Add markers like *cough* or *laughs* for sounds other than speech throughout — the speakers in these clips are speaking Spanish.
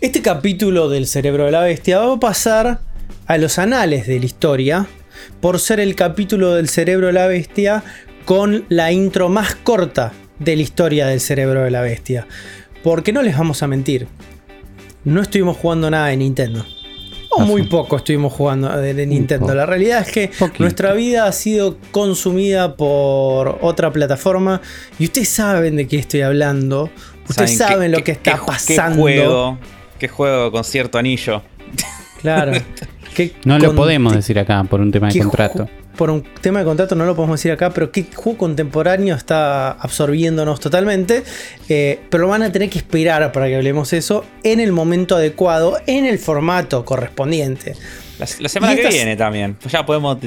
Este capítulo del cerebro de la bestia va a pasar a los anales de la historia por ser el capítulo del cerebro de la bestia con la intro más corta de la historia del cerebro de la bestia. Porque no les vamos a mentir, no estuvimos jugando nada de Nintendo. O muy poco estuvimos jugando de, Nintendo. La realidad es que nuestra vida ha sido consumida por otra plataforma. Y ustedes saben de qué estoy hablando. Ustedes saben lo que está pasando. ¿Qué juego? ¿Qué juego con cierto anillo? Claro. *laughs* no lo podemos decir acá por un tema de contrato por un tema de contrato no lo podemos decir acá, pero qué juego contemporáneo está absorbiéndonos totalmente. Eh, pero van a tener que esperar para que hablemos eso en el momento adecuado, en el formato correspondiente. La, semana que viene también. Pues ya podemos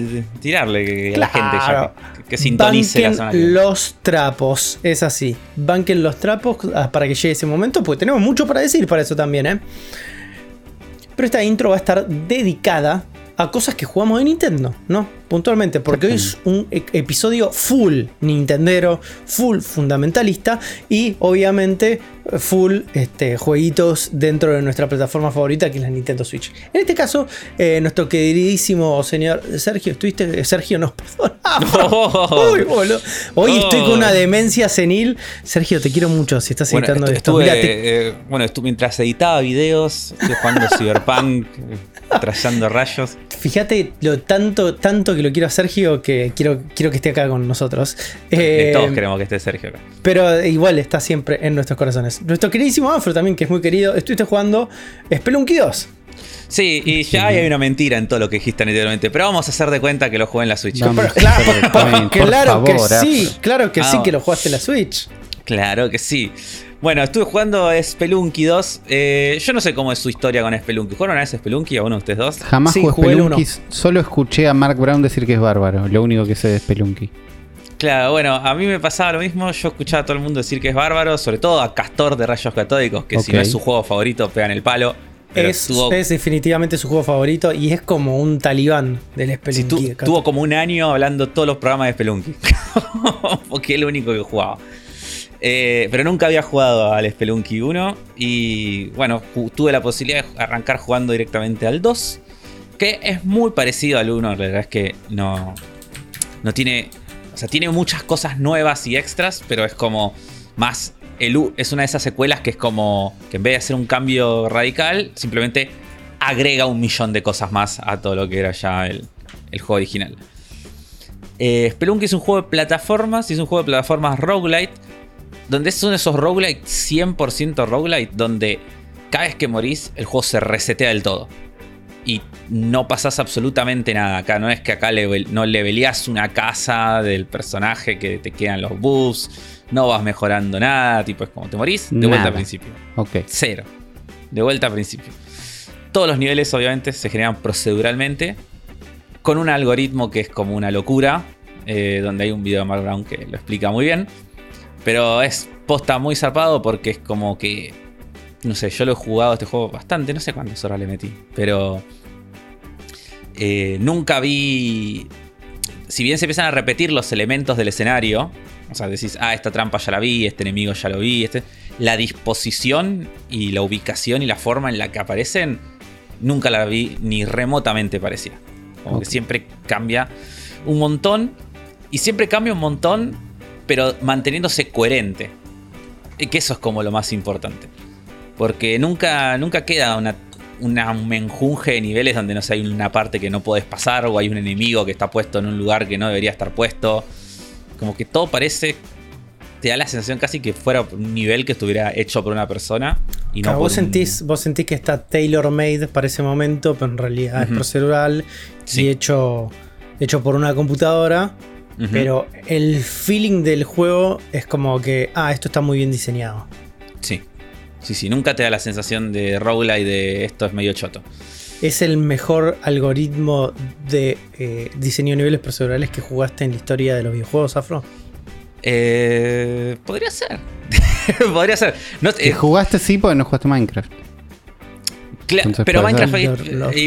tirarle que, la gente ya que, sintonice la semana los trapos, es así. Banquen los trapos ah, para que llegue ese momento, porque tenemos mucho para decir para eso también, ¿eh? Pero esta intro va a estar dedicada a cosas que jugamos en Nintendo, ¿no? Puntualmente, porque hoy es un e-, episodio full Nintendero, full fundamentalista y obviamente full este, jueguitos dentro de nuestra plataforma favorita que es la Nintendo Switch. En este caso, eh, nuestro queridísimo señor Sergio, ¿estuviste? Sergio, nos *laughs* perdona. Hoy estoy con una demencia senil. Sergio, te quiero mucho si estás editando esto. Eh, bueno, mientras editaba videos, estoy jugando *laughs* Cyberpunk, trazando rayos. Fíjate lo tanto, tanto que lo quiero a Sergio que quiero, quiero que esté acá con nosotros. Eh, todos queremos que esté Sergio acá. Pero igual está siempre en nuestros corazones. Nuestro queridísimo Afro también, que es muy querido. Estuviste jugando Spelunky 2. Sí, y ya hay una mentira en todo lo que dijiste anteriormente, pero vamos a hacer de cuenta que lo jugué en la Switch. *laughs* claro, que sí, claro que sí que lo jugaste en la Switch. Claro que sí. Bueno, estuve jugando Spelunky 2. Eh, yo no sé cómo es su historia con Spelunky. ¿Jugaron a ese Spelunky a uno de ustedes dos? Jamás jugué Spelunky. Solo escuché a Mark Brown decir que es bárbaro. Lo único que sé de Spelunky. Claro, bueno, a mí me pasaba lo mismo. Yo escuchaba a todo el mundo decir que es bárbaro, sobre todo a Castor de Rayos Catódicos, que si no es su juego favorito, pegan el palo. Es, es, definitivamente su juego favorito y es como un talibán del Spelunky. tuvo como un año hablando todos los programas de Spelunky. *laughs* Porque es el único que jugaba. Eh, pero nunca había jugado al Spelunky 1 y bueno, tuve la posibilidad de arrancar jugando directamente al 2, que es muy parecido al 1, la verdad es que no, no tiene, o sea, tiene muchas cosas nuevas y extras, pero es como más, el U es una de esas secuelas que es como que en vez de hacer un cambio radical, simplemente agrega un millón de cosas más a todo lo que era ya el, juego original. Eh, Spelunky es un juego de plataformas y es un juego de plataformas roguelite donde son esos roguelite 100% roguelite, donde cada vez que morís el juego se resetea del todo. Y no pasas absolutamente nada. Acá no es que acá no leveleás una casa del personaje que te quedan los buffs, no vas mejorando nada, tipo es como te morís, de vuelta al principio. Ok. Cero. De vuelta al principio. Todos los niveles obviamente se generan proceduralmente con un algoritmo que es como una locura, eh, donde hay un video de Mark Brown que lo explica muy bien. Pero es posta muy zarpado porque es como que. No sé, yo lo he jugado este juego bastante, no sé cuántas horas le metí. Pero. Eh, nunca vi. Si bien se empiezan a repetir los elementos del escenario. O sea, decís, ah, esta trampa ya la vi, este enemigo ya lo vi. Este, la disposición y la ubicación y la forma en la que aparecen. Nunca la vi ni remotamente parecida. Como que siempre cambia un montón. Y siempre cambia un montón pero manteniéndose coherente. Y que eso es como lo más importante. Porque nunca, nunca queda una, un menjunje de niveles donde no sé, hay una parte que no puedes pasar o hay un enemigo que está puesto en un lugar que no debería estar puesto. Como que todo parece. Te da la sensación casi que fuera un nivel que estuviera hecho por una persona. Y no vos, sentís, vos sentís que está tailor made para ese momento, pero en realidad es procedural y hecho, hecho por una computadora. Pero el feeling del juego es como que, ah, esto está muy bien diseñado. Sí. Sí, sí, nunca te da la sensación de roguelite de esto es medio choto. ¿Es el mejor algoritmo de eh, diseño de niveles procedurales que jugaste en la historia de los videojuegos, Afro? Eh, podría ser. *laughs* podría ser. que jugaste sí porque no jugaste Minecraft pero Minecraft.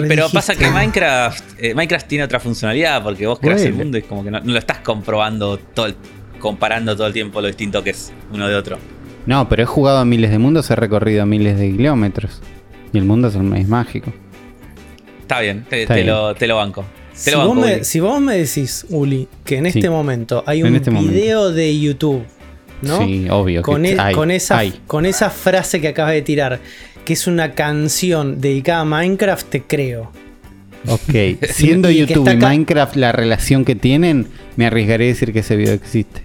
pero pasa que Minecraft, eh, Minecraft tiene otra funcionalidad porque vos creas el mundo y es como que no, lo estás comprobando todo comparando todo el tiempo lo distinto que es uno de otro. No, pero he jugado a miles de mundos, he recorrido miles de kilómetros. Y el mundo es, es mágico. Está bien, te, Está te bien. Lo, te lo banco. Te Si lo vos, me, Uli. si vos me decís, Uli, que en Sí. este momento hay En un este momento. video de YouTube, ¿no? Sí, obvio. que con, e- hay, con esa, hay. con esa frase que acabas de tirar, que es una canción dedicada a Minecraft, te creo. Ok, *laughs* siendo Y YouTube y Minecraft la relación que tienen, me arriesgaré a decir que ese video existe.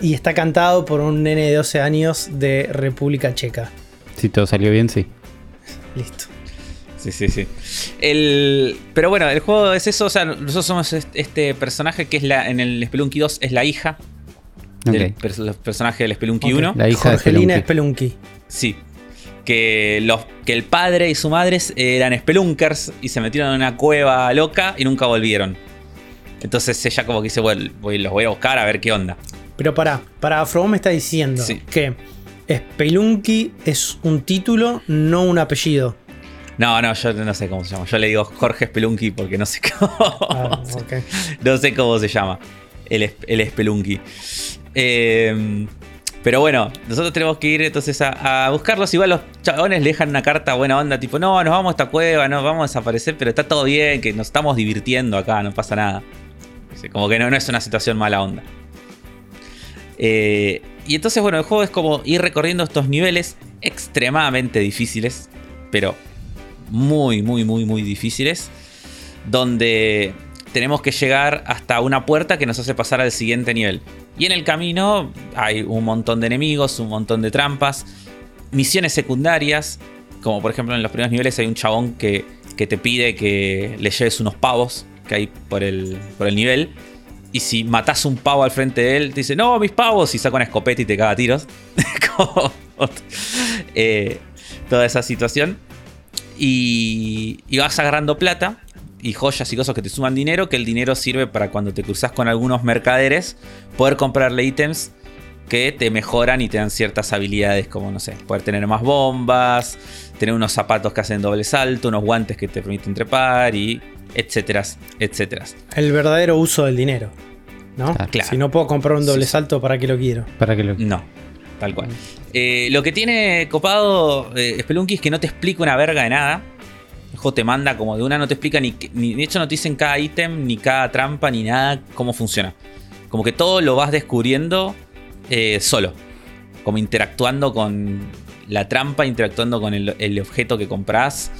Y está cantado por un nene de 12 años de República Checa. Si todo salió bien, sí. Listo. Sí, sí, sí. El, pero bueno, el juego es eso. O sea, nosotros somos est- este personaje que es la. En el Spelunky 2 es la hija del Ok. pers- personaje del Spelunky Ok. 1. La hija de Jorgelina Spelunky. Spelunky. Sí. Que, los, que el padre y su madre eran spelunkers y se metieron en una cueva loca y nunca volvieron. Entonces ella como que dice, bueno, voy- los voy a buscar a ver qué onda. Pero para, para Afro, me está diciendo Sí. que Spelunky es un título, no un apellido. No, no, yo no sé cómo se llama. Yo le digo Jorge Spelunky porque no sé *laughs* cómo, Ah, no sé cómo se llama. El, el Spelunky. Eh, pero bueno, nosotros tenemos que ir entonces a, buscarlos. Igual los chabones le dejan una carta buena onda, tipo, no, nos vamos a esta cueva, no, vamos a desaparecer, pero está todo bien, que nos estamos divirtiendo acá, no pasa nada. Como que no, no es una situación mala onda. Eh, y entonces, bueno, el juego es como ir recorriendo estos niveles extremadamente difíciles, pero muy, muy, muy, muy difíciles, donde tenemos que llegar hasta una puerta que nos hace pasar al siguiente nivel. Y en el camino hay un montón de enemigos, un montón de trampas, misiones secundarias, como por ejemplo en los primeros niveles hay un chabón que, que te pide que le lleves unos pavos que hay por el, por el nivel. Y si matas un pavo al frente de él, te dice, no, mis pavos, y saca una escopeta y te caga tiros. *laughs* Eh, toda esa situación. Y, y vas agarrando plata y joyas y cosas que te suman dinero, que el dinero sirve para cuando te cruzas con algunos mercaderes, poder comprarle ítems que te mejoran y te dan ciertas habilidades, como, no sé, poder tener más bombas, tener unos zapatos que hacen doble salto, unos guantes que te permiten trepar y etcétera, etcétera. El verdadero uso del dinero. ¿no? Ah, claro. Si no puedo comprar un doble Sí, salto, ¿para qué lo quiero? Para que lo. No, tal cual. Eh, lo que tiene copado eh, Spelunky es que no te explica una verga de nada. Te manda como de una, no te explica ni. De hecho, no te dicen cada ítem, ni cada trampa, ni nada, cómo funciona. Como que todo lo vas descubriendo eh, solo. Como interactuando con la trampa, interactuando con el, objeto que compras.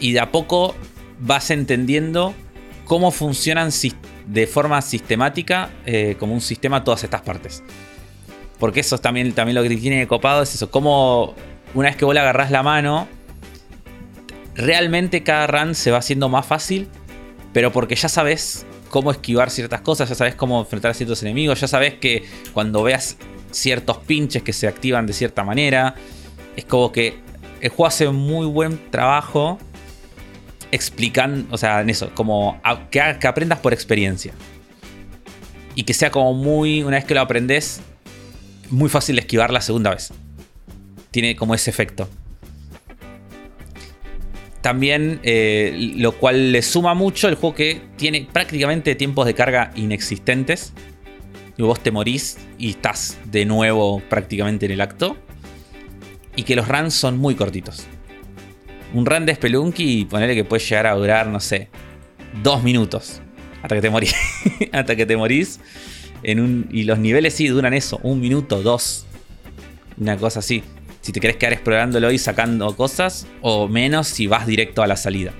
Y de a poco vas entendiendo cómo funcionan de forma sistemática, eh, como un sistema, todas estas partes. Porque eso es también, también lo que tiene copado es eso. Como una vez que vos le agarrás la mano, realmente cada run se va haciendo más fácil. Pero porque ya sabes cómo esquivar ciertas cosas, ya sabes cómo enfrentar a ciertos enemigos, ya sabes que cuando veas ciertos pinches que se activan de cierta manera, es como que el juego hace muy buen trabajo explicando, o sea, en eso, como a- que, que aprendas por experiencia. Y que sea como muy, una vez que lo aprendes, muy fácil esquivar la segunda vez. Tiene como ese efecto. También, eh, lo cual le suma mucho el juego que tiene prácticamente tiempos de carga inexistentes. Y vos te morís y estás de nuevo prácticamente en el acto. Y que los runs son muy cortitos. Un run de Spelunky, ponerle que puede llegar a durar, no sé, dos minutos. Hasta que te morís. *laughs* hasta que te morís. Y los niveles sí duran eso, un minuto, dos. Una cosa así. Si te querés quedar explorándolo y sacando cosas, o menos si vas directo a la salida.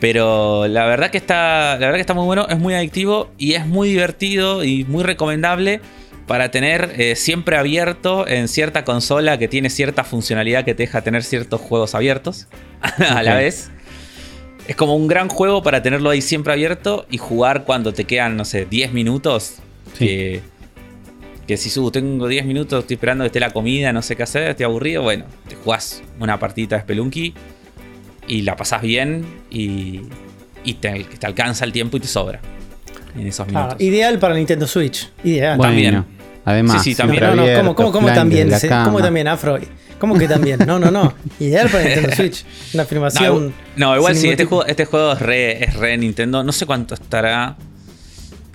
Pero la verdad que está. La verdad que está muy bueno, es muy adictivo y es muy divertido y muy recomendable para tener eh, siempre abierto en cierta consola que tiene cierta funcionalidad que te deja tener ciertos juegos abiertos *laughs* a la vez. Es como un gran juego para tenerlo ahí siempre abierto y jugar cuando te quedan, no sé, 10 minutos. Sí. Que, que si subo, tengo 10 minutos, estoy esperando que esté la comida, no sé qué hacer, estoy aburrido. Bueno, te jugás una partidita de Spelunky y la pasás bien y, y te, te alcanza el tiempo y te sobra en esos Claro, minutos. ideal para Nintendo Switch. Ideal. Bueno, también. además. Sí, sí, No, también. no, no, abierto, ¿cómo, cómo, cómo offline también? ¿Cómo también, Afro? ¿Cómo que también? No, no, no. *laughs* Ideal para Nintendo Switch. Una No, afirmación. no, igual sí, este juego, este juego es, re, es re Nintendo. No sé cuánto estará.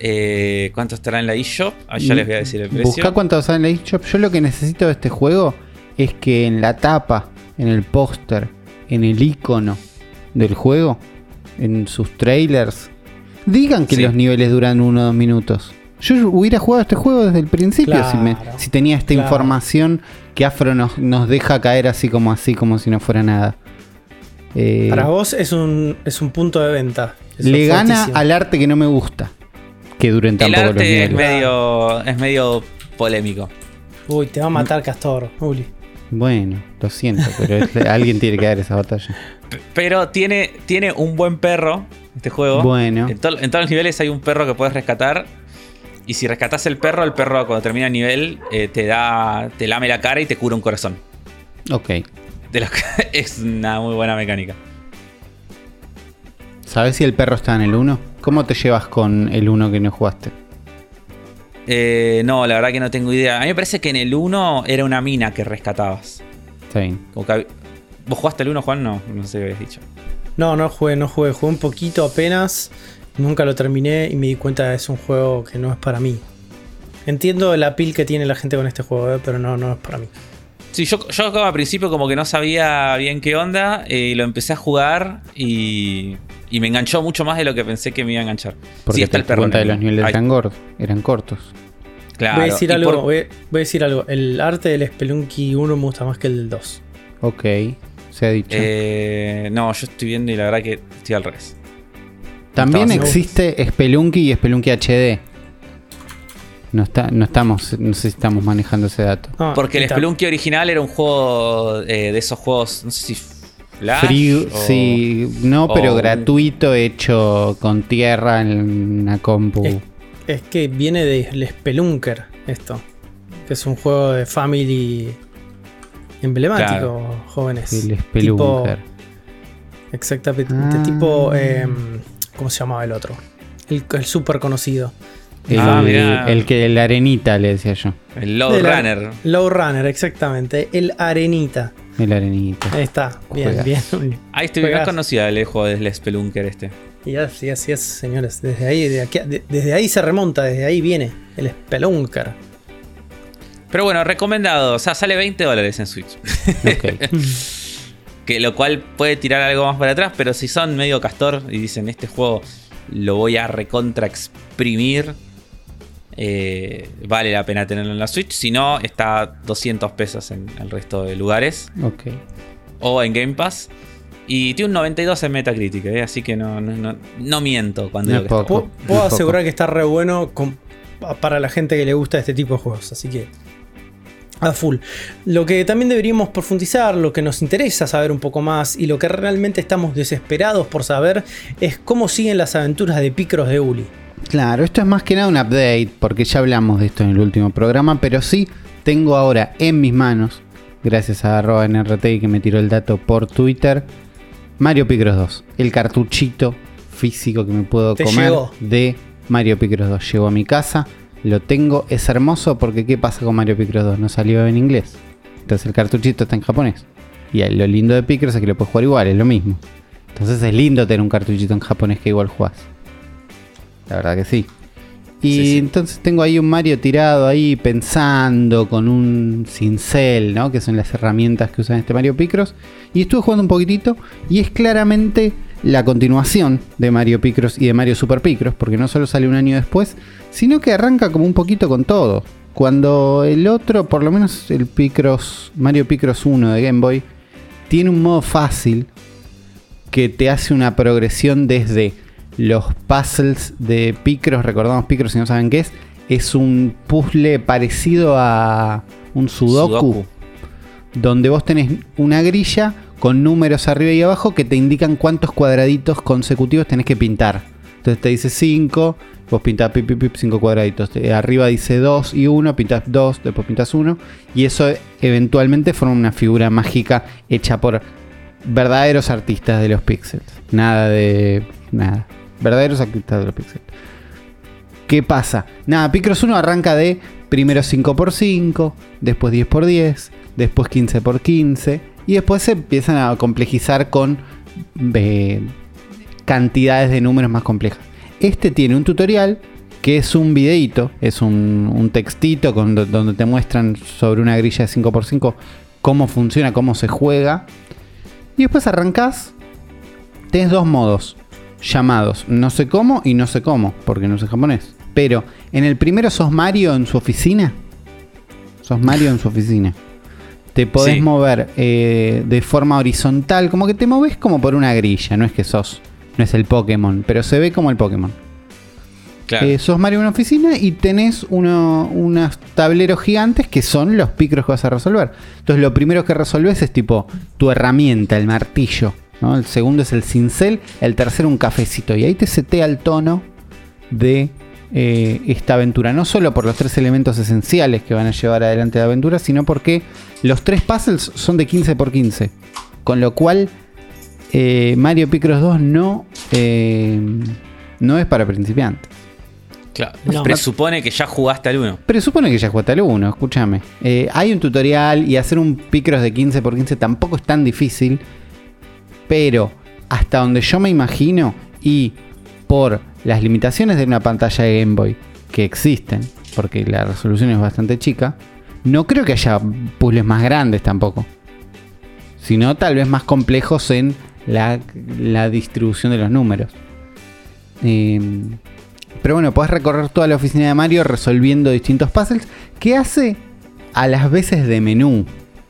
Eh, ¿Cuánto estará en la eShop? Ah, ya les voy a decir el precio. Busca cuánto sale en la eShop. Yo lo que necesito de este juego es que en la tapa, en el póster, en el icono del juego, en sus trailers, digan que Sí. los niveles duran uno o dos minutos. Yo hubiera jugado este juego desde el principio si, me- Claro, si tenía esta claro. información que Afro nos, nos deja caer así como así, como si no fuera nada. Eh, Para vos es un, es un punto de venta. Eso le gana fuertísimo. al arte que no me gusta. Que duren tan El poco los arte es niveles. medio, es medio polémico. Uy, te va a matar Castor, Uli. Bueno, lo siento, pero es- alguien tiene que dar esa batalla. Pero tiene, tiene un buen perro, este juego. Bueno. En, to- en todos los niveles hay un perro que puedes rescatar. Y si rescatas el perro, el perro cuando termina el nivel eh, te da. te lame la cara y te cura un corazón. Ok. De los que- *laughs* es una muy buena mecánica. ¿Sabes si el perro está en el 1? ¿Cómo te llevas con el 1 que no jugaste? Eh, no, la verdad que no tengo idea. A mí me parece que en el 1 era una mina que rescatabas. Está bien. Como que hab- ¿Vos jugaste el 1, Juan? No, no sé qué habías dicho. No, no jugué, no jugué. Jugué un poquito apenas. Nunca lo terminé y me di cuenta que es un juego que no es para mí. Entiendo la pil que tiene la gente con este juego, eh, pero no, no es para mí. Sí, yo, yo al principio como que no sabía bien qué onda. eh, Y lo empecé a jugar y, y me enganchó mucho más de lo que pensé que me iba a enganchar. Porque sí, está te el perro. cuenta de los niveles Ay, eran gordos, eran cortos. claro. voy a decir algo, por- voy, a- voy a decir algo. El arte del Spelunky 1 me gusta más que el del 2. Ok, se ha dicho. eh, no, yo estoy viendo y la verdad que estoy al revés. También existe Spelunky y Spelunky HD. No, está, no estamos, no sé si estamos manejando ese dato. Ah, Porque el ta- Spelunky original era un juego eh, de esos juegos, no sé si Flash Free, o- sí, no, pero gratuito, hecho con tierra en una compu. Es, es que viene del Spelunker esto. Que es un juego de family emblemático, Claro. jóvenes. el Tipo- Spelunker. Exactamente. Ah. Tipo. em, ¿Cómo se llamaba el otro? El, el súper conocido. El, Ah, mirá. el que la arenita le decía yo. El Low Runner. Low Runner, exactamente. El Arenita. El arenita. Ahí está. Bien, Juegazo. bien. Ahí estoy bien conocida el juego del Spelunker este. Y así, así es, señores. Desde ahí, de aquí- de- desde ahí se remonta, desde ahí viene el Spelunker. Pero bueno, recomendado. O sea, sale 20 dólares en Switch. Ok. *laughs* Que lo cual puede tirar algo más para atrás, pero si son medio castor y dicen este juego lo voy a recontra exprimir, eh, vale la pena tenerlo en la Switch. Si no, está 200 pesos en el resto de lugares ok. o en Game Pass. Y tiene un 92 en Metacritic, eh, así que no, no, no- no miento cuando digo que está bueno. Puedo, asegurar que está re bueno con- para la gente que le gusta este tipo de juegos. Así que. A full. Lo que también deberíamos profundizar, lo que nos interesa saber un poco más y lo que realmente estamos desesperados por saber es cómo siguen las aventuras de Picros de Uli. Claro, esto es más que nada un update, porque ya hablamos de esto en el último programa, pero sí tengo ahora en mis manos, gracias a arroba NRT que me tiró el dato por Twitter, Mario Picross 2, el cartuchito físico que me puedo Te comer llegó. de Mario Picross 2. Llegó a mi casa, lo tengo, es hermoso porque ¿qué pasa con Mario Picross 2? No salió en inglés. Entonces el cartuchito está en japonés. Y lo lindo de Picross es que lo puedes jugar igual, es lo mismo. Entonces es lindo tener un cartuchito en japonés que igual jugás. La verdad que sí. Y Sí, sí. entonces tengo ahí un Mario tirado ahí pensando con un cincel, ¿no? Que son las herramientas que usan este Mario Picross. Y estuve jugando un poquitito y es claramente la continuación de Mario Picross y de Mario Super Picross, porque no solo sale un año después, sino que arranca como un poquito con todo. Cuando el otro, por lo menos el Picross, Mario Picross 1 de Game Boy, tiene un modo fácil que te hace una progresión desde los puzzles de Picross, recordamos Picross si no saben qué es, es un puzzle parecido a un sudoku, Sudoku. donde vos tenés una grilla con números arriba y abajo que te indican cuántos cuadraditos consecutivos tenés que pintar. Entonces te dice 5, vos pintás pip, pip, pip, 5 cuadraditos. Arriba dice 2 y 1, pintás 2, después pintás 1. Y eso eventualmente forma una figura mágica hecha por verdaderos artistas de los píxeles. Nada de. Nada. Verdaderos artistas de los píxeles. ¿Qué pasa? Nada, Picross 1 arranca de primero 5x5, después 10x10, después 15x15 y después se empiezan a complejizar con eh, cantidades de números más complejas. Este tiene un tutorial que es un videito, es un, textito donde te muestran sobre una grilla de 5x5 cómo funciona, cómo se juega. Y después arrancás. Tenés dos modos llamados no sé cómo y no sé cómo, porque no sé japonés. Pero en el primero sos Mario en su oficina. Sos Mario en su oficina. Te podés Sí. mover eh, de forma horizontal, como que te moves como por una grilla, no es que sos, no es el Pokémon, pero se ve como el Pokémon. Claro. Eh, sos Mario en una oficina y tenés uno- unos tableros gigantes que son los picros que vas a resolver. Entonces lo primero que resolves es tipo tu herramienta, el martillo. ¿No? El segundo es el cincel, el tercero un cafecito. Y ahí te setea el tono de eh, esta aventura. No solo por los tres elementos esenciales que van a llevar adelante la aventura, sino porque los tres puzzles son de 15 por 15. Con lo cual eh, Mario Picross 2 no, eh, no es para principiantes. claro. No. Presupone que ya jugaste al 1. Pero supone que ya jugaste al 1, escúchame. Eh, hay un tutorial y hacer un Picross de 15 por 15 tampoco es tan difícil. Pero hasta donde yo me imagino y por las limitaciones de una pantalla de Game Boy que existen, porque la resolución es bastante chica, no creo que haya puzzles más grandes tampoco. Sino tal vez más complejos en la, distribución de los números. Eh, pero bueno, podés recorrer toda la oficina de Mario resolviendo distintos puzzles que hace a las veces de menú.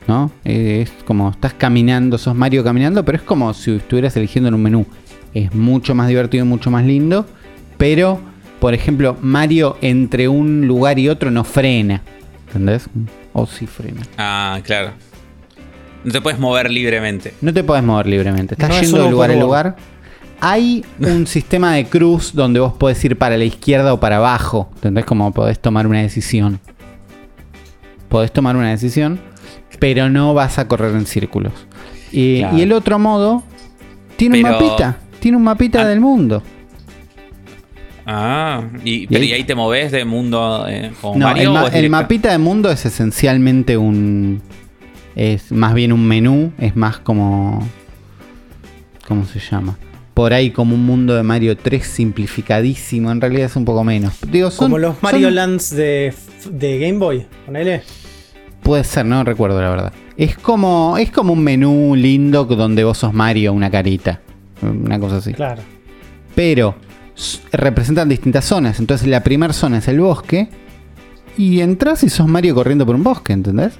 ¿No? Eh, es como estás caminando, sos Mario caminando, pero es como si estuvieras eligiendo en un menú. Es mucho más divertido y mucho más lindo. Pero, por ejemplo, Mario entre un lugar y otro no frena. ¿Entendés? O sí frena. Ah, claro. No te puedes mover libremente. No te podés mover libremente. Estás No es yendo de lugar uno. lugar. Hay un *laughs* sistema de cruz donde vos podés ir para la izquierda o para abajo. ¿Entendés? Como podés tomar una decisión. Podés tomar una decisión, pero no vas a correr en círculos. Y, Claro. y el otro modo tiene un mapita. Tiene un mapita Ah. del mundo. Ah, y, pero ahí- ¿y ahí te moves de mundo eh, como No, Mario el, ma- mapita del mundo es esencialmente un. Es más bien un menú. Es más como. ¿Cómo se llama? Por ahí como un mundo de Mario 3 simplificadísimo. En realidad es un poco menos. Digo, son- Como los Mario son- Lands de, de Game Boy, ponele. Puede ser, no recuerdo la verdad. Es como, es como un menú lindo donde vos sos Mario, una carita. Una cosa así. Claro. pero representan distintas zonas. Entonces la primera zona es el bosque y entras y sos Mario corriendo por un bosque, ¿entendés?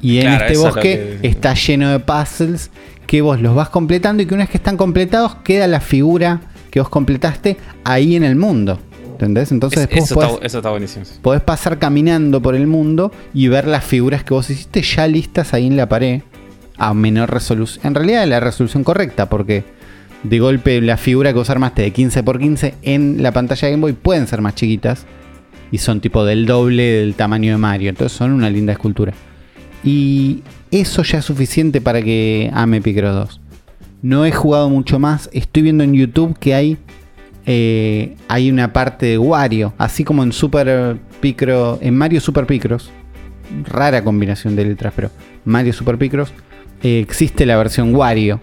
Y en Claro, este es bosque que- está lleno de puzzles que vos los vas completando y que una vez que están completados queda la figura que vos completaste ahí en el mundo. ¿Entendés? Entonces Es- después eso, podés, está, eso está buenísimo. podés pasar caminando por el mundo y ver las figuras que vos hiciste ya listas ahí en la pared a menor resolución. En realidad la resolución correcta, porque de golpe la figura que vos armaste de 15 por 15 en la pantalla de Game Boy pueden ser más chiquitas y son tipo del doble del tamaño de Mario. Entonces son una linda escultura. Y eso ya es suficiente para que ame Picross 2. No he jugado mucho más. Estoy viendo en YouTube que hay eh, hay una parte de Wario, así como en Super Picro, en Mario Super Picross, rara combinación de letras, pero Mario Super Picross, eh, existe la versión Wario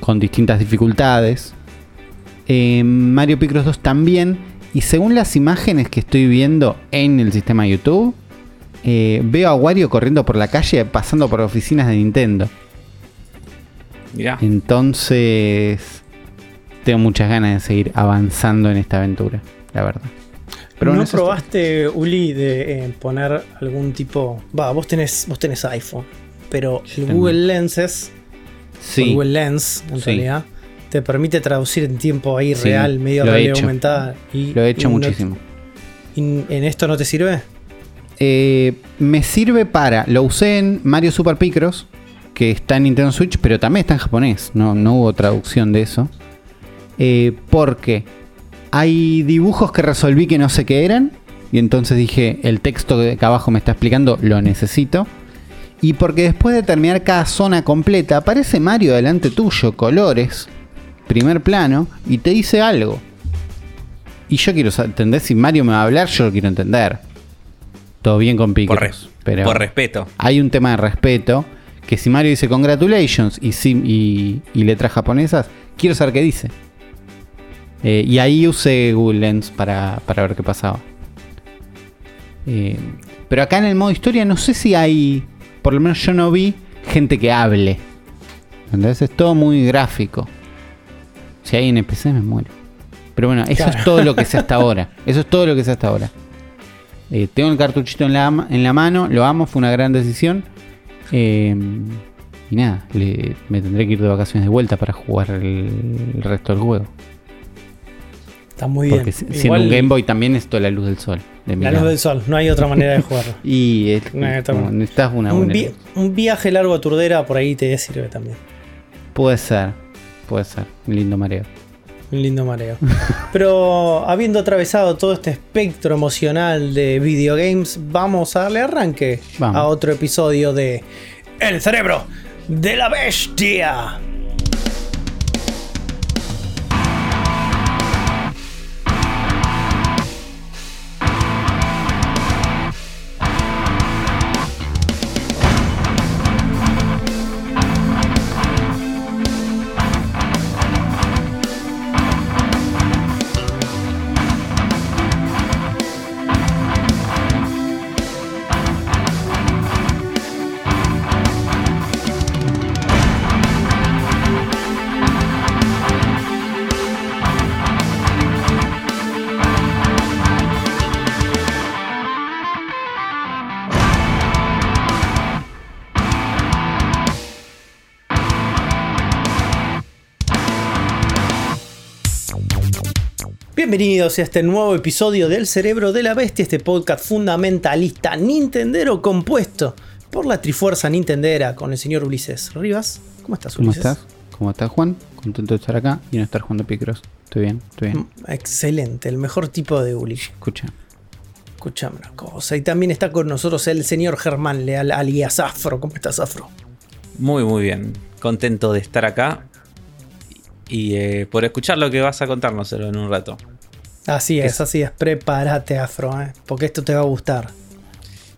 con distintas dificultades. En Mario Picross 2 también, y según las imágenes que estoy viendo en el sistema YouTube, eh, veo a Wario corriendo por la calle pasando por oficinas de Nintendo. Mirá. Entonces, tengo muchas ganas de seguir avanzando en esta aventura, la verdad. ¿No probaste, Uli, de eh, poner algún tipo... Va, vos tenés, vos tenés iPhone, pero el. Google Lenses, Sí, Google Lens, en Sí. realidad, te permite traducir en tiempo ahí Sí, real, medio he realidad hecho. aumentada. Y, lo he hecho y no- muchísimo. y ¿En esto no te sirve? Eh, me sirve para. Lo usé en Mario Super Picross, que está en Nintendo Switch, pero también está en japonés. No, no hubo traducción de eso. Eh, porque hay dibujos que resolví que no sé qué eran. Y entonces dije, el texto que acá abajo me está explicando, lo necesito. Y porque después de terminar cada zona completa, aparece Mario delante tuyo, colores, primer plano, y te dice algo. Y yo quiero entender si Mario me va a hablar, yo lo quiero entender. Todo bien con Por, Picross. res- pero por respeto. hay un tema de respeto. Que si Mario dice congratulations y, y letras japonesas, quiero saber qué dice. Eh, y ahí usé Google Lens para, para ver qué pasaba. Eh, pero acá en el modo historia no sé si hay por lo menos yo no vi gente que hable. ¿Entendés? Es todo muy gráfico. Si hay NPC me muero. Pero bueno, eso Claro. es todo lo que sé *laughs* hasta ahora. Eso es todo lo que sé hasta ahora. Eh, tengo el cartuchito en la, en la mano, lo amo, fue una gran decisión. Eh, y nada, le- me tendré que ir de vacaciones de vuelta para jugar el, el resto del juego. Está muy bien. Porque si- siendo Igual un Game Boy también es toda la luz del sol. de la luz del sol, no hay otra manera de jugarlo. *laughs* Y es No, como, necesitas una un, buena vi- luz. un viaje largo a Turdera por ahí te sirve también. Puede ser, puede ser. Un lindo mareo. Un lindo mareo. *laughs* Pero habiendo atravesado todo este espectro emocional de videogames, vamos a darle arranque Vamos. a otro episodio de El cerebro de la bestia. Bienvenidos a este nuevo episodio del Cerebro de la Bestia, este podcast fundamentalista nintendero compuesto por la Trifuerza Nintendera con el señor Ulises Rivas. ¿Cómo estás, ¿Cómo Ulises? estás? ¿Cómo estás, Juan? Contento de estar acá y no estar jugando Picross. Estoy bien, estoy bien. Mm, Excelente, el mejor tipo de Uli. Escucha. Escuchame una cosa. Y también está con nosotros el señor Germán Leal, alias Afro. ¿Cómo estás, Afro? Muy, muy bien. Contento de estar acá. Y eh, por escuchar lo que vas a contarnos en un rato. Así es, Es- así es. Prepárate, Afro, ¿eh? porque esto te va a gustar.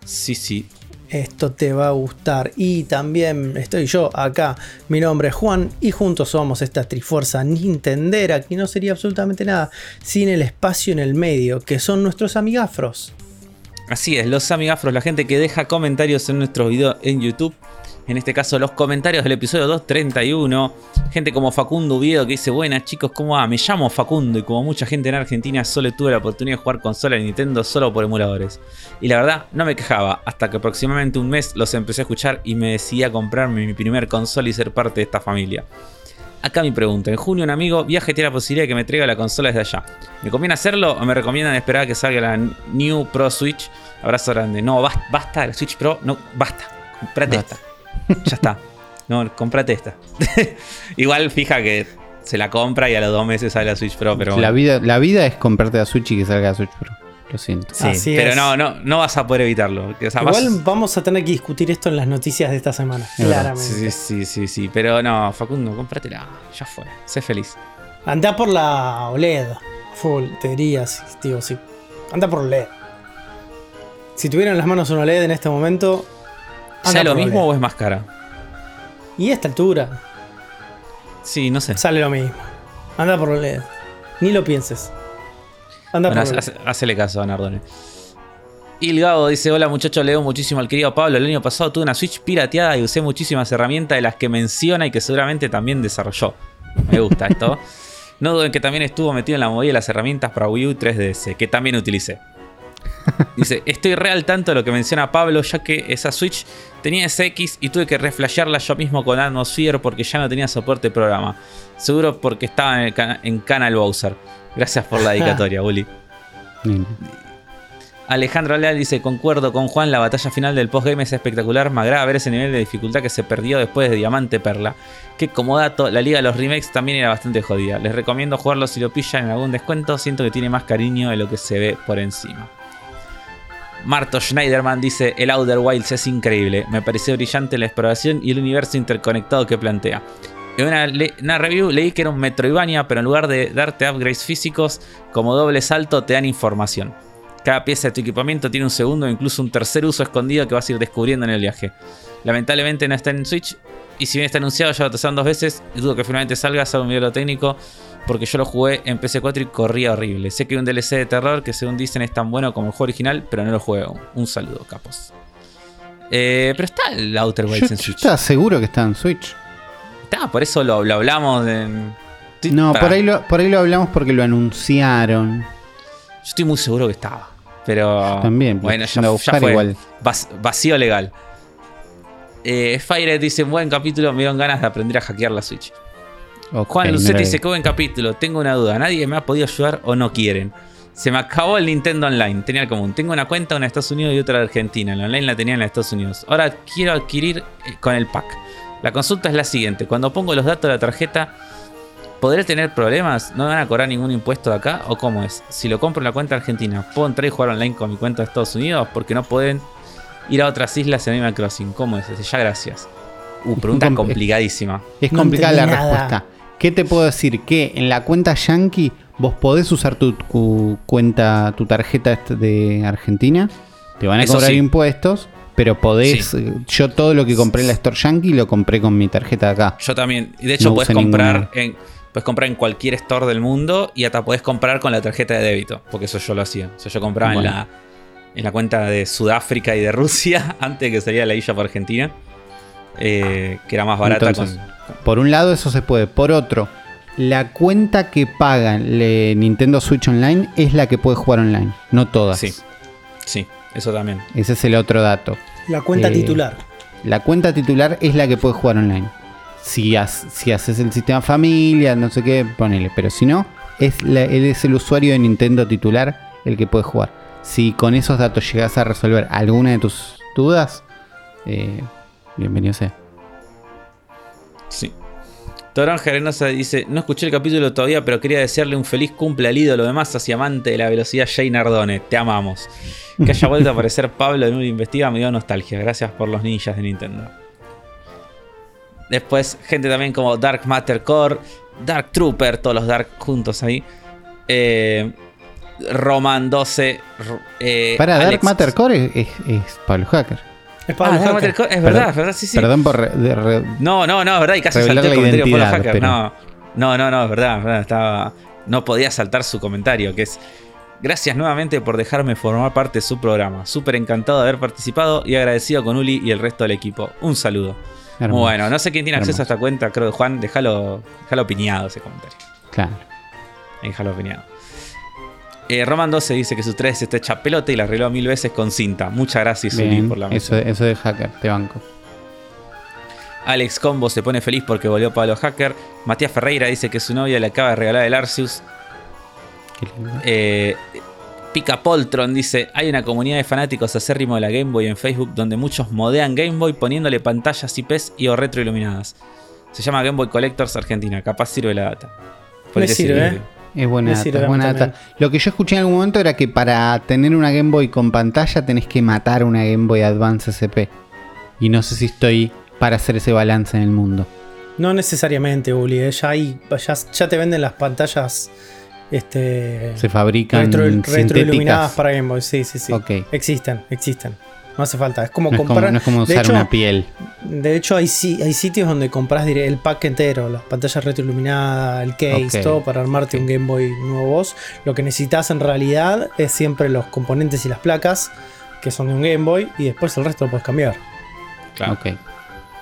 Sí, sí. Esto te va a gustar. Y también estoy yo acá. Mi nombre es Juan y juntos somos esta trifuerza nintendera que no sería absolutamente nada sin el espacio en el medio, que son nuestros amigafros. Así es, los amigafros, la gente que deja comentarios en nuestros videos en YouTube. En este caso, los comentarios del episodio 231. Gente como Facundo Oviedo que dice: Buenas chicos, ¿cómo va? Me llamo Facundo y como mucha gente en Argentina, solo tuve la oportunidad de jugar consola de Nintendo solo por emuladores. Y la verdad, no me quejaba, hasta que aproximadamente un mes los empecé a escuchar y me decidí a comprarme mi primer consola y ser parte de esta familia. Acá mi pregunta, en junio un amigo viaje tiene la posibilidad de que me traiga la consola desde allá. ¿Me conviene hacerlo o me recomiendan esperar a que salga la New Pro Switch? Abrazo grande. No, basta, basta la Switch Pro, no, basta. Comprate esta. Ya está. No, comprate esta. *laughs* Igual fija que se la compra y a los dos meses sale la Switch Pro, pero la, vida, la vida es comprarte la Switch y que salga la Switch Pro. Lo siento. Sí, Así pero es. no, no, no vas a poder evitarlo. O sea, vas- Igual vamos a tener que discutir esto en las noticias de esta semana. Es. Claramente. Sí, sí, sí, sí. Pero no, Facundo, cómpratela. Ya fue. Sé feliz. Anda por la OLED. Full, te diría, sí, digo, sí. Anda por OLED. Si tuvieran las manos una OLED en este momento. ¿Sea lo mismo o es más cara? Y a esta altura Sí, no sé. sale lo mismo. Anda por OLED. Ni lo pienses. Anda Bueno, por OLED. hace- hacele caso a Nardone. Ilgado dice: Hola muchachos, leo muchísimo al querido Pablo. El año pasado tuve una Switch pirateada y usé muchísimas herramientas de las que menciona y que seguramente también desarrolló. Me gusta esto. *laughs* No duden que también estuvo metido en la movida de las herramientas para Wii U y 3DS, que también utilicé. Dice, estoy re al tanto de lo que menciona Pablo, ya que esa Switch tenía SX y tuve que reflashearla yo mismo con Atmosphere porque ya no tenía soporte de programa. Seguro porque estaba en, Canal Bowser. Gracias por la dedicatoria, *laughs* Uli. Lindo. Alejandro Leal dice, concuerdo con Juan, la batalla final del postgame es espectacular, me agrada ver ese nivel de dificultad que se perdió después de Diamante Perla. Que como dato, la liga de los remakes también era bastante jodida. Les recomiendo jugarlo si lo pillan en algún descuento, siento que tiene más cariño de lo que se ve por encima. Marto Schneiderman dice, el Outer Wilds es increíble, me pareció brillante la exploración y el universo interconectado que plantea. En una, review leí que era un Metroidvania, pero en lugar de darte upgrades físicos, como doble salto te dan información. Cada pieza de tu equipamiento tiene un segundo o incluso un tercer uso escondido que vas a ir descubriendo en el viaje. Lamentablemente no está en Switch y si bien está anunciado ya lo testaron dos veces, dudo que finalmente salga, salvo un video técnico, porque yo lo jugué en PC4 y corría horrible. Sé que hay un DLC de terror que según dicen es tan bueno como el juego original, pero no lo jugué aún. Un saludo, capos. Eh, pero está el Outer Wilds en Switch. estaba seguro que está en Switch. Está, por eso lo, lo hablamos en. Estoy- No, por ahí, lo, por ahí lo hablamos porque lo anunciaron. Yo estoy muy seguro que estaba. Pero. También, Bueno, ya, ya fue. igual. Vac- vacío legal. Eh, Firet dice: Buen capítulo, me dieron ganas de aprender a hackear la Switch. Juan lo- dice: Qué buen capítulo. Tengo una duda. Nadie me ha podido ayudar o no quieren. Se me acabó el Nintendo Online. Tenía el común. Tengo una cuenta, una de Estados Unidos y otra de Argentina. La online la tenía en Estados Unidos. Ahora quiero adquirir eh, con el pack. La consulta es la siguiente: Cuando pongo los datos de la tarjeta, ¿podré tener problemas? ¿No me van a cobrar ningún impuesto de acá? ¿O cómo es? Si lo compro en la cuenta argentina, ¿puedo entrar y jugar online con mi cuenta de Estados Unidos? Porque no pueden ir a otras islas en Animal Crossing. ¿Cómo es? Dice, Ya, gracias. Uh, pregunta *laughs* compl- complicadísima. Es No complicada la nada. respuesta. ¿Qué te puedo decir? Que en la cuenta Yankee vos podés usar tu, tu cuenta, tu tarjeta de Argentina. Te van a Eso cobrar sí. impuestos, pero podés. eh, Yo todo lo que compré en la Store Yankee lo compré con mi tarjeta de acá. Yo también. Y de hecho, No puedes comprar ninguna. en. Puedes comprar en cualquier store del mundo y hasta podés comprar con la tarjeta de débito. Porque eso yo lo hacía. O sea, yo compraba Bueno. en la en la cuenta de Sudáfrica y de Rusia *laughs* antes de que saliera la isla por Argentina. Eh, que era más barata Entonces, con. Por un lado, eso se puede. Por otro, la cuenta que pagan le- Nintendo Switch Online es la que puede jugar online. No todas. Sí. Sí, eso también. Ese es el otro dato. La cuenta Eh, titular. La cuenta titular es la que puede jugar online. Si, has- si haces el sistema familia, no sé qué, ponele. Pero si no, es, la- él es el usuario de Nintendo titular el que puede jugar. Si con esos datos llegas a resolver alguna de tus dudas, eh, bienvenido sea. Sí. Torón Jerenosa dice: No escuché el capítulo todavía, pero quería desearle un feliz cumple al ídolo de masas y amante de la velocidad Jay Nardone. Te amamos. *laughs* Que haya vuelto a aparecer Pablo en un investiga me dio nostalgia. Gracias por los ninjas de Nintendo. Después, gente también como Dark Matter Core, Dark Trooper, todos los Dark juntos ahí. Eh, Roman 12. r- eh, Para Dark Matter Core es, es- es Pablo Hacker. Es Ah, Pablo Hacker. Core, es Perdón- verdad, es verdad, sí, sí. Perdón por... re- de re- No, no, no, es verdad, y casi salté el la comentario de Pablo identidad, Hacker. pero- No, no, no, no, es verdad, es verdad, estaba. No podía saltar su comentario, que es. Gracias nuevamente por dejarme formar parte de su programa. Súper encantado de haber participado y agradecido con Uli y el resto del equipo. Un saludo. hermoso. Muy bueno, no sé quién tiene acceso Hermoso. a esta cuenta, creo que Juan, déjalo, déjalo opiniado ese comentario. Claro. Déjalo opiniado. Eh, Roman 12 dice que su 3 está hecha pelota y la arregló mil veces con cinta. Muchas gracias, Uli, Bien, por la eso, eso de hacker, te banco. Alex Combo se pone feliz porque volvió Pablo Hacker. Matías Ferreira dice que su novia le acaba de regalar el Arceus. Qué lindo. Eh, Pica Poltron dice: Hay una comunidad de fanáticos acérrimo de la Game Boy en Facebook donde muchos modean Game Boy poniéndole pantallas IPs y o retroiluminadas. Se llama Game Boy Collectors Argentina. Capaz sirve la data. Por Me sirve, ¿eh? Es buena data, es buena data. Lo que yo escuché en algún momento era que para tener una Game Boy con pantalla tenés que matar una Game Boy Advance SP. Y no sé si estoy para hacer ese balance en el mundo. No necesariamente, Uli. eh, Ya, hay, ya, ya te venden las pantallas este, Se fabrican retro- retroiluminadas para Game Boy. Sí, sí, sí. Existen, existen. No hace falta. Es como No es como, comprar. no es como usar hecho, una piel. De hecho, hay, hay sitios donde compras el pack entero, las pantallas retroiluminadas, el case, todo para armarte un Game Boy nuevo vos. Lo que necesitas en realidad es siempre los componentes y las placas que son de un Game Boy y después el resto lo puedes cambiar. Claro.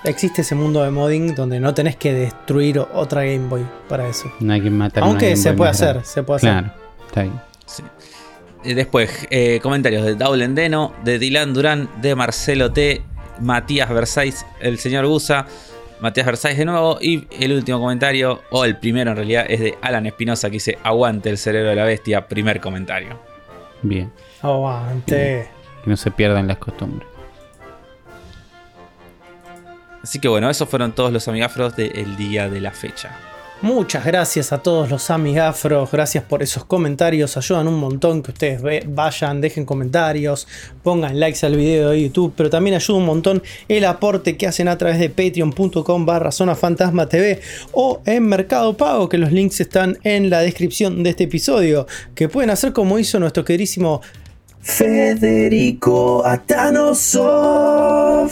Existe ese mundo de modding donde no tenés que destruir otra Game Boy para eso. No hay que matar una Aunque Game se Boy puede hacer, se puede hacer. Claro, está bien. Después, eh, comentarios de Daulen Deno, de Dylan Durán, de Marcelo T, Matías Versailles, el señor Gusa, Matías Versailles de nuevo. Y el último comentario, o el primero en realidad, es de Alan Espinosa que dice: Aguante el cerebro de la bestia. Primer comentario. Bien. Aguante. Que no se pierdan las costumbres. Así que bueno, esos fueron todos los amigafros del día de la fecha. Muchas gracias a todos los amigafros, gracias por esos comentarios, ayudan un montón que ustedes vayan, dejen comentarios, pongan likes al video de YouTube, pero también ayuda un montón el aporte que hacen a través de patreon.com barra zona fantasma TV o en Mercado Pago, que los links están en la descripción de este episodio, que pueden hacer como hizo nuestro queridísimo Federico Atanosov.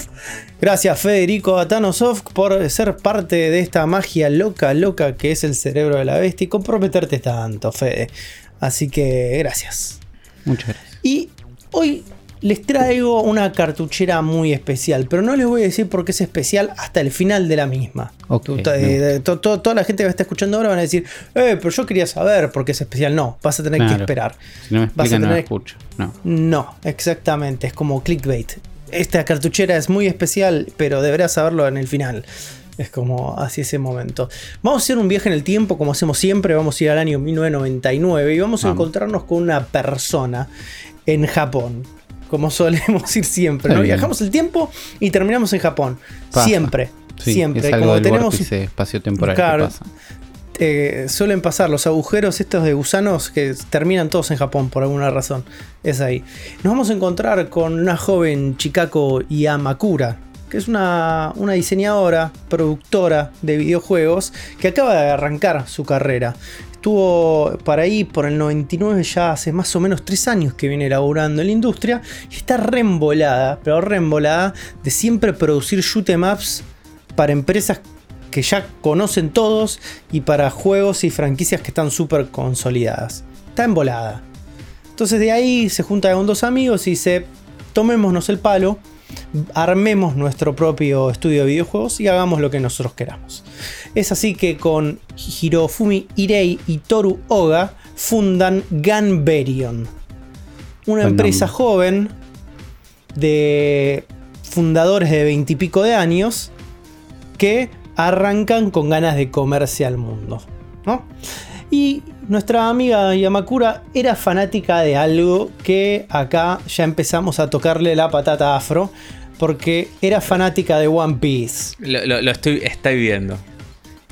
Gracias Federico Atanosov por ser parte de esta magia loca, loca que es el cerebro de la bestia y comprometerte tanto, Fede. Así que gracias. Muchas gracias. Y hoy les traigo una cartuchera muy especial, pero no les voy a decir por qué es especial hasta el final de la misma. Ok, Tu- to- eh, to- to- toda la gente que me está escuchando ahora van a decir, eh, pero yo quería saber por qué es especial. No, vas a tener que esperar. Si no me Vas a explican, no lo tener- escucho. No. No, exactamente, es como clickbait. Esta cartuchera es muy especial, pero deberás saberlo en el final. Es como así ese momento. Vamos a hacer un viaje en el tiempo, como hacemos siempre. Vamos a ir al año 1999 y vamos a Vamos. encontrarnos con una persona en Japón. Como solemos ir siempre. ¿no? Viajamos el tiempo y terminamos en Japón. Pasa. Siempre. Sí, siempre. Es algo Como del tenemos espacio-temporal Claro. Suelen pasar los agujeros estos de gusanos que terminan todos en Japón por alguna razón. Es ahí. Nos vamos a encontrar con una joven Chikako Yamakura, que es una, una diseñadora, productora de videojuegos que acaba de arrancar su carrera. Estuvo para ahí por el 99 ya hace más o menos 3 años que viene laburando en la industria y está reembolada, pero reembolada de siempre producir shoot 'em ups para empresas que ya conocen todos y para juegos y franquicias que están súper consolidadas. Está embolada. Entonces de ahí se junta con dos amigos y dice, tomémonos el palo, armemos nuestro propio estudio de videojuegos y hagamos lo que nosotros queramos. Es así que con Hirofumi Irei y Toru Oga fundan Ganberion, una empresa joven de fundadores de veintipico de años que arrancan con ganas de comerse al mundo. ¿no? Y nuestra amiga Yamakura era fanática de algo que acá ya empezamos a tocarle la patata afro, porque era fanática de One Piece. Lo, estoy, viendo.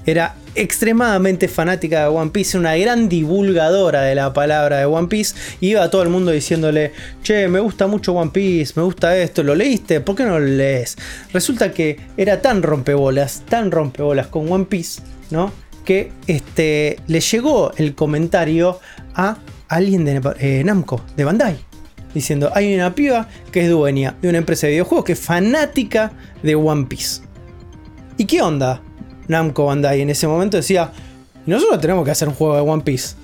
Era extremadamente fanática de One Piece, una gran divulgadora de la palabra de One Piece. Y iba a todo el mundo diciéndole, che, me gusta mucho One Piece, me gusta esto, ¿lo leíste? ¿Por qué no lo lees? Resulta que era tan rompebolas, tan rompebolas con One Piece, ¿no? Que este, le llegó el comentario a alguien de eh, Namco, de Bandai. Diciendo, hay una piba que es dueña de una empresa de videojuegos que es fanática de One Piece. ¿Y qué onda? Namco Bandai en ese momento decía, nosotros tenemos que hacer un juego de One Piece.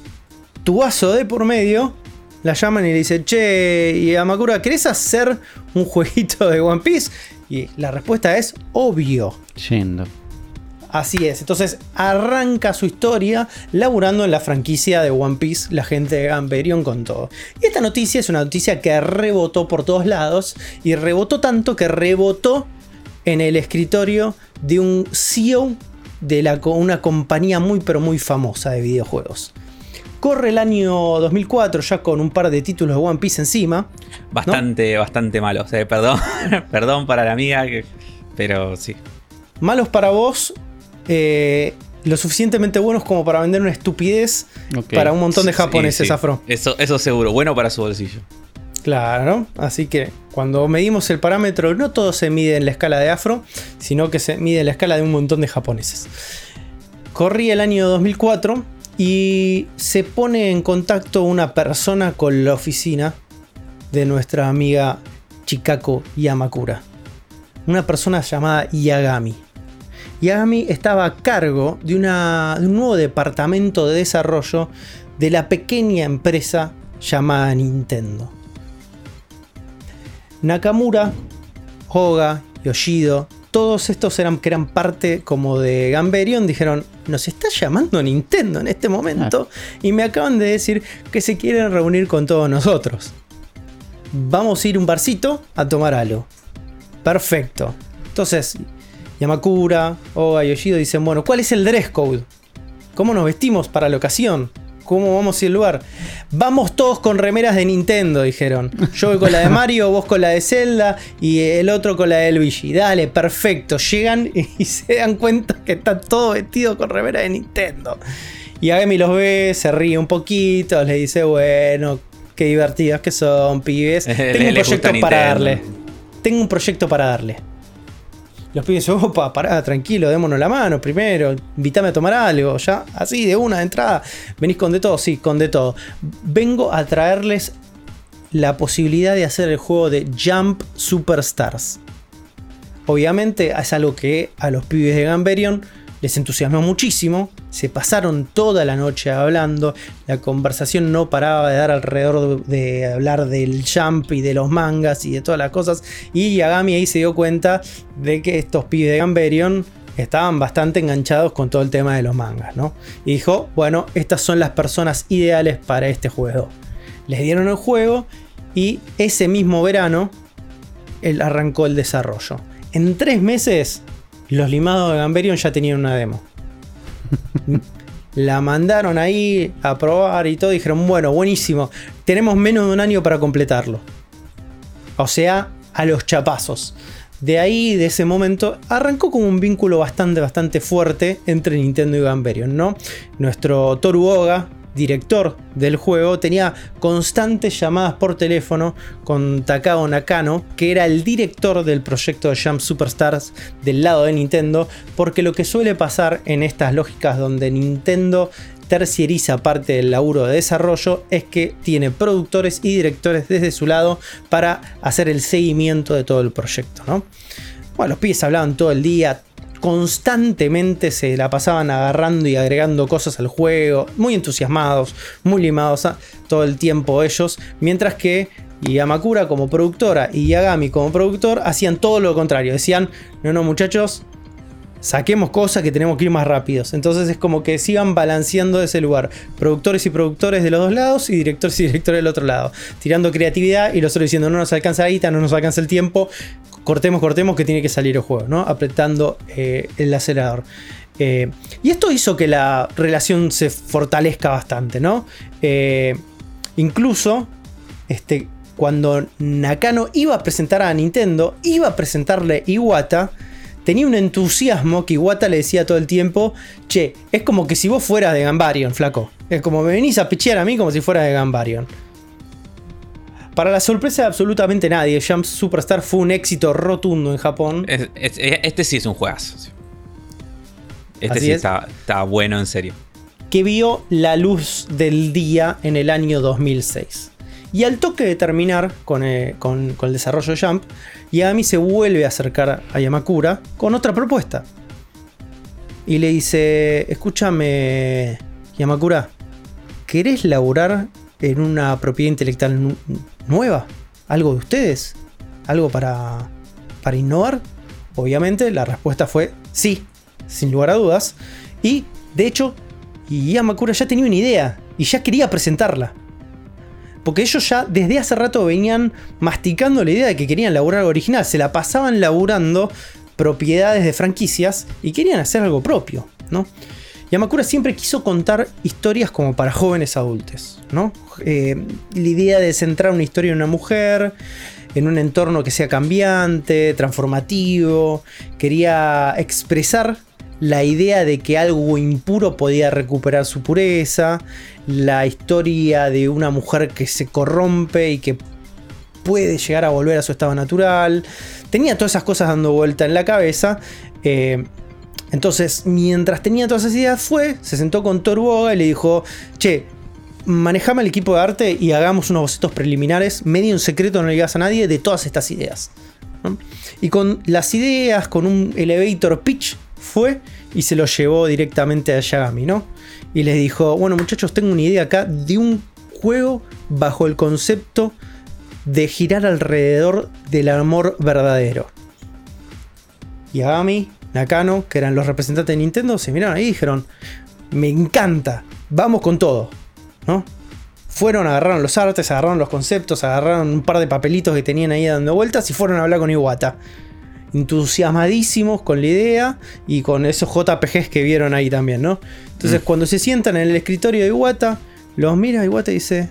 Tu vaso de por medio la llaman y le dice, che, y Amakura, ¿querés hacer un jueguito de One Piece? Y la respuesta es obvio. Yendo. Así es, entonces arranca su historia laburando en la franquicia de One Piece, la gente de Gamberion con todo. Y esta noticia es una noticia que rebotó por todos lados y rebotó tanto que rebotó en el escritorio de un CEO de la, una compañía muy pero muy famosa de videojuegos. Corre el año 2004 ya con un par de títulos de One Piece encima. Bastante, bastante malo. O sea, perdón, *laughs* perdón para la amiga, que- pero sí. Malos para vos, eh, lo suficientemente buenos como para vender una estupidez para un montón de Sí, japoneses sí. afro. Eso, eso seguro. Bueno para su bolsillo. Claro, así que cuando medimos el parámetro, no todo se mide en la escala de afro, sino que se mide en la escala de un montón de japoneses. Corrí el año 2004 y se pone en contacto una persona con la oficina de nuestra amiga Chikako Yamakura. Una persona llamada Yagami. Yagami estaba a cargo de un nuevo departamento de desarrollo de la pequeña empresa llamada Nintendo. Nakamura, Hoga, Yoshido, todos estos eran, que eran parte como de Gamberion, dijeron, nos está llamando Nintendo en este momento y me acaban de decir que se quieren reunir con todos nosotros. Vamos a ir a un barcito a tomar algo. Perfecto. Entonces, Yamakura, Oga y Yoshido dicen, bueno, ¿cuál es el dress code? ¿Cómo nos vestimos para la ocasión? ¿Cómo vamos a ir al lugar? Vamos todos con remeras de Nintendo, dijeron. Yo voy con la de Mario, vos con la de Zelda y el otro con la de Luigi. Dale, perfecto. Llegan y *laughs* se dan cuenta que están todos vestidos con remera de Nintendo. Y Agami los ve, se ríe un poquito, les dice, bueno, qué divertidos que son, pibes. *laughs* Tengo un proyecto para darle. Tengo un proyecto para darle. Los pibes dicen, opa, pará, tranquilo, démonos la mano primero, invítame a tomar algo, ya, así, de una, de entrada. ¿Venís con de todo? Sí, con de todo. Vengo a traerles la posibilidad de hacer el juego de Jump Superstars. Obviamente es algo que a los pibes de Gamberion les entusiasmó muchísimo, se pasaron toda la noche hablando, la conversación no paraba de dar alrededor de, hablar del jump y de los mangas y de todas las cosas, y Yagami ahí se dio cuenta de que estos pibes de Gamberion estaban bastante enganchados con todo el tema de los mangas, ¿no? Y dijo, bueno, estas son las personas ideales para este juego. Les dieron el juego y ese mismo verano él arrancó el desarrollo. En tres meses, los limados de Gamberion ya tenían una demo. La mandaron ahí a probar y todo. Dijeron, bueno, buenísimo. Tenemos menos de un año para completarlo. O sea, a los chapazos. De ahí, de ese momento, arrancó como un vínculo bastante, bastante fuerte entre Nintendo y Gamberion, ¿no? Nuestro Toru Oga, director del juego, tenía constantes llamadas por teléfono con Takao Nakano, que era el director del proyecto de Jump Superstars del lado de Nintendo, porque lo que suele pasar en estas lógicas donde Nintendo terciariza parte del laburo de desarrollo es que tiene productores y directores desde su lado para hacer el seguimiento de todo el proyecto. ¿no? Bueno, los pibes hablaban todo el día, constantemente se la pasaban agarrando y agregando cosas al juego, muy entusiasmados, muy limados todo el tiempo ellos, mientras que Yamakura como productora y Yagami como productor hacían todo lo contrario, decían, no, no muchachos, saquemos cosas que tenemos que ir más rápidos. Entonces es como que sigan balanceando ese lugar. Productores y productores de los dos lados y directores y directores del otro lado. Tirando creatividad y los otros diciendo no nos alcanza la guita, no nos alcanza el tiempo. Cortemos, cortemos que tiene que salir el juego, ¿no? Apretando eh, el acelerador. Eh, y esto hizo que la relación se fortalezca bastante, ¿no? Eh, incluso, este, cuando Nakano iba a presentar a Nintendo, iba a presentarle Iwata, tenía un entusiasmo que Iwata le decía todo el tiempo, che, es como que si vos fueras de Gambarion, flaco. Es como me venís a pichear a mí como si fuera de Gambarion. Para la sorpresa de absolutamente nadie, Jump Superstar fue un éxito rotundo en Japón. Es- es- este sí es un juegazo. Este Así sí es. está, está bueno en serio. que vio la luz del día en el año 2006. Y al toque de terminar con, eh, con- con el desarrollo de Jump, Yagami se vuelve a acercar a Yamakura con otra propuesta. Y le dice, escúchame, Yamakura, ¿querés laburar en una propiedad intelectual nu- nueva? ¿Algo de ustedes? ¿Algo para, para innovar? Obviamente la respuesta fue sí, sin lugar a dudas. Y de hecho, Yamakura ya tenía una idea y ya quería presentarla. Porque ellos ya desde hace rato venían masticando la idea de que querían laburar algo original. Se la pasaban laburando propiedades de franquicias y querían hacer algo propio, ¿no? Yamakura siempre quiso contar historias como para jóvenes adultos, ¿no? Eh, la idea de centrar una historia en una mujer, en un entorno que sea cambiante, transformativo. Quería expresar la idea de que algo impuro podía recuperar su pureza, la historia de una mujer que se corrompe y que puede llegar a volver a su estado natural. Tenía todas esas cosas dando vuelta en la cabeza. eh, entonces, mientras tenía todas esas ideas, fue, se sentó con Toru Oga y le dijo, che, manejame el equipo de arte y hagamos unos bocetos preliminares, medio en secreto, no le digas a nadie, de todas estas ideas. Y con las ideas, con un elevator pitch, fue y se lo llevó directamente a Yagami, ¿no? Y les dijo, bueno muchachos, tengo una idea acá de un juego bajo el concepto de girar alrededor del amor verdadero. Yagami, Nakano, que eran los representantes de Nintendo, se miraron ahí y dijeron, me encanta, vamos con todo, ¿no? Fueron, agarraron los artes, agarraron los conceptos, agarraron un par de papelitos que tenían ahí dando vueltas y fueron a hablar con Iwata. Entusiasmadísimos con la idea y con esos JPGs que vieron ahí también, ¿no? Entonces, cuando se sientan en el escritorio de Iwata, los mira Iwata y dice: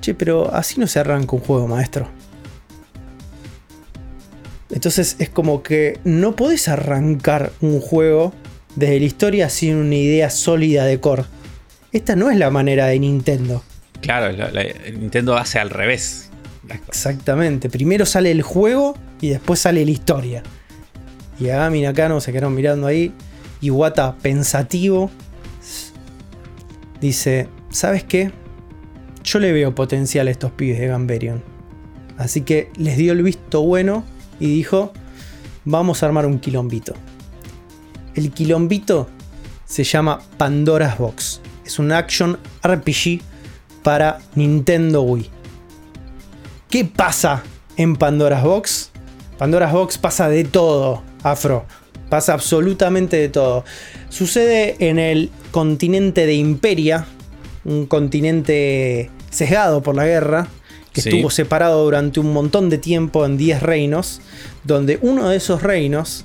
Che, pero así no se arranca un juego, maestro. Entonces es como que no podés arrancar un juego desde la historia sin una idea sólida de core. Esta no es la manera de Nintendo. Claro, la- la- Nintendo hace al revés. Exactamente. Primero sale el juego y después sale la historia. Y Agami y Nakano se quedaron mirando ahí. Iwata, pensativo, dice: ¿Sabes qué? Yo le veo potencial a estos pibes de Gamberion. Así que les dio el visto bueno y dijo: Vamos a armar un quilombito. el quilombito se llama Pandora's Box. Es un action RPG para Nintendo Wii. ¿Qué pasa en Pandora's Box? Pandora's Box pasa de todo, Afro. Pasa absolutamente de todo. Sucede en el continente de Imperia, un continente sesgado por la guerra, que Sí. estuvo separado durante un montón de tiempo en 10 reinos, donde uno de esos reinos,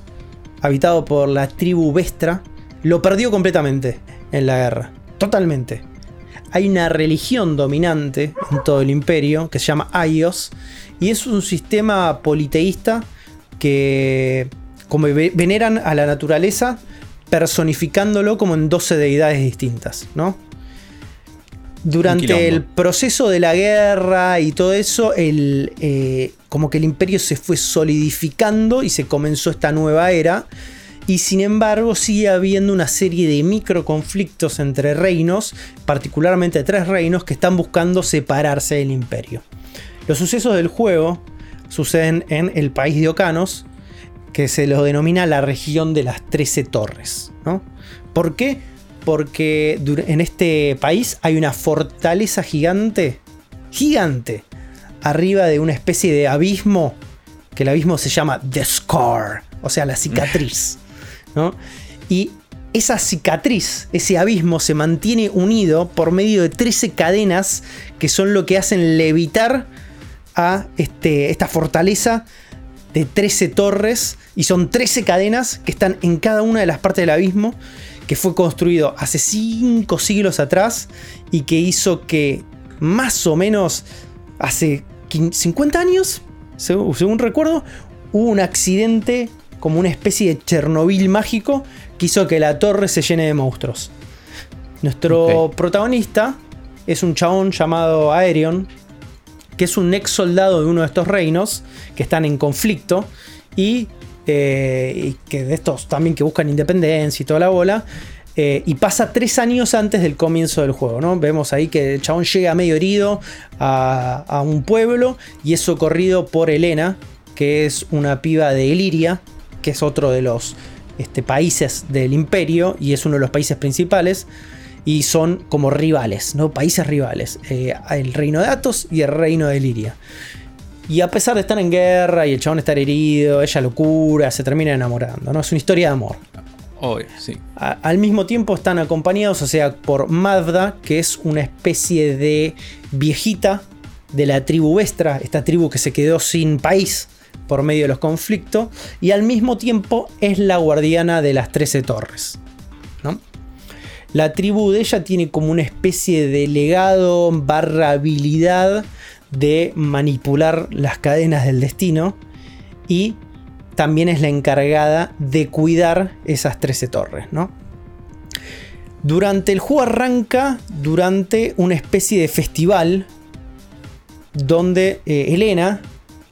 habitado por la tribu Vestra, lo perdió completamente en la guerra. Totalmente. Hay una religión dominante en todo el imperio que se llama Aios y es un sistema politeísta que como ve- veneran a la naturaleza personificándolo como en 12 deidades distintas, ¿no? Durante el proceso de la guerra y todo eso, el, eh, como que el imperio se fue solidificando y se comenzó esta nueva era. Y sin embargo sigue habiendo una serie de microconflictos entre reinos, particularmente tres reinos que están buscando separarse del imperio. Los sucesos del juego suceden en el país de Ocanos, que se lo denomina la región de las 13 torres. ¿no? ¿Por qué? Porque en este país hay una fortaleza gigante, gigante, arriba de una especie de abismo, que el abismo se llama The Scar, o sea, la cicatriz. *laughs* ¿no? Y esa cicatriz, ese abismo se mantiene unido por medio de 13 cadenas que son lo que hacen levitar a este, esta fortaleza de 13 torres y son 13 cadenas que están en cada una de las partes del abismo que fue construido hace 5 siglos atrás y que hizo que más o menos hace quin- 50 años, según, según recuerdo, hubo un accidente como una especie de Chernobyl mágico que hizo que la torre se llene de monstruos. Nuestro protagonista es un chabón llamado Aerion, que es un ex soldado de uno de estos reinos que están en conflicto y, eh, y que de estos también que buscan independencia y toda la bola. eh, y pasa tres años antes del comienzo del juego, ¿no? Vemos ahí que el chabón llega medio herido a, un pueblo y es socorrido por Helena, que es una piba de Iliria, que es otro de los este, países del imperio y es uno de los países principales y son como rivales, ¿no? Países rivales. eh, el reino de Atos y el reino de Liria. Y a pesar de estar en guerra y el chabón estar herido, ella lo cura, se termina enamorando, ¿no? Es una historia de amor. Obvio, sí. A- al mismo tiempo están acompañados, o sea, por Mavda, que es una especie de viejita de la tribu Vestra, esta tribu que se quedó sin país por medio de los conflictos, y al mismo tiempo es la guardiana de las 13 torres. ¿no? La tribu de ella tiene como una especie de legado barra habilidad de manipular las cadenas del destino y también es la encargada de cuidar esas 13 torres, ¿no? Durante el juego arranca durante una especie de festival donde eh, Elena,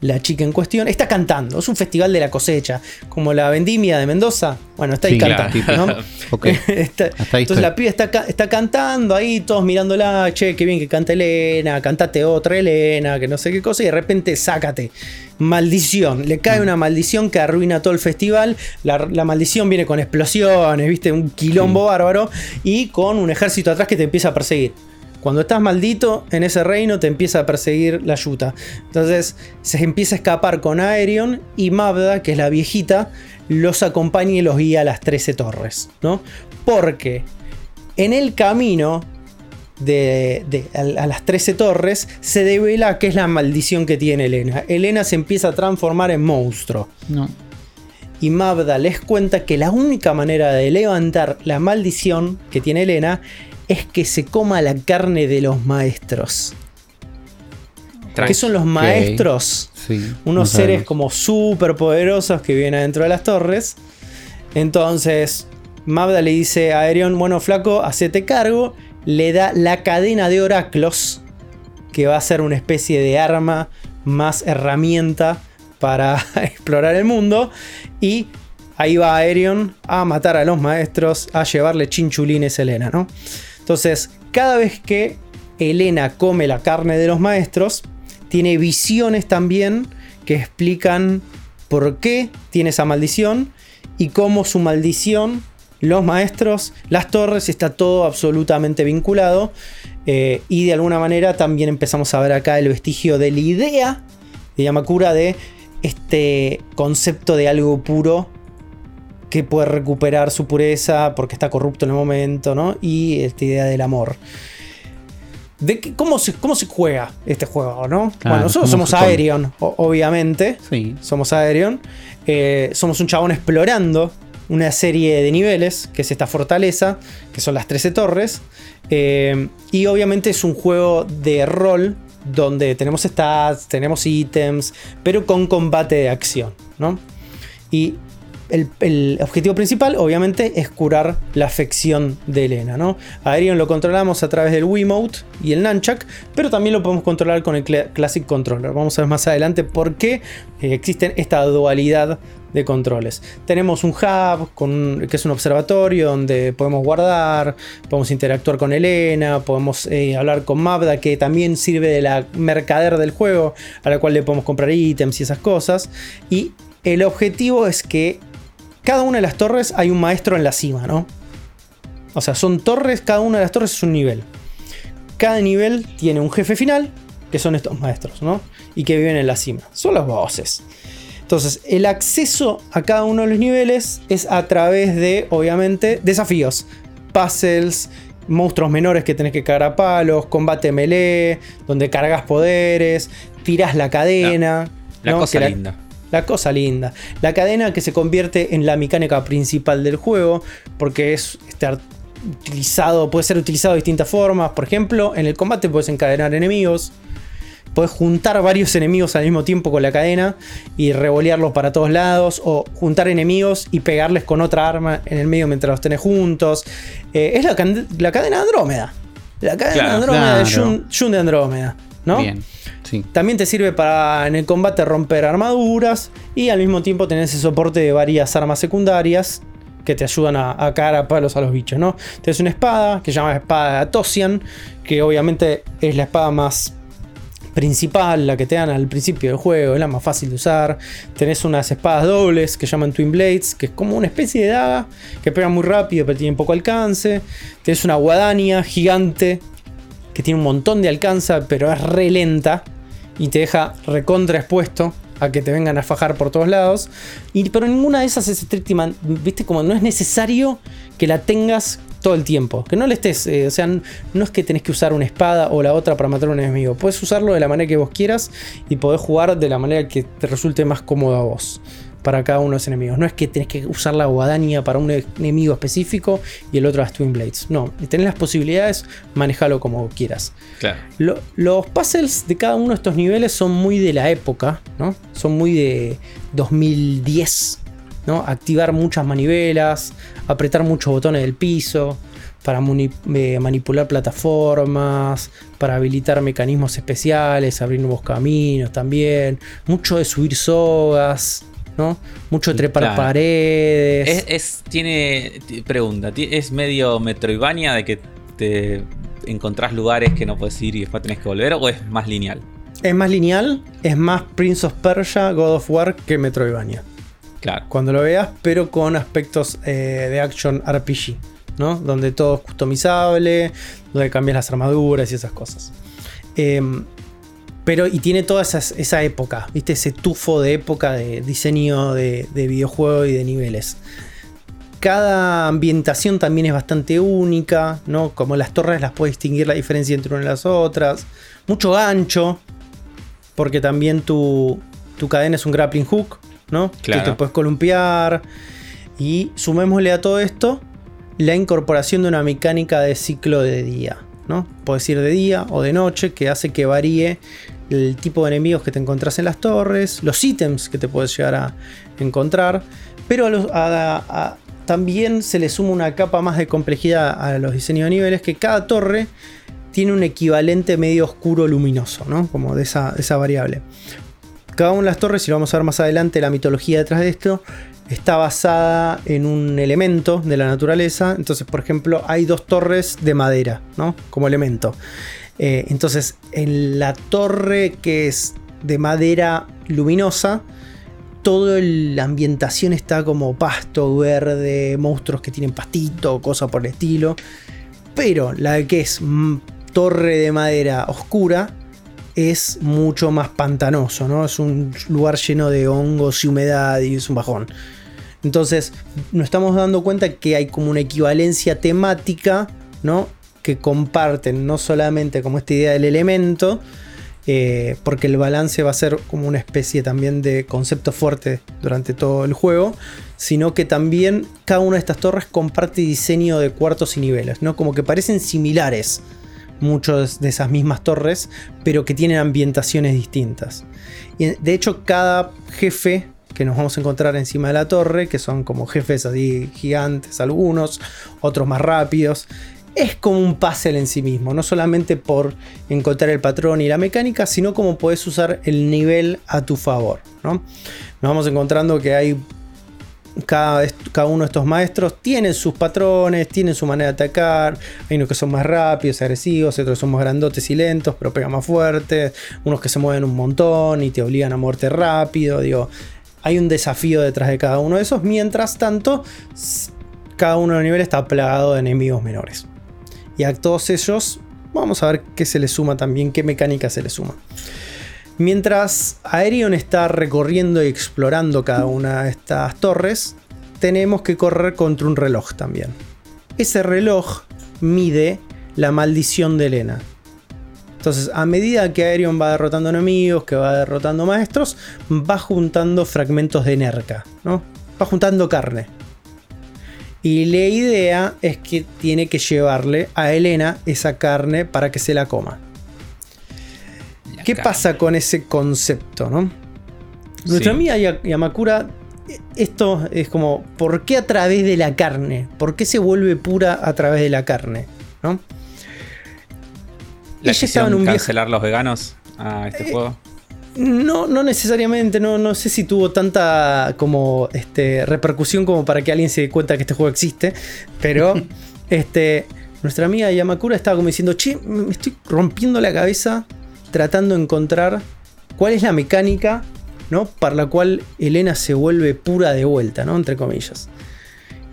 la chica en cuestión, está cantando. Es un festival de la cosecha, como la vendimia de Mendoza. Bueno, está ahí Sí, cantando. claro. ¿no? *laughs* *laughs* Está- Hasta ahí entonces estoy. la piba está, ca- está cantando ahí, todos mirándola, che, qué bien que canta Elena, cantate otra Elena, que no sé qué cosa, y de repente sácate. Maldición, le Mm. cae una maldición que arruina todo el festival. La, la maldición viene con explosiones, viste, un quilombo bárbaro, y con un ejército atrás que te empieza a perseguir. Cuando estás maldito en ese reino te empieza a perseguir la yuta. Entonces se empieza a escapar con Aerion y Mabda, que es la viejita, los acompaña y los guía a las 13 torres. ¿no? Porque en el camino de, de- a, a las 13 torres se devela que es la maldición que tiene Elena. Elena se empieza a transformar en monstruo. No. Y Mabda les cuenta que la única manera de levantar la maldición que tiene Elena es que se coma la carne de los maestros. Tranqui. ¿Qué son los maestros? Sí. Unos no seres como súper poderosos que vienen adentro de las torres. Entonces, Mabda le dice a Aerion, bueno, flaco, hacete cargo. Le da la cadena de oraclos, que va a ser una especie de arma más herramienta para *laughs* explorar el mundo. Y ahí va Aerion a matar a los maestros, a llevarle chinchulines a Elena, ¿no? Entonces, cada vez que Elena come la carne de los maestros, tiene visiones también que explican por qué tiene esa maldición y cómo su maldición, los maestros, las torres, está todo absolutamente vinculado. Eh, y de alguna manera también empezamos a ver acá el vestigio de la idea de Yamakura de este concepto de algo puro que puede recuperar su pureza porque está corrupto en el momento, ¿no? Y esta idea del amor. De que- cómo, se, ¿Cómo se juega este juego, no? Bueno, nosotros ¿cómo somos? Aerion, obviamente. Sí. Somos Aerion. Eh, somos un chabón explorando una serie de niveles, que es esta fortaleza, que son las 13 torres. Eh, y obviamente es un juego de rol donde tenemos stats, tenemos ítems, pero con combate de acción, ¿no? Y el, objetivo principal, obviamente, es curar la afección de Elena, ¿no? A Aerion lo controlamos a través del Wiimote y el Nunchuck, pero también lo podemos controlar con el Cla- Classic Controller. Vamos a ver más adelante por qué eh, existen esta dualidad de controles. Tenemos un hub que es un observatorio donde podemos guardar, podemos interactuar con Elena, podemos eh, hablar con Mabda que también sirve de la mercader del juego a la cual le podemos comprar ítems y esas cosas. Y el objetivo es que cada una de las torres hay un maestro en la cima, ¿no? O sea, son torres, cada una de las torres es un nivel. Cada nivel tiene un jefe final, que son estos maestros, ¿no? Y que viven en la cima. Son los bosses. Entonces, el acceso a cada uno de los niveles es a través de, obviamente, desafíos, puzzles, monstruos menores que tenés que cagar a palos, combate melee, donde cargas poderes, tirás la cadena. La ¿no? cosa Que linda. la cosa linda. La cadena que se convierte en la mecánica principal del juego. Porque es estar utilizado. Puede ser utilizado de distintas formas. Por ejemplo, en el combate puedes encadenar enemigos. Puedes juntar varios *laughs* enemigos al mismo tiempo con la cadena y revolearlos para todos lados. O juntar enemigos y pegarles con otra arma en el medio mientras los tenés juntos. Eh, es la, la cadena Andrómeda. La cadena Claro, Andrómeda de claro. Jun, Jun de Andrómeda. ¿No? Bien. Sí. También te sirve para en el combate romper armaduras y al mismo tiempo tenés el soporte de varias armas secundarias que te ayudan a, a cagar a palos a los bichos, ¿no? Tienes una espada que se llama espada de Atosian, que obviamente es la espada más principal, la que te dan al principio del juego, es la más fácil de usar. Tenés unas espadas dobles que llaman Twin Blades, que es como una especie de daga que pega muy rápido pero tiene poco alcance. Tenés una guadaña gigante que tiene un montón de alcance, pero es re lenta y te deja recontra expuesto a que te vengan a fajar por todos lados. Y, pero ninguna de esas es estrictamente, viste, como no es necesario que la tengas todo el tiempo. Que no le estés, eh, o sea, no es que tenés que usar una espada o la otra para matar a un enemigo. Puedes usarlo de la manera que vos quieras y podés jugar de la manera que te resulte más cómodo a vos. Para cada uno de los enemigos. No es que tenés que usar la guadaña para un enemigo específico y el otro las Twin Blades. No, tenés las posibilidades, manejalo como quieras. Claro. Lo- los puzzles de cada uno de estos niveles son muy de la época, ¿no? Son muy de 2010, ¿no? Activar muchas manivelas, apretar muchos botones del piso para eh, manipular plataformas, para habilitar mecanismos especiales, abrir nuevos caminos también, mucho de subir sogas, ¿no? Mucho trepar Claro. paredes. Es, es- tiene. Pregunta, ¿es medio Metroidvania de que te encontrás lugares que no puedes ir y después tenés que volver? ¿O es más lineal? Es más lineal, es más Prince of Persia, God of War que Metroidvania. Claro. cuando lo veas, pero con aspectos eh, de action RPG, ¿no? Donde todo es customizable, donde cambias las armaduras y esas cosas. Em, pero, y tiene toda esa, esa época, ¿viste? Ese tufo de época de diseño de, de videojuego y de niveles. Cada ambientación también es bastante única, ¿no? Como las torres las puedes distinguir la diferencia entre una y las otras. Mucho gancho, porque también tu, tu cadena es un grappling hook, ¿no? Claro. Que te puedes columpiar. Y sumémosle a todo esto la incorporación de una mecánica de ciclo de día, ¿no? Puedes ir de día o de noche, que hace que varíe el tipo de enemigos que te encontrás en las torres, los ítems que te puedes llegar a encontrar, pero a a- a- también se le suma una capa más de complejidad a los diseños de niveles, que cada torre tiene un equivalente medio oscuro luminoso, ¿no? Como de esa, de esa variable. Cada una de las torres, y lo vamos a ver más adelante, la mitología detrás de esto, está basada en un elemento de la naturaleza. Entonces, por ejemplo, hay dos torres de madera, ¿no? Como elemento. Eh, entonces, en la torre que es de madera luminosa, toda la ambientación está como pasto verde, monstruos que tienen pastito, cosas por el estilo. Pero la que es mm, torre de madera oscura es mucho más pantanoso, ¿no? Es un lugar lleno de hongos y humedad y es un bajón. Entonces, nos estamos dando cuenta que hay como una equivalencia temática, ¿no? Que comparten no solamente como esta idea del elemento, eh, porque el balance va a ser como una especie también de concepto fuerte durante todo el juego, sino que también cada una de estas torres comparte diseño de cuartos y niveles, ¿no? Como que parecen similares muchas de esas mismas torres, pero que tienen ambientaciones distintas. Y de hecho, cada jefe que nos vamos a encontrar encima de la torre, que son como jefes así gigantes algunos, otros más rápidos, es como un puzzle en sí mismo, no solamente por encontrar el patrón y la mecánica, sino como puedes usar el nivel a tu favor. ¿no? Nos vamos encontrando que hay cada, cada, uno de estos maestros tienen sus patrones, tienen su manera de atacar. Hay unos que son más rápidos, agresivos, otros son más grandotes y lentos, pero pegan más fuerte. Unos que se mueven un montón y te obligan a muerte rápido. Digo, hay un desafío detrás de cada uno de esos. Mientras tanto, cada uno de los niveles está plagado de enemigos menores. Y a todos ellos, vamos a ver qué se les suma también, qué mecánica se les suma. Mientras Aerion está recorriendo y explorando cada una de estas torres, tenemos que correr contra un reloj también. Ese reloj mide la maldición de Elena. Entonces, a medida que Aerion va derrotando enemigos, que va derrotando maestros, va juntando fragmentos de Nerca, ¿no? Va juntando carne. Y la idea es que tiene que llevarle a Elena esa carne para que se la coma. ¿Qué pasa con ese concepto, no? Nuestra amiga Yamakura, esto es como, ¿por qué a través de la carne? ¿Por qué se vuelve pura a través de la carne? ¿No? ¿La Ella estaba en un cancelar los veganos a este eh, juego? No, no necesariamente, no, no sé si tuvo tanta como este, repercusión como para que alguien se dé cuenta que este juego existe, pero *laughs* este, nuestra amiga Yamakura estaba como diciendo, che, me estoy rompiendo la cabeza tratando de encontrar cuál es la mecánica ¿no? para la cual Elena se vuelve pura de vuelta, ¿no? entre comillas.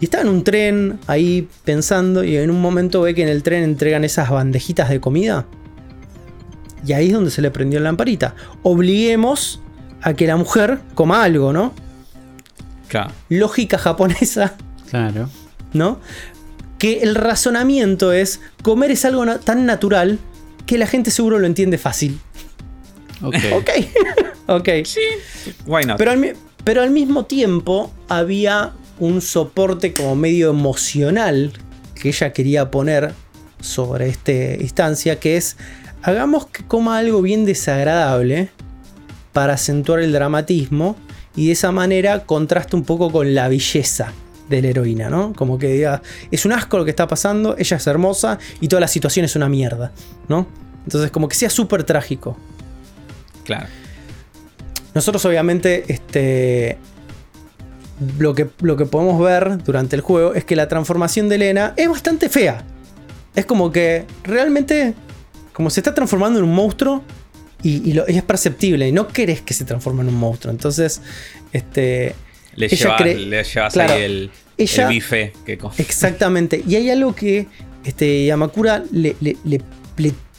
Y estaba en un tren ahí pensando y en un momento ve que en el tren entregan esas bandejitas de comida y ahí es donde se le prendió la lamparita. Obliguemos a que la mujer coma algo, ¿no? Claro. Lógica japonesa. Claro. ¿No? Que el razonamiento es comer es algo tan natural que la gente seguro lo entiende fácil. Ok. *laughs* ok. *laughs* ok. Sí. Why not? Pero al, pero al mismo tiempo había un soporte como medio emocional que ella quería poner sobre esta instancia, que es hagamos que coma algo bien desagradable para acentuar el dramatismo y de esa manera contraste un poco con la belleza de la heroína, ¿no? Como que diga, es un asco lo que está pasando, ella es hermosa y toda la situación es una mierda, ¿no? Entonces como que sea súper trágico. Claro. Nosotros obviamente, este, lo que, lo que podemos ver durante el juego es que la transformación de Elena es bastante fea. Es como que realmente como se está transformando en un monstruo y, es perceptible y no querés que se transforme en un monstruo. Entonces, este... Le, llevas ahí el, bife que Exactamente. Y hay algo que este, Yamakura le,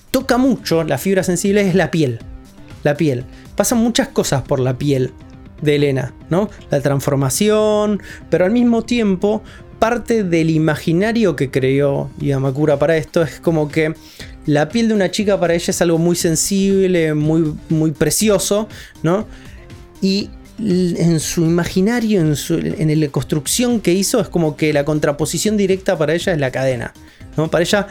toca mucho, la fibra sensible, es la piel. La piel. Pasan muchas cosas por la piel de Elena, ¿no? La transformación, pero al mismo tiempo parte del imaginario que creó Yamakura para esto es como que la piel de una chica para ella es algo muy sensible, muy, muy precioso, ¿no? Y en su imaginario, en, su, en la construcción que hizo, es como que la contraposición directa para ella es la cadena. ¿no? Para ella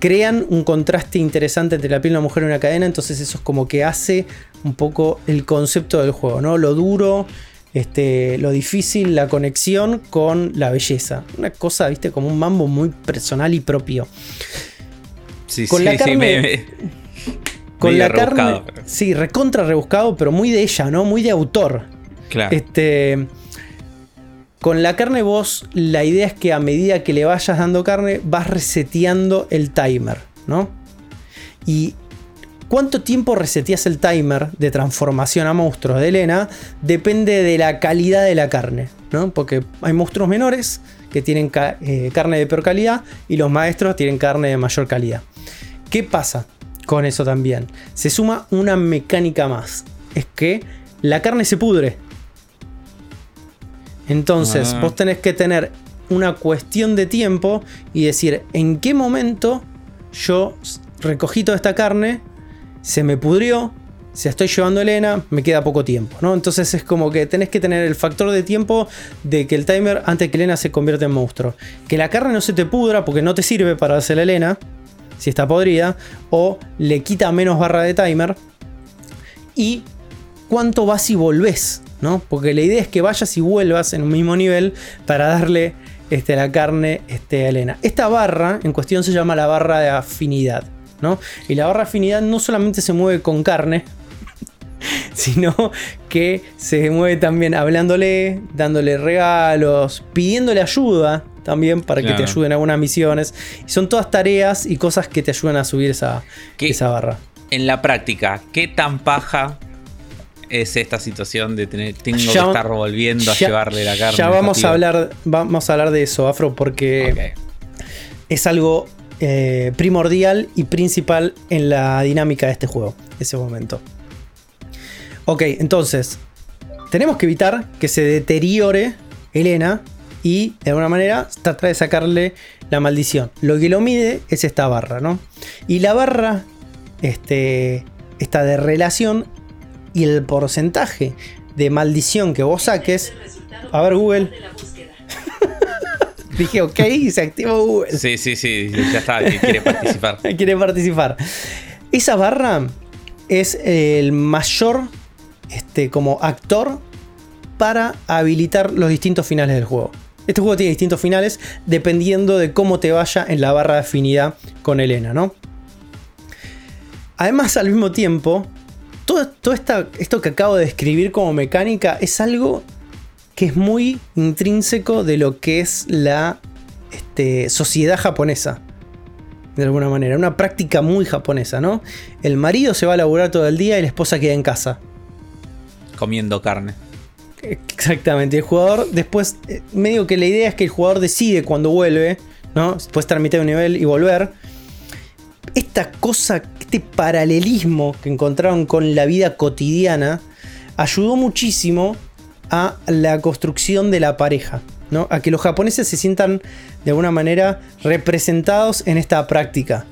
crean un contraste interesante entre la piel de una mujer y una cadena, entonces eso es como que hace un poco el concepto del juego, ¿no? Lo duro, este, lo difícil, la conexión con la belleza. Una cosa, viste, como un mambo muy personal y propio con la carne. con la carne. Sí, recontra rebuscado, pero muy de ella, ¿no? Muy de autor. Claro. Este. Con la carne vos, la idea es que a medida que le vayas dando carne, vas reseteando el timer, ¿no? Y cuánto tiempo reseteas el timer de transformación a monstruos de Elena depende de la calidad de la carne, ¿no? Porque hay monstruos menores que tienen eh, carne de peor calidad y los maestros tienen carne de mayor calidad. ¿Qué pasa con eso también? Se suma una mecánica más. Es que la carne se pudre. Entonces, Ah. vos tenés que tener una cuestión de tiempo y decir en qué momento yo recogí toda esta carne, se me pudrió, si estoy llevando a Elena, me queda poco tiempo, ¿no? Entonces es como que tenés que tener el factor de tiempo de que el timer antes que Elena se convierta en monstruo. Que la carne no se te pudra porque no te sirve para hacer la Elena, si está podrida, o le quita menos barra de timer. Y cuánto vas y volvés, ¿no? Porque la idea es que vayas y vuelvas en un mismo nivel para darle este, la carne este, a Elena. Esta barra en cuestión se llama la barra de afinidad, ¿no? Y la barra de afinidad no solamente se mueve con carne, *laughs* sino que se mueve también hablándole, dándole regalos, pidiéndole ayuda también para que te ayuden en algunas misiones. Y son todas tareas y cosas que te ayudan a subir esa, esa barra. En la práctica, ¿qué tan paja es esta situación de tener tengo Ya- que estar volviendo a Ya- llevarle la carne? Ya vamos a hablar, vamos a hablar de eso, Afro, porque es algo eh, primordial y principal en la dinámica de este juego, ese momento. Ok, entonces, tenemos que evitar que se deteriore Elena y de alguna manera tratar de sacarle la maldición. Lo que lo mide es esta barra, ¿no? Y la barra, este, esta de relación y el porcentaje de maldición que vos saques. A ver, Google. *laughs* Dije ok y se activó Google. Sí, sí, sí, ya está, quiere *laughs* participar. quiere participar. Esa barra es el mayor este, como actor para habilitar los distintos finales del juego. Este juego tiene distintos finales dependiendo de cómo te vaya en la barra de afinidad con Elena, ¿no? Además, al mismo tiempo, todo, esto que acabo de describir como mecánica es algo que es muy intrínseco de lo que es la este, sociedad japonesa de alguna manera. Una práctica muy japonesa, ¿no? El marido se va a laburar todo el día y la esposa queda en casa. Comiendo carne. *laughs* Exactamente. El jugador después, eh, medio que la idea es que el jugador decide cuando vuelve, ¿no? Puede de un nivel y volver. Esta cosa, este paralelismo que encontraron con la vida cotidiana, ayudó muchísimo a la construcción de la pareja, ¿no? A que los japoneses se sientan de alguna manera representados en esta práctica,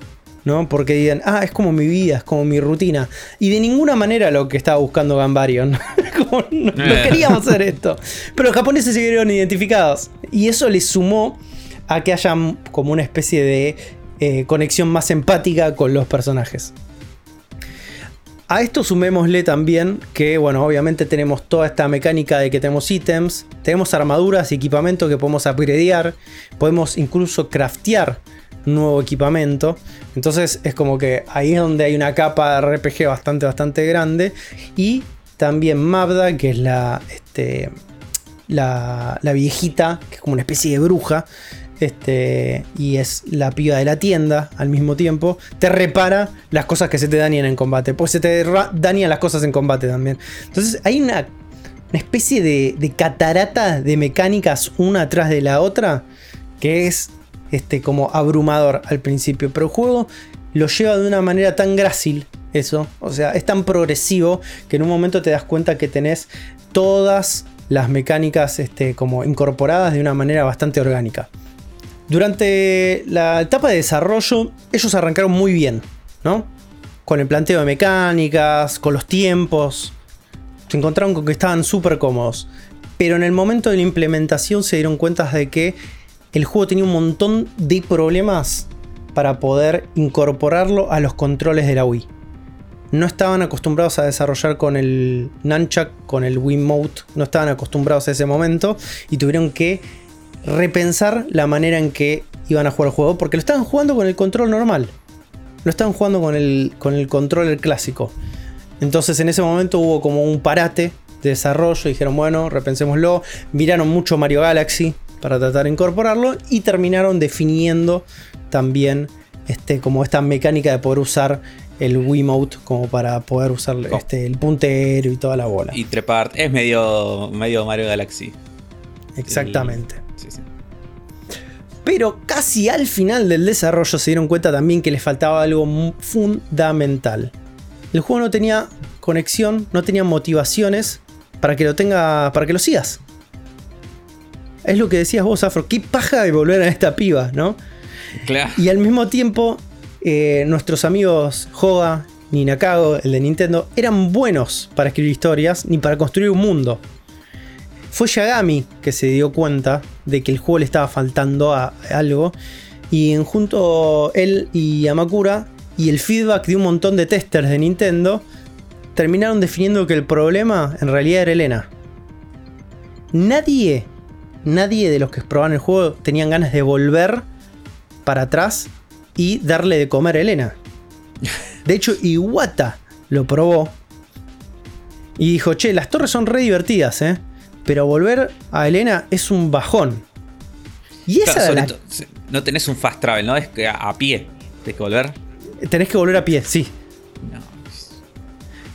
¿no? Porque digan, ah, es como mi vida, es como mi rutina. Y de ninguna manera lo que estaba buscando Gambarion. *laughs* como no, no Eh. queríamos hacer esto. Pero los japoneses se vieron identificados. Y eso les sumó a que haya como una especie de eh, conexión más empática con los personajes. A esto sumémosle también que, bueno, obviamente tenemos toda esta mecánica de que tenemos ítems, tenemos armaduras y equipamiento que podemos upgradear, podemos incluso craftear nuevo equipamiento. Entonces es como que ahí es donde hay una capa de RPG bastante, bastante grande. Y también Mabda, que es la, este, la, la viejita, que es como una especie de bruja, este, y es la piba de la tienda al mismo tiempo, te repara las cosas que se te dañan en combate. Pues se te dañan las cosas en combate también. Entonces hay una, una especie de, de catarata de mecánicas una atrás de la otra que es este, como abrumador al principio. Pero el juego lo lleva de una manera tan grácil. Eso, o sea, es tan progresivo que en un momento te das cuenta que tenés todas las mecánicas este, como incorporadas de una manera bastante orgánica. Durante la etapa de desarrollo, ellos arrancaron muy bien, ¿no? Con el planteo de mecánicas, con los tiempos. Se encontraron con que estaban súper cómodos. Pero en el momento de la implementación se dieron cuenta de que el juego tenía un montón de problemas para poder incorporarlo a los controles de la Wii. No estaban acostumbrados a desarrollar con el Nunchuck, con el Wiimote, no estaban acostumbrados a ese momento y tuvieron que repensar la manera en que iban a jugar el juego, porque lo estaban jugando con el control normal. Lo estaban jugando con el, con el clásico. Entonces en ese momento hubo como un parate de desarrollo, dijeron, bueno, repensémoslo. Miraron mucho Mario Galaxy para tratar de incorporarlo y terminaron definiendo también este, como esta mecánica de poder usar el Wiimote como para poder usar Oh. este, el puntero y toda la bola. Y trepar. Es medio, medio Mario Galaxy. Exactamente. Sí, sí. Pero casi al final del desarrollo se dieron cuenta también que les faltaba algo fundamental. El juego no tenía conexión, no tenía motivaciones para que lo tenga, para que lo sigas. Es lo que decías vos, Afro. Qué paja de volver a esta piba, ¿no? Claro. Y al mismo tiempo, eh, nuestros amigos Hoga ni Nakago, el de Nintendo, eran buenos para escribir historias ni para construir un mundo. Fue Yagami que se dio cuenta de que el juego le estaba faltando a algo. Y en junto él y Yamakura y el feedback de un montón de testers de Nintendo terminaron definiendo que el problema en realidad era Elena. Nadie, nadie de los que probaban el juego tenían ganas de volver para atrás y darle de comer a Elena. De hecho, Iwata lo probó y dijo, che, las torres son re divertidas, ¿eh? Pero volver a Elena es un bajón. Y esa Claro, la- no tenés un fast travel, ¿no? Es que a, a pie. Tienes que volver. Tenés que volver a pie, sí. No.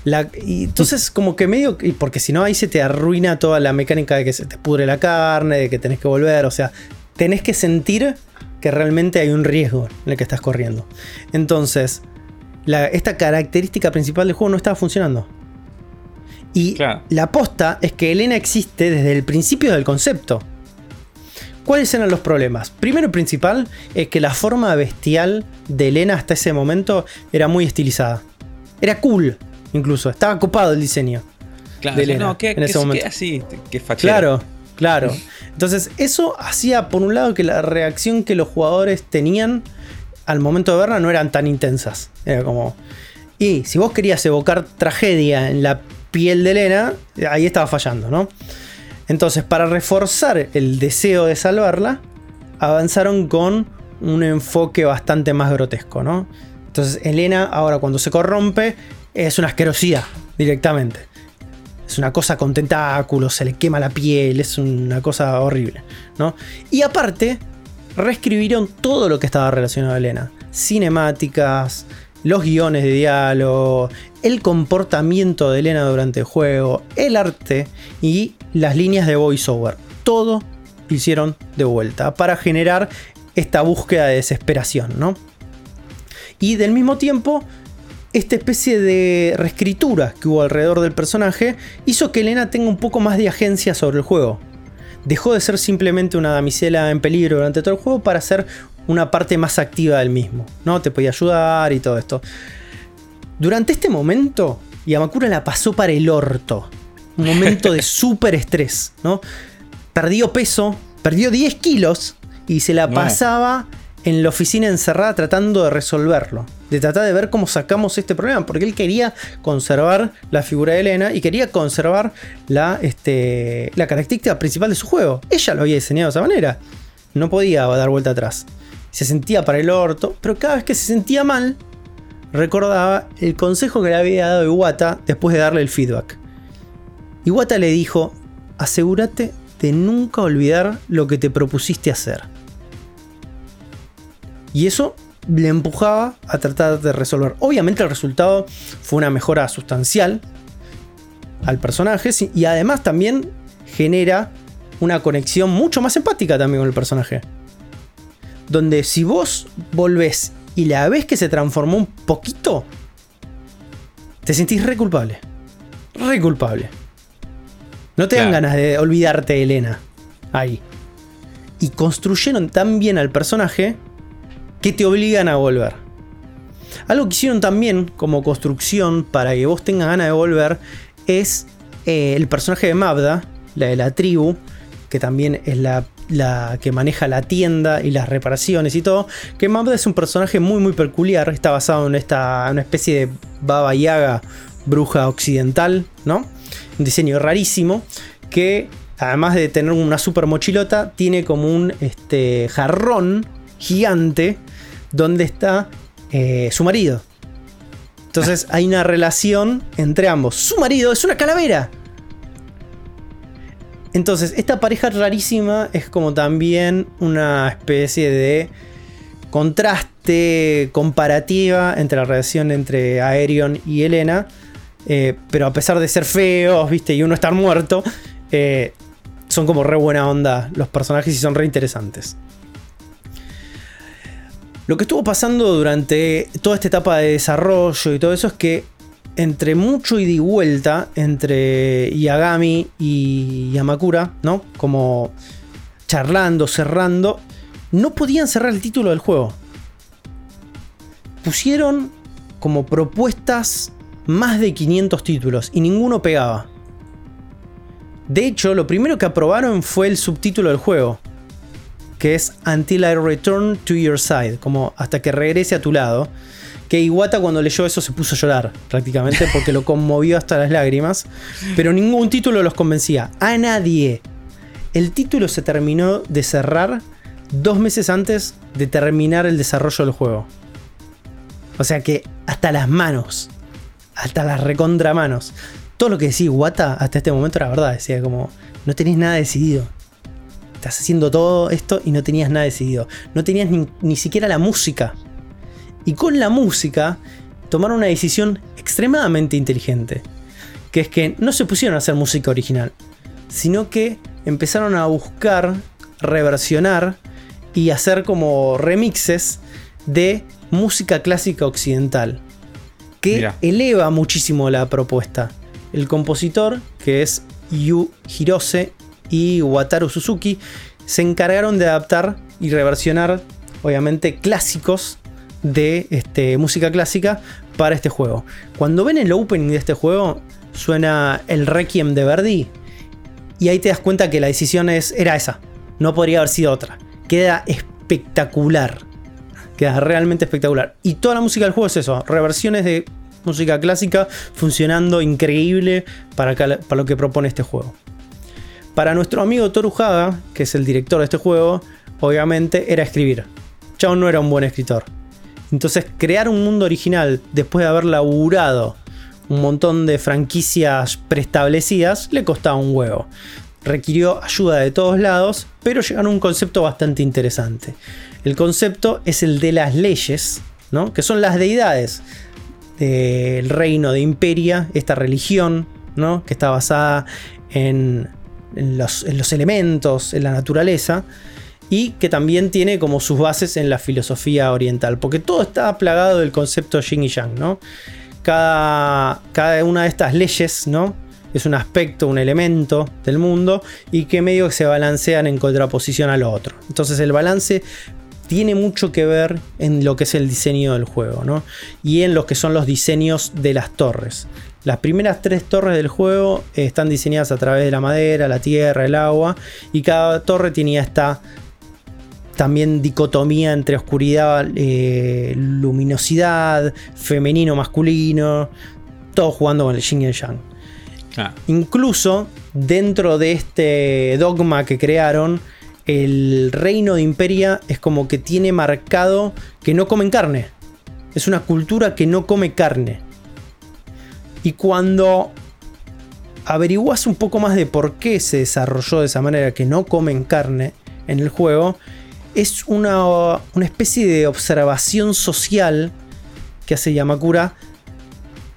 La- y entonces, como que medio. Porque si no, ahí se te arruina toda la mecánica de que se te pudre la carne, de que tenés que volver. O sea, tenés que sentir que realmente hay un riesgo en el que estás corriendo. Entonces, la- esta característica principal del juego no estaba funcionando. Y Claro. la aposta es que Elena existe desde el principio del concepto. ¿Cuáles eran los problemas? Primero y principal es que la forma bestial de Elena hasta ese momento era muy estilizada. Era cool, incluso. Estaba copado el diseño. Claro, de Elena no, ¿qué, en qué- ese qué momento. así? Qué fachero. Claro, claro. Entonces, eso hacía, por un lado, que la reacción que los jugadores tenían al momento de verla no eran tan intensas. Era como. Y si vos querías evocar tragedia en la piel de Elena, ahí estaba fallando, ¿no? Entonces, para reforzar el deseo de salvarla, avanzaron con un enfoque bastante más grotesco, ¿no? Entonces, Elena, ahora cuando se corrompe, es una asquerosidad directamente. Es una cosa con tentáculos, se le quema la piel, es una cosa horrible, ¿no? Y aparte, reescribieron todo lo que estaba relacionado a Elena. Cinemáticas, los guiones de diálogo, el comportamiento de Elena durante el juego, el arte y las líneas de voiceover. Todo hicieron de vuelta para generar esta búsqueda de desesperación, ¿no? Y del mismo tiempo, esta especie de reescritura que hubo alrededor del personaje hizo que Elena tenga un poco más de agencia sobre el juego. Dejó de ser simplemente una damisela en peligro durante todo el juego para ser una parte más activa del mismo, ¿no? Te podía ayudar y todo esto. Durante este momento, Yamakura la pasó para el orto. Un momento de *laughs* súper estrés, ¿no? Perdió peso, perdió 10 kilos y se la No. En la oficina encerrada tratando de resolverlo. De tratar de ver cómo sacamos este problema. Porque él quería conservar la figura de Elena y quería conservar la, este, la característica principal de su juego. Ella lo había diseñado de esa manera. No podía dar vuelta atrás. Se sentía para el orto, pero cada vez que se sentía mal, recordaba el consejo que le había dado Iwata después de darle el feedback. Iwata le dijo, asegúrate de nunca olvidar lo que te propusiste hacer. Y eso le empujaba a tratar de resolver. Obviamente el resultado fue una mejora sustancial al personaje y además también genera una conexión mucho más empática también con el personaje. Donde si vos volvés y la ves que se transformó un poquito, te sentís re culpable. Re culpable. No te dan ganas de olvidarte de Elena. Ahí. Y construyeron tan bien al personaje que te obligan a volver. Algo que hicieron también como construcción para que vos tengas ganas de volver es eh, el personaje de Mabda, la de la tribu, que también es la, que maneja la tienda y las reparaciones y todo. Que Mabda es un personaje muy muy peculiar, está basado en esta una especie de Baba Yaga, bruja occidental, ¿no? Un diseño rarísimo que además de tener una super mochilota, tiene como un este, jarrón gigante donde está eh, su marido. Entonces *laughs* hay una relación entre ambos. Su marido es una calavera. Entonces, esta pareja rarísima es como también una especie de contraste comparativa entre la relación entre Aerion y Elena. eh, pero a pesar de ser feos, viste, y uno estar muerto, eh, son como re buena onda los personajes y son re interesantes. Lo que estuvo pasando durante toda esta etapa de desarrollo y todo eso es que entre mucho ida y vuelta entre Yagami y Yamakura, ¿no? Como charlando, cerrando, no podían cerrar el título del juego. Pusieron como propuestas más de 500 títulos y ninguno pegaba. De hecho, lo primero que aprobaron fue el subtítulo del juego, que es Until I Return to Your Side, como hasta que regrese a tu lado. Que Iwata cuando leyó eso se puso a llorar prácticamente porque lo conmovió hasta las lágrimas, pero ningún título los convencía, a nadie. El título se terminó de cerrar dos meses antes de terminar el desarrollo del juego. O sea que hasta las manos, hasta las recontramanos, todo lo que decía Iwata hasta este momento era verdad. Decía como, no tenés nada decidido. Estás haciendo todo esto y no tenías nada decidido. No tenías ni, ni siquiera la música. Y con la música tomaron una decisión extremadamente inteligente. Que es que no se pusieron a hacer música original. Sino que empezaron a buscar, reversionar y hacer como remixes de música clásica occidental. Que eleva muchísimo la propuesta. El compositor, que es Yu Hirose y Wataru Suzuki, se encargaron de adaptar y reversionar, obviamente, clásicos de este, música clásica para este juego. Cuando ven el opening de este juego, suena el Requiem de Verdi. Y ahí te das cuenta que la decisión es, era esa. No podría haber sido otra. Queda espectacular. Queda realmente espectacular. Y toda la música del juego es eso. Reversiones de música clásica funcionando increíble para, lo que propone este juego. Para nuestro amigo Toru Haga, que es el director de este juego, obviamente era escribir. Chao no era un buen escritor. Entonces crear un mundo original después de haber laburado un montón de franquicias preestablecidas le costaba un huevo. Requirió ayuda de todos lados, pero llegaron a un concepto bastante interesante. El concepto es el de las leyes, ¿no? que son las deidades del reino de Imperia, esta religión, ¿no? que está basada en, en los, en los elementos, en la naturaleza, y que también tiene como sus bases en la filosofía oriental, porque todo está plagado del concepto yin y yang, ¿no? Cada, cada una de estas leyes, ¿no? Es un aspecto, un elemento del mundo y que medio se balancean en contraposición al otro. Entonces el balance tiene mucho que ver en lo que es el diseño del juego, ¿no? Y en lo que son los diseños de las torres. Las primeras tres torres del juego eh, están diseñadas a través de la madera, la tierra, el agua, y cada torre tenía esta también dicotomía entre oscuridad, eh, luminosidad, femenino, masculino, todo jugando con el yin y el yang. Incluso dentro de este dogma que crearon, el reino de Imperia es como que tiene marcado que no comen carne. Es una cultura que no come carne. Y cuando averiguas un poco más de por qué se desarrolló de esa manera que no comen carne en el juego, es una, una especie de observación social que hace Yamakura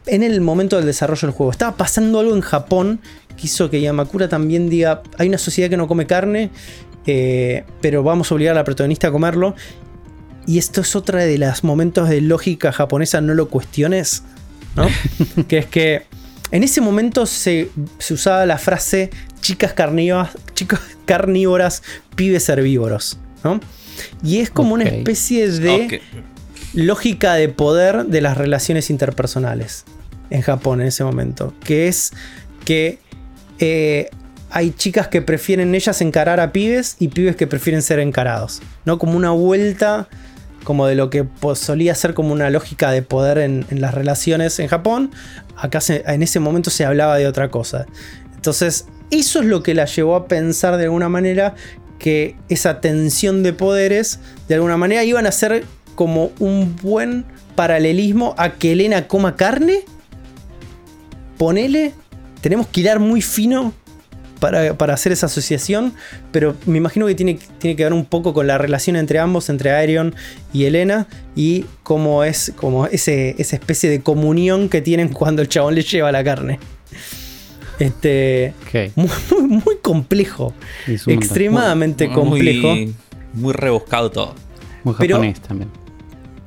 en el momento del desarrollo del juego. Estaba pasando algo en Japón que hizo que Yamakura también diga, hay una sociedad que no come carne, eh, pero vamos a obligar a la protagonista a comerlo. Y esto es otra de los momentos de lógica japonesa, no lo cuestiones, ¿no? *laughs* que es que en ese momento se, se usaba la frase chicas carnívoras, chicas *laughs* carnívoras, pibes herbívoros, ¿no? Y es como una especie de lógica de poder de las relaciones interpersonales en Japón en ese momento. Que es que eh, hay chicas que prefieren ellas encarar a pibes y pibes que prefieren ser encarados. ¿No? Como una vuelta como de lo que solía ser como una lógica de poder en, las relaciones en Japón. Acá en ese momento se hablaba de otra cosa. Entonces, eso es lo que la llevó a pensar de alguna manera que esa tensión de poderes, de alguna manera, iban a ser como un buen paralelismo a que Elena coma carne. Ponele, tenemos que hilar muy fino para, para hacer esa asociación, pero me imagino que tiene, tiene que ver un poco con la relación entre ambos, entre Aerion y Elena, y cómo es como ese, esa especie de comunión que tienen cuando el chabón le lleva la carne. Este, muy, muy, muy complejo, extremadamente Muy- complejo. Muy, rebuscado todo. Muy pero- japonés también.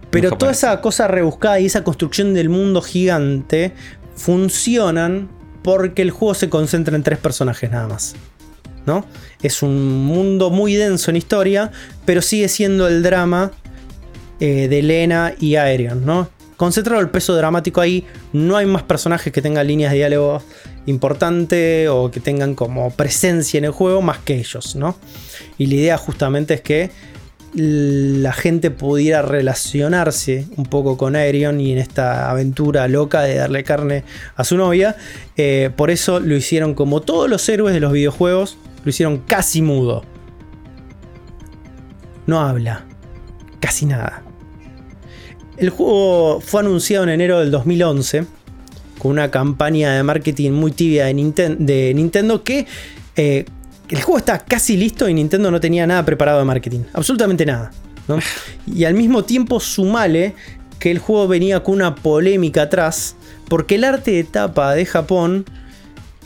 Pero toda esa cosa rebuscada y esa construcción del mundo gigante funcionan porque el juego se concentra en tres personajes nada más. ¿No? Es un mundo muy denso en historia, pero sigue siendo el drama eh, de Lena y Aerion, ¿no? Concentrado el peso dramático ahí, no hay más personajes que tengan líneas de diálogo importante o que tengan como presencia en el juego más que ellos, ¿no? Y la idea justamente es que la gente pudiera relacionarse un poco con Aerion y en esta aventura loca de darle carne a su novia. Eh, por eso lo hicieron como todos los héroes de los videojuegos, lo hicieron casi mudo. No habla, casi nada. El juego fue anunciado en enero del 2011 con una campaña de marketing muy tibia de, de Nintendo que eh, el juego está casi listo y Nintendo no tenía nada preparado de marketing, absolutamente nada. ¿no? *laughs* Y al mismo tiempo sumale que el juego venía con una polémica atrás porque el arte de tapa de Japón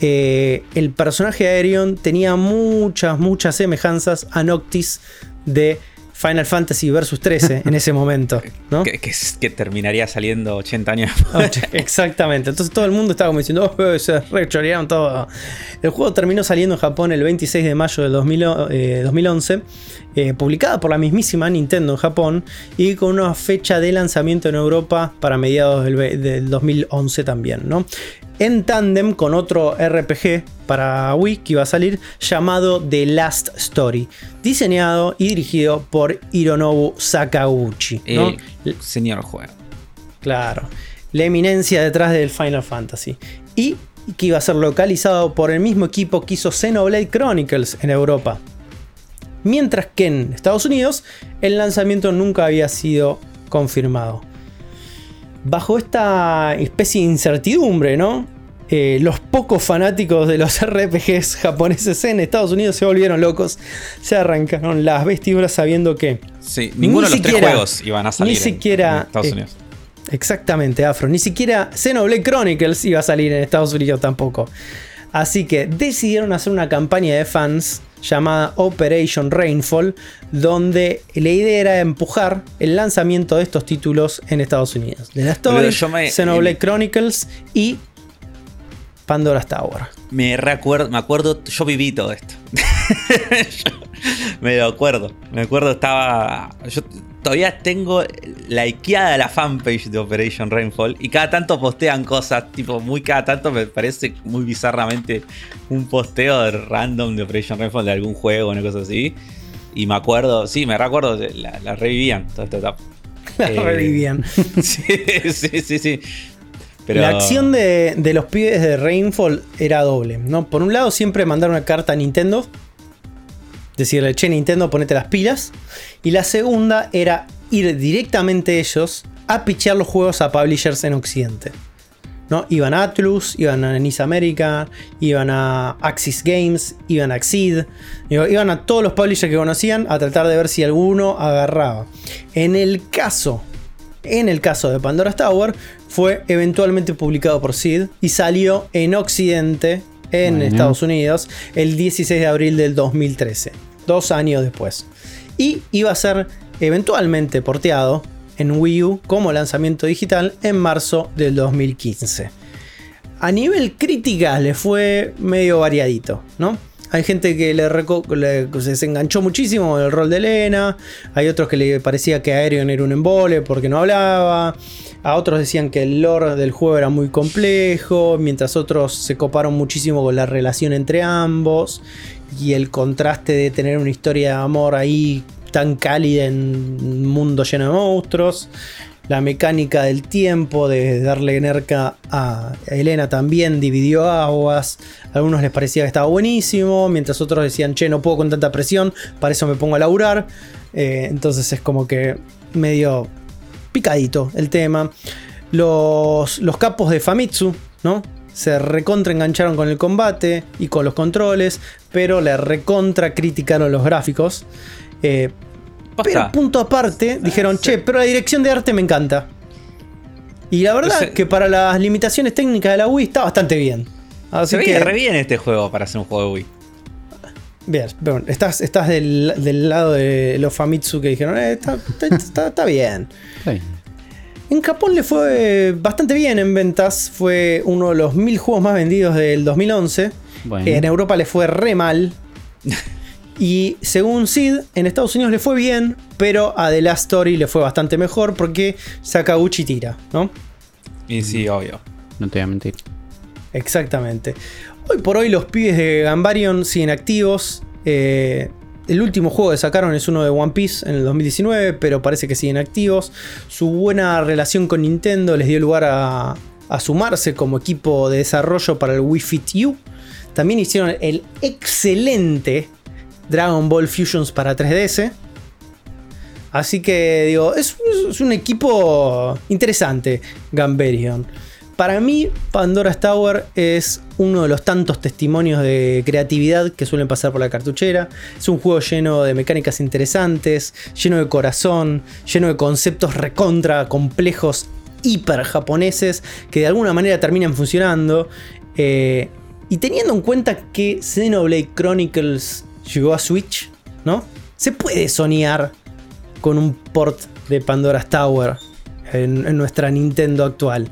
eh, el personaje de Aerion tenía muchas, muchas semejanzas a Noctis de Final Fantasy Versus 13 en ese momento, ¿no? *laughs* Que, que es- que terminaría saliendo 80 años. *laughs* Exactamente, entonces todo el mundo estaba como diciendo, "Oh, se rechorearon todo. El juego terminó saliendo en Japón el 26 de mayo del 2000 o- eh, 2011, eh, publicada por la mismísima Nintendo en Japón y con una fecha de lanzamiento en Europa para mediados del, del 2011 también, ¿no? En tándem con otro RPG para Wii que iba a salir llamado The Last Story, diseñado y dirigido por Hironobu Sakaguchi. señor juego. Claro. La eminencia detrás del Final Fantasy. Y que iba a ser localizado por el mismo equipo que hizo Xenoblade Chronicles en Europa. Mientras que en Estados Unidos el lanzamiento nunca había sido confirmado. Bajo esta especie de incertidumbre, ¿no? Eh, los pocos fanáticos de los *laughs* RPGs japoneses en Estados Unidos se volvieron locos. Se arrancaron las vestiduras sabiendo que Sí, ninguno Ni de los tres juegos iban a salir ni en- siquiera, en Estados eh, Unidos. Exactamente, Afro. Ni siquiera Xenoblade Chronicles iba a salir en Estados Unidos tampoco. Así que decidieron hacer una campaña de fans llamada Operation Rainfall, donde la idea era empujar el lanzamiento de estos títulos en Estados Unidos. The Last Story, Xenoblade Chronicles y Pandora's Tower. Me recuerdo, me acuerdo, yo viví todo esto. *laughs* Me lo acuerdo. Me acuerdo, estaba. Yo todavía tengo likeada la fanpage de Operation Rainfall. Y cada tanto postean cosas, tipo, muy cada tanto me parece muy bizarramente un posteo de random de Operation Rainfall de algún juego, una cosa así. Y me acuerdo, sí, me recuerdo, la, la revivían toda esta etapa. *laughs* La Eh, revivían. *laughs* Sí, sí, sí, sí. La acción de, los pibes de Rainfall era doble. ¿no? Por un lado, siempre mandar una carta a Nintendo. Decirle, che, Nintendo, ponete las pilas. Y la segunda era ir directamente ellos a pichear los juegos a publishers en Occidente. ¿no? Iban a Atlus, iban a Nice America, iban a Axis Games, iban a digo, iban a todos los publishers que conocían a tratar de ver si alguno agarraba. En el caso, en el caso de Pandora's Tower, fue eventualmente publicado por Sid y salió en Occidente, en Bueno. Estados Unidos, el 16 de abril del 2013, dos años después. Y iba a ser eventualmente porteado en Wii U como lanzamiento digital en marzo del 2015. A nivel crítica le fue medio variadito, ¿no? Hay gente que le, se desenganchó muchísimo del rol de Elena. Hay otros que le parecía que Aerion era un embole porque no hablaba. A otros decían que el lore del juego era muy complejo. Mientras otros se coparon muchísimo con la relación entre ambos. Y el contraste de tener una historia de amor ahí tan cálida en un mundo lleno de monstruos. La mecánica del tiempo, de darle nerca a Elena también dividió aguas. A algunos les parecía que estaba buenísimo, mientras otros decían, che, no puedo con tanta presión, para eso me pongo a laburar. Eh, entonces es como que medio picadito el tema. Los, los capos de Famitsu, ¿no? se recontra engancharon con el combate y con los controles, pero le recontra criticaron los gráficos. Eh, pero punto aparte, dijeron, che, pero la dirección de arte me encanta. Y la verdad que para las limitaciones técnicas de la Wii está bastante bien. Así Se que, veía re bien este juego para hacer un juego de Wii. bien, bueno, estás, estás del, del lado de los Famitsu que dijeron, eh, está, está- está- está bien. Sí. En Japón le fue bastante bien en ventas. Fue uno de los mil juegos más vendidos del 2011. Bueno. En Europa le fue re mal. *laughs* Y según Sid, en Estados Unidos le fue bien, pero a The Last Story le fue bastante mejor porque Sakaguchi tira, ¿no? Y sí, obvio. No te voy a mentir. Exactamente. Hoy por hoy los pibes de Gambarion siguen activos. Eh, el último juego que sacaron es uno de One Piece en el 2019, pero parece que siguen activos. Su buena relación con Nintendo les dio lugar a, a sumarse como equipo de desarrollo para el Wii Fit U. También hicieron el excelente Dragon Ball Fusions para 3DS. Así que digo, es, un equipo interesante, Gambarion. Para mí, Pandora's Tower es uno de los tantos testimonios de creatividad que suelen pasar por la cartuchera. Es un juego lleno de mecánicas interesantes, lleno de corazón, lleno de conceptos recontra complejos, hiper japoneses, que de alguna manera terminan funcionando. Eh, y teniendo en cuenta que Xenoblade Chronicles llegó a Switch, ¿no? Se puede soñar con un port de Pandora's Tower en, en nuestra Nintendo actual.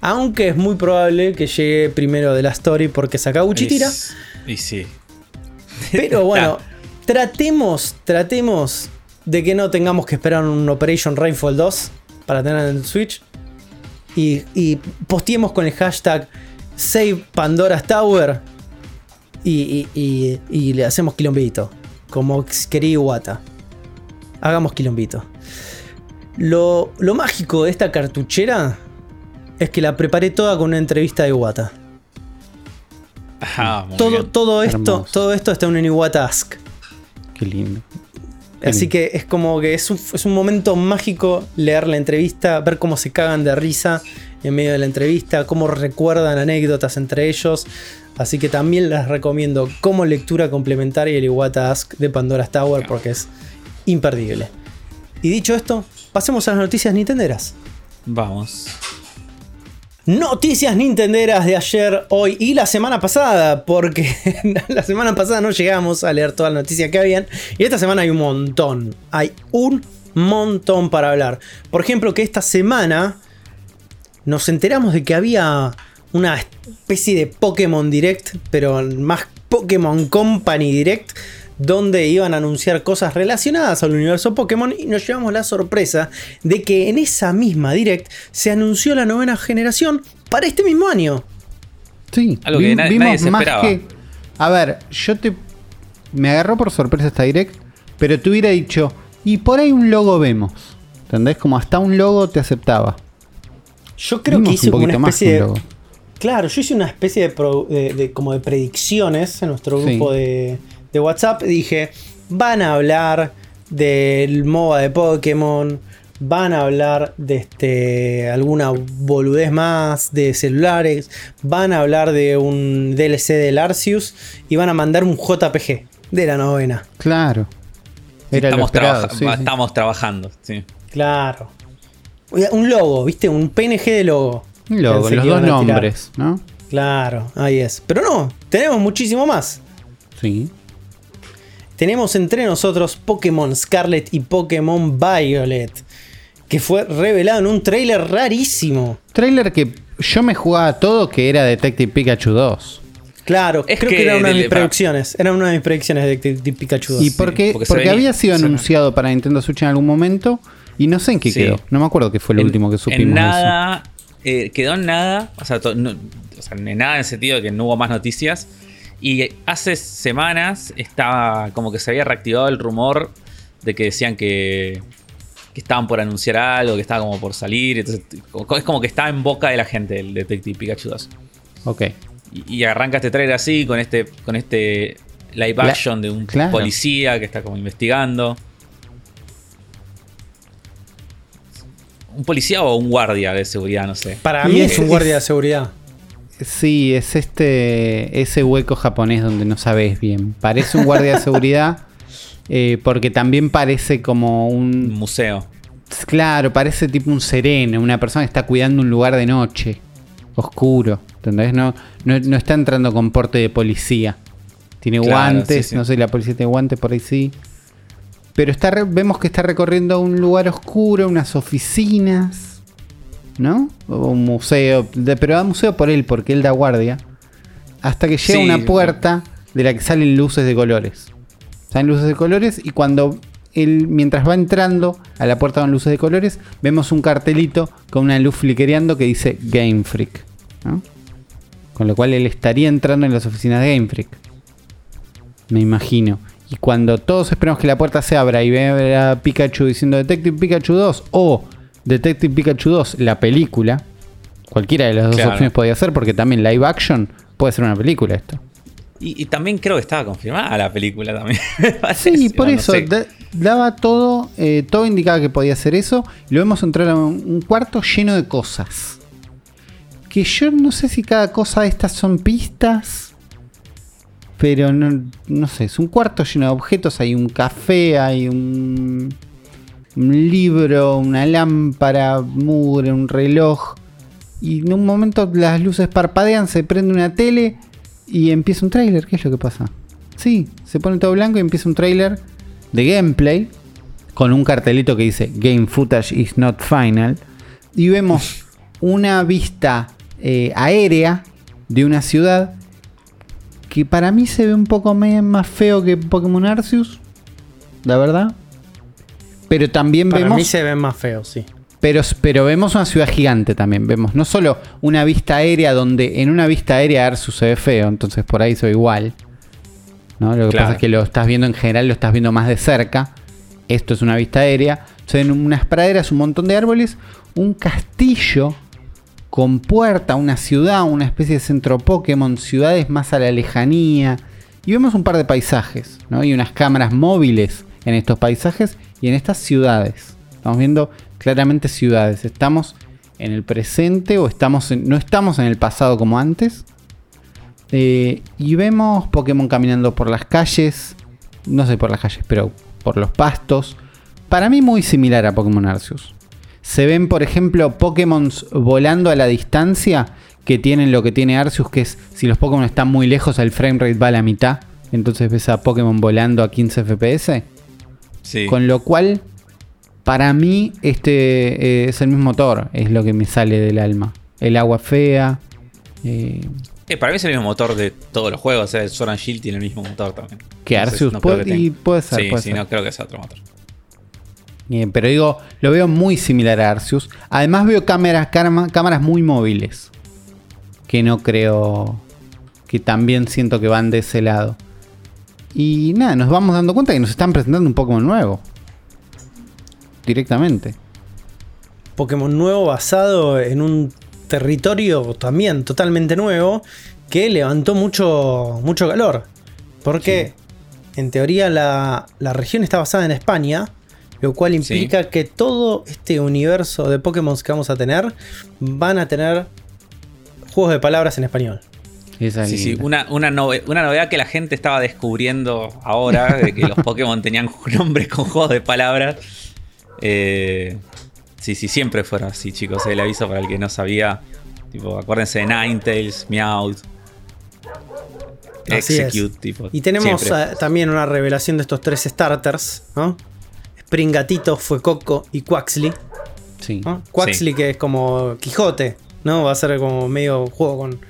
Aunque es muy probable que llegue primero de la story porque Sakaguchi tira. Y sí. Pero *laughs* bueno, tratemos, tratemos de que no tengamos que esperar un Operation Rainfall 2 para tener en Switch. Y, y posteemos con el hashtag Save Pandora's Tower. Y, y- y- y le hacemos quilombito. Como quería Iwata. Hagamos quilombito. Lo, lo mágico de esta cartuchera es que la preparé toda con una entrevista de Iwata. Muy Todo, bien. todo, esto, Hermoso. todo esto está en un Iwata Ask. Qué lindo. Así que es como que es un, es un momento mágico leer la entrevista, ver cómo se cagan de risa en medio de la entrevista, cómo recuerdan anécdotas entre ellos. Así que también les recomiendo como lectura complementaria el Iwata Ask de Pandora's Tower porque es imperdible. Y dicho esto, pasemos a las noticias nintenderas. Vamos. Noticias nintenderas de ayer, hoy y la semana pasada, porque *laughs* la semana pasada no llegamos a leer todas las noticias que habían, y esta semana hay un montón, hay un montón para hablar. Por ejemplo, que esta semana nos enteramos de que había una especie de Pokémon Direct, pero más Pokémon Company Direct, donde iban a anunciar cosas relacionadas al universo Pokémon y nos llevamos la sorpresa de que en esa misma Direct se anunció la novena generación para este mismo año. Sí, Algo que nadie- nadie se esperaba. A ver, yo te. Me agarró por sorpresa esta direct, pero te hubiera dicho, y por ahí un logo vemos. ¿Entendés? Como hasta un logo te aceptaba. Yo creo Vimos que hice un una poquito más especie que de. un logo. Claro, yo hice una especie de, pro- de- de- como de predicciones en nuestro Sí. grupo de, de WhatsApp. Dije, van a hablar del MOBA de Pokémon, van a hablar de este alguna boludez más de celulares, van a hablar de un DLC del Arceus y van a mandar un JPG de la novena. Claro. Era estamos, esperado. trabaja- sí, sí. estamos trabajando. Sí. Claro. Un logo, ¿viste? Un PNG de logo. Un logo, Pensé los dos nombres, ¿no? Claro, ahí es. Pero no, tenemos muchísimo más. Sí. Tenemos entre nosotros Pokémon Scarlet y Pokémon Violet. Que fue revelado en un trailer rarísimo. Trailer que yo me jugaba todo que era Detective Pikachu 2. Claro, Es creo que, que era una de mis predicciones. Era una de mis predicciones de, de- de Pikachu 2. ¿Y por qué? porque se Porque había sido anunciado para Nintendo Switch en algún momento y no sé en qué Sí. quedó. No me acuerdo qué fue lo En- último que supimos. En eso. nada, eh, quedó en nada, o sea, to- no- o sea, en nada en el sentido de que no hubo más noticias. Y hace semanas estaba como que se había reactivado el rumor de que decían que, que estaban por anunciar algo, que estaba como por salir. Entonces, es como que estaba en boca de la gente el Detective Pikachu 2. Ok. Y, y arranca este trailer así, con este, con este live La- action de un claro. policía que está como investigando. Un policía o un guardia de seguridad, no sé. Para mí es- es un guardia de seguridad. Sí, es este ese hueco japonés donde no sabes bien. Parece un guardia de *laughs* seguridad eh, porque también parece como Un museo. claro, parece tipo un sereno, una persona que está cuidando un lugar de noche, oscuro, ¿entendés? No, no, no está entrando con porte de policía. Tiene Claro, guantes, sí, sí. no sé, la policía tiene guantes por ahí sí. Pero está vemos que está recorriendo un lugar oscuro, unas oficinas, ¿no? O un museo, de- pero da museo por él, porque él da guardia. Hasta que llega Sí, una puerta de la que salen luces de colores. Salen luces de colores y cuando él, mientras va entrando a la puerta con luces de colores, vemos un cartelito con una luz fliquereando que dice Game Freak. ¿no? Con lo cual él estaría entrando en las oficinas de Game Freak. Me imagino. Y cuando todos esperamos que la puerta se abra y vea a Pikachu diciendo Detective Pikachu 2 o Detective Pikachu 2, la película, cualquiera de las dos Claro. opciones podía ser, porque también live action puede ser una película esto. Y, y también creo que estaba confirmada la película también. *laughs* Sí, por no eso sé. da- daba todo, eh, todo indicaba que podía hacer eso. Y lo vemos entrar a un, un cuarto lleno de cosas. Que yo no sé si cada cosa de estas son pistas. Pero no, no sé, es un cuarto lleno de objetos. Hay un café, hay un, un libro, una lámpara, mugre, un reloj. Y en un momento las luces parpadean, se prende una tele y empieza un tráiler. ¿Qué es lo que pasa? Sí, se pone todo blanco y empieza un tráiler de gameplay con un cartelito que dice Game Footage is not final. Y vemos una vista eh, aérea de una ciudad que para mí se ve un poco más feo que Pokémon Arceus, la verdad. Pero también Para vemos mí se ven más feos, sí. pero, pero vemos una ciudad gigante también. Vemos no solo una vista aérea donde en una vista aérea Arceus se ve feo, entonces por ahí soy igual. ¿no? Lo que Claro. pasa es que lo estás viendo en general, lo estás viendo más de cerca. Esto es una vista aérea. Se ven unas praderas, un montón de árboles, un castillo con puerta, una ciudad, una especie de centro Pokémon, ciudades más a la lejanía. Y vemos un par de paisajes, ¿no? Y unas cámaras móviles en estos paisajes y en estas ciudades. Estamos viendo claramente ciudades. Estamos en el presente o estamos no estamos en el pasado como antes. Eh, y vemos Pokémon caminando por las calles. No sé por las calles, pero por los pastos. Para mí muy similar a Pokémon Arceus. Se ven, por ejemplo, Pokémon volando a la distancia que tienen lo que tiene Arceus, que es si los Pokémon están muy lejos, el framerate va a la mitad. Entonces ves a Pokémon volando a 15 FPS. Sí. Con lo cual, para mí, este eh, es el mismo motor, es lo que me sale del alma. El agua fea. eh, Eh, para mí es el mismo motor de todos los juegos. O sea, el Sword and Shield tiene el mismo motor también. Que Arceus no puede- que y tenga- puede ser, Sí, puede sí, ser. no creo que sea otro motor. Bien, pero digo, lo veo muy similar a Arceus. Además veo cámaras, cámaras muy móviles. Que no creo... Que también siento que van de ese lado. Y nada, nos vamos dando cuenta que nos están presentando un Pokémon nuevo. Directamente. Pokémon nuevo basado en un territorio también totalmente nuevo que levantó mucho, mucho calor. Porque en teoría la, la región está basada en España, lo cual implica que todo este universo de Pokémon que vamos a tener van a tener juegos de palabras en español. Esa es Sí, sí, linda. una, una, nove- una novedad que la gente estaba descubriendo ahora, de que los Pokémon tenían *laughs* nombres con juegos de palabras. Eh, sí, sí, siempre fueron así, chicos. El aviso para el que no sabía. Tipo, acuérdense de Ninetales, Meowth, Así Execute, es. tipo. Y tenemos eh, también una revelación de estos tres starters, ¿no? Springatito, Fuecoco y Quaxley. Sí. ¿no? Quaxley que es como Quijote, ¿no? Va a ser como medio juego con,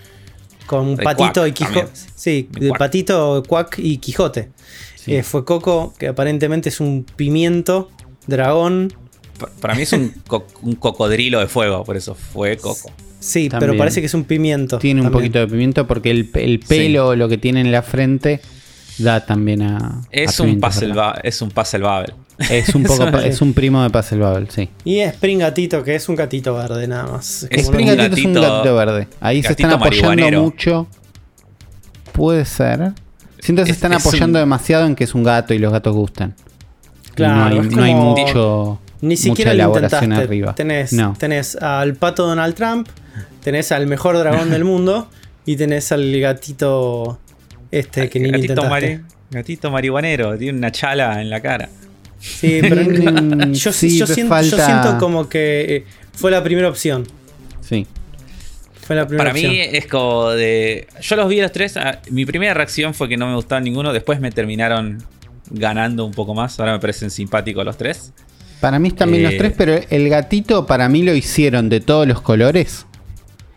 con un De patito Quack y Quijote. también. Sí, De de Quack. patito, Quack y Quijote. Sí. Eh, fue Coco, que aparentemente es un pimiento, dragón. Pa- Para mí es un, co- un cocodrilo de fuego, por eso fue Coco. Sí, También. pero parece que es un pimiento. Tiene un poquito de pimiento porque el, el pelo, lo que tiene en la frente, da también a. Es a un pimiento, puzzle, es un puzzle Babel. Es un *laughs* poco, Es un- es un primo de Puzzle Bubble, sí. Y Springatito, que es un gatito verde nada más. Es Spring Gatito es un gatito- gatito verde. Ahí se gatito están apoyando mucho. Puede ser. Siento que se Es- están es apoyando un- demasiado en que es un gato y los gatos gustan. Claro, no hay, no mucho. Ni siquiera mucha lo elaboración intentaste. arriba. Tenés, No. tenés al pato Donald Trump, tenés al mejor dragón del *laughs* mundo Y tenés al gatito este que ni gatito, intentaste. mari- gatito marihuanero, tiene una chala en la cara. Sí, pero *laughs* Mm, yo, sí, yo me siento, yo siento como que eh, fue la primera opción. Sí. Fue la primera Para opción. mí es como de. Yo los vi los tres. ah, Mi primera reacción fue que no me gustaban ninguno. Después me terminaron ganando un poco más. Ahora me parecen simpáticos los tres. Para mí están bien Eh, los tres, pero el gatito para mí lo hicieron de todos los colores.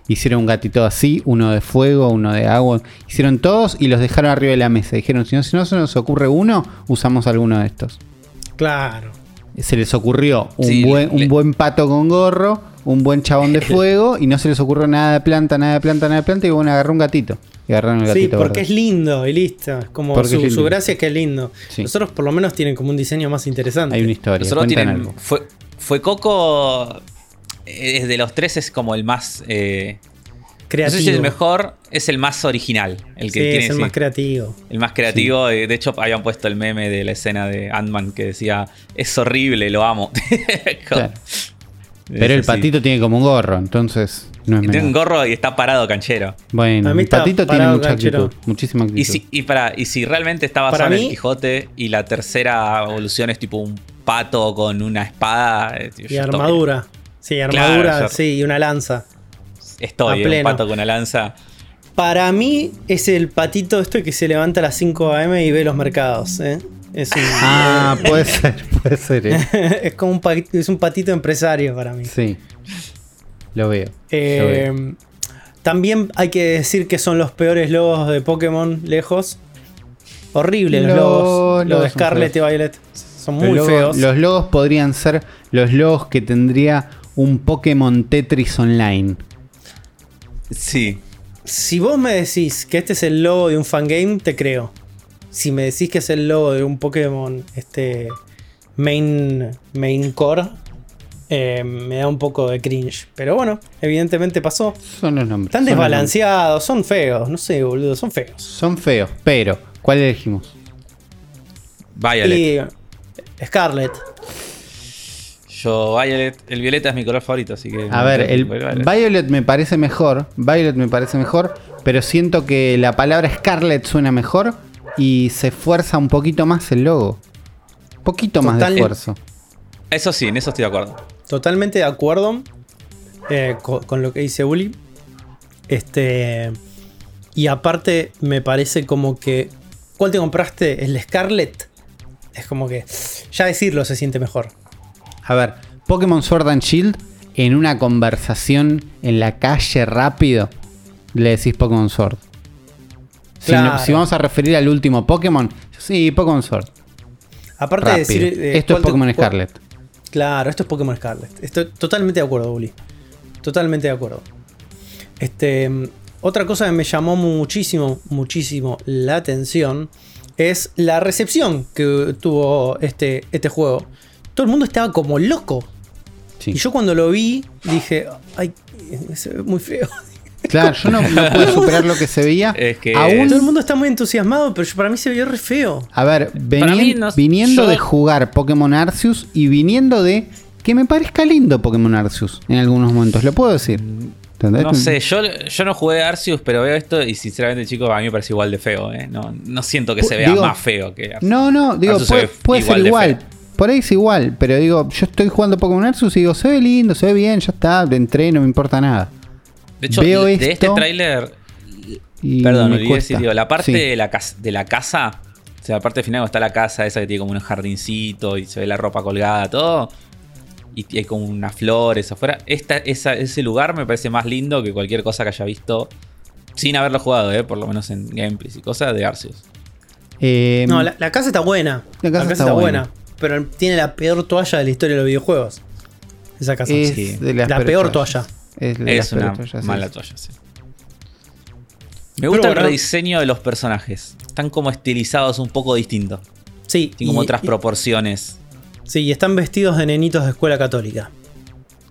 Hicieron un gatito así, uno de fuego, uno de agua. Hicieron todos y los dejaron arriba de la mesa. Dijeron, si no, si no se nos ocurre uno, usamos alguno de estos. Claro. Se les ocurrió un, Sí, buen, le- un buen pato con gorro, un buen chabón de *laughs* fuego y no se les ocurrió nada de planta, nada de planta, nada de planta. Y bueno, agarró un gatito. Y agarraron el Sí, porque verde. es lindo y listo. Es Como Porque su, es su gracia es que es lindo. Sí. Los otros por lo menos tienen como un diseño más interesante. Hay una historia. Los otros cuentan tienen. algo. Fue, fue Coco. eh, de los tres es como el más. eh, no creativo. sé si el mejor, es el más original. El que sí, tiene es el sí, más creativo. el más creativo. eh, De hecho, habían puesto el meme de la escena de Ant-Man que decía: Es horrible, lo amo. *laughs* Claro. Pero el patito tiene como un gorro, entonces no es tiene un gorro y está parado canchero. Bueno, el patito tiene mucha canchero. actitud, muchísima actitud. Y si, y, para, y si realmente está basado Para en mí- el Quijote y la tercera evolución es tipo un pato con una espada. eh, Y armadura. Sí, armadura, Claro, sí, y una lanza. Estoy, a un pato con una lanza. Para mí es el patito esto que se levanta a las 5 am y ve los mercados. ¿eh? Es, un, Ah, puede ser, puede ser. eh. *laughs* es como un, pa- es un patito empresario para mí. Sí. Lo veo. Eh, lo veo. también hay que decir que son los peores logos de Pokémon lejos. Horribles los Los logos. Los de Scarlet y. Violet. Son muy feos. Los logos podrían ser los logos que tendría un Pokémon Tetris Online. Sí. Si vos me decís que este es el logo de un fangame, te creo. Si me decís que es el logo de un Pokémon este, main, main core, eh, me da un poco de cringe. Pero bueno, evidentemente pasó. Son los nombres. Están desbalanceados, son feos. No sé, boludo, son feos. Son feos, pero ¿cuál elegimos? Violet. Y Scarlet. Yo, Violet. El violeta es mi color favorito, así que. A ver, el Violet. Violet me parece mejor. Violet me parece mejor. Pero siento que la palabra Scarlet suena mejor. Y se esfuerza un poquito más el logo. Poquito más de esfuerzo. Eso sí, en eso estoy de acuerdo. Totalmente de acuerdo eh, co- con, lo que dice Uli. Este. Y aparte, me parece como que. ¿Cuál te compraste? ¿El Scarlet? Es como que. Ya decirlo se siente mejor. A ver, Pokémon Sword and Shield en una conversación en la calle rápido le decís Pokémon Sword. Si, no- si vamos a referir al último Pokémon, sí, Pokémon Sword. Aparte de decir. eh, Esto es te- Pokémon Scarlet. Claro, esto es Pokémon Scarlet. Estoy totalmente de acuerdo, Uli. Totalmente de acuerdo. Este, otra cosa que me llamó muchísimo, muchísimo la atención es la recepción que tuvo este, este juego. Todo el mundo estaba como loco. Sí. Y yo cuando lo vi dije, ay, se ve muy feo. *laughs* Claro, yo no, no pude superar lo que se veía. Es que- Aún, Todo el mundo está muy entusiasmado, pero yo- para mí se vio re feo. a ver, venien- mí no- viniendo yo- de jugar Pokémon Arceus y viniendo de que me parezca lindo Pokémon Arceus en algunos momentos, lo puedo decir. ¿Entendés? No sé, yo, yo no jugué Arceus, pero veo esto y sinceramente, chicos, a mí me parece igual de feo. ¿eh? No, no siento que se vea Digo- más feo que Arceus. No, no, digo, Arceus puede, ve puede igual ser igual. Por ahí es igual, pero digo, yo estoy jugando Pokémon Arceus y digo, se ve lindo, se ve bien, ya está, entré, no me importa nada. De hecho, veo de esto este tráiler, perdón, me olvidé decir, digo, la parte Sí. de, la casa, de la casa, o sea, la parte final donde está la casa esa que tiene como un jardincito y se ve la ropa colgada, todo, y hay como unas flores afuera, esta, esa, ese lugar me parece más lindo que cualquier cosa que haya visto sin haberlo jugado, ¿eh? por lo menos en gameplays y cosas de Arceus. Eh, No, la, la casa está buena. La casa está buena. Pero tiene la peor toalla de la historia de los videojuegos. Esa casa. es sí. de las La peor toallas. toalla. Es, de las Es una sí. mala toalla, sí. Me gusta bueno. el rediseño de los personajes. Están como estilizados un poco distinto. Sí. Tienen como y- otras y- proporciones. Sí, y están vestidos de nenitos de escuela católica.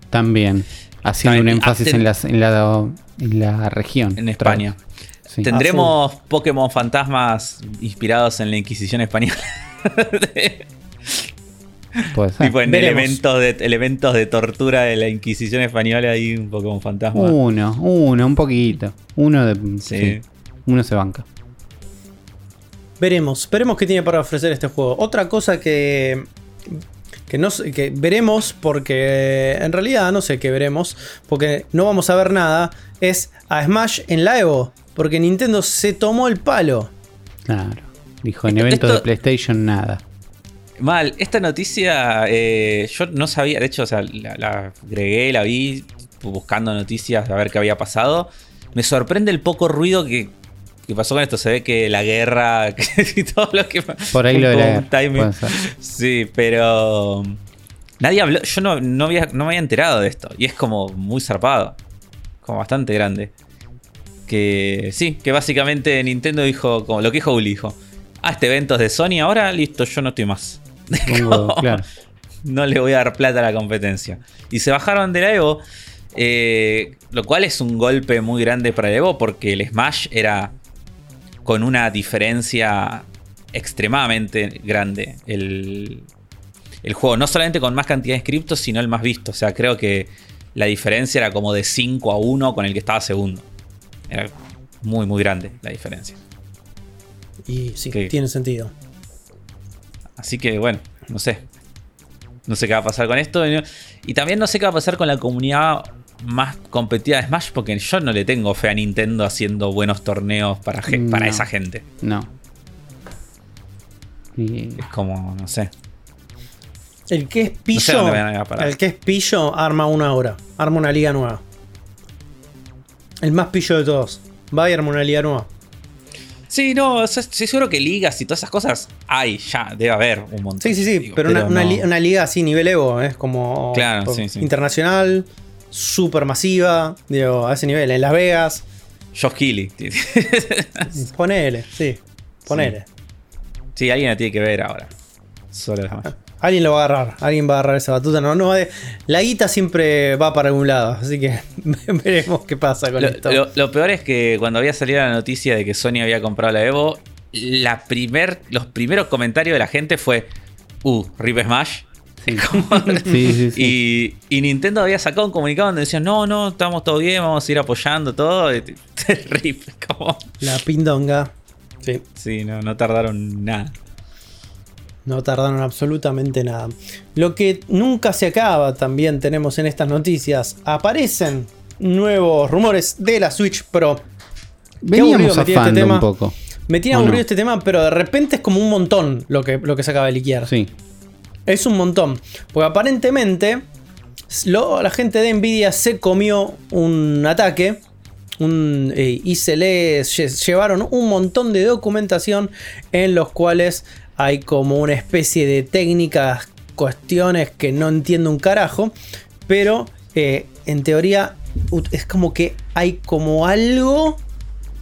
También, haciendo un énfasis en, las- en la, en la región. En España. Sí. Tendremos Pokémon fantasmas inspirados en la Inquisición española. *laughs* Puede ser. *laughs* Tipo en elementos de, elementos de tortura de la Inquisición española ahí un poco un fantasma. Uno, uno, un poquito. Uno de. Sí. sí, Uno se banca. Veremos, veremos qué tiene para ofrecer este juego. Otra cosa que. Que, no, que veremos, porque en realidad no sé qué veremos, porque no vamos a ver nada, es a Smash en la Evo, porque Nintendo se tomó el palo. Claro. Dijo, en Esto- eventos de PlayStation nada. Mal, esta noticia eh, yo no sabía, de hecho, o sea, la, la agregué, la vi buscando noticias a ver qué había pasado. Me sorprende el poco ruido que, que pasó con esto. Se ve que la guerra *laughs* y todo lo que Por ahí lo de la guerra. Sí, pero nadie habló, yo no, no, había, no me había enterado de esto. Y es como muy zarpado. Como bastante grande. Que sí, que básicamente Nintendo dijo, como lo que dijo Uli, dijo, ah, este evento es de Sony ahora, listo, yo no estoy más. *laughs* Pongo- Como, claro. No le voy a dar plata a la competencia. Y se bajaron de la Evo, eh, lo cual es un golpe muy grande para el Evo porque el Smash era con una diferencia extremadamente grande. El, el juego, no solamente con más cantidad de inscriptos, sino el más visto. O sea, creo que la diferencia era como de 5 a 1 con el que estaba segundo. Era muy, muy grande la diferencia. Y sí, tiene sentido. Así que bueno, no sé. No sé qué va a pasar con esto. Y también no sé qué va a pasar con la comunidad más competida de Smash. Porque yo no le tengo fe a Nintendo haciendo buenos torneos para, para No. esa gente. No. Y- Es como, no sé. El que es No sé pillo, a parar. el que es pillo arma una hora, arma una liga nueva. El más pillo de todos. Va y arma una liga nueva. Sí, no, estoy seguro que ligas y todas esas cosas hay, ya, debe haber un montón. Sí, sí, sí, digo, pero, una, una no- li- una liga así, nivel Evo, es como Claro, sí, sí. internacional, super masiva, digo, a ese nivel, en Las Vegas. Josh Keighley. *laughs* Ponele, sí, ponele. sí, alguien la tiene que ver ahora. Solo las. *laughs* Alguien lo va a agarrar, alguien va a agarrar esa batuta. No, no, eh, la guita siempre va para algún lado, así que *laughs* veremos qué pasa con Lo, esto. lo- lo peor es que cuando había salido la noticia de que Sony había comprado la Evo, la primer, los primeros comentarios de la gente fue, uh, Rip Smash. Sí. *laughs* Como- *laughs* Sí, sí, sí. Y, y Nintendo había sacado un comunicado donde decían, no, no, estamos todo bien, vamos a ir apoyando todo. Rip, como... La pindonga. Sí, Sí, no, no tardaron nada. No tardaron absolutamente nada. Lo que nunca se acaba también tenemos en estas noticias. Aparecen nuevos rumores de la Switch Pro. Veníamos me tiene este tema. un poco. Me tiene ¿O aburrido no? este tema, pero de repente es como un montón lo que, lo que se acaba de liquear. Sí. Es un montón. Porque aparentemente lo- la gente de Nvidia se comió un ataque. un, eh, y se les lle- llevaron un montón de documentación en los cuales hay como una especie de técnicas, cuestiones que no entiendo un carajo. Pero eh, en teoría es como que hay como algo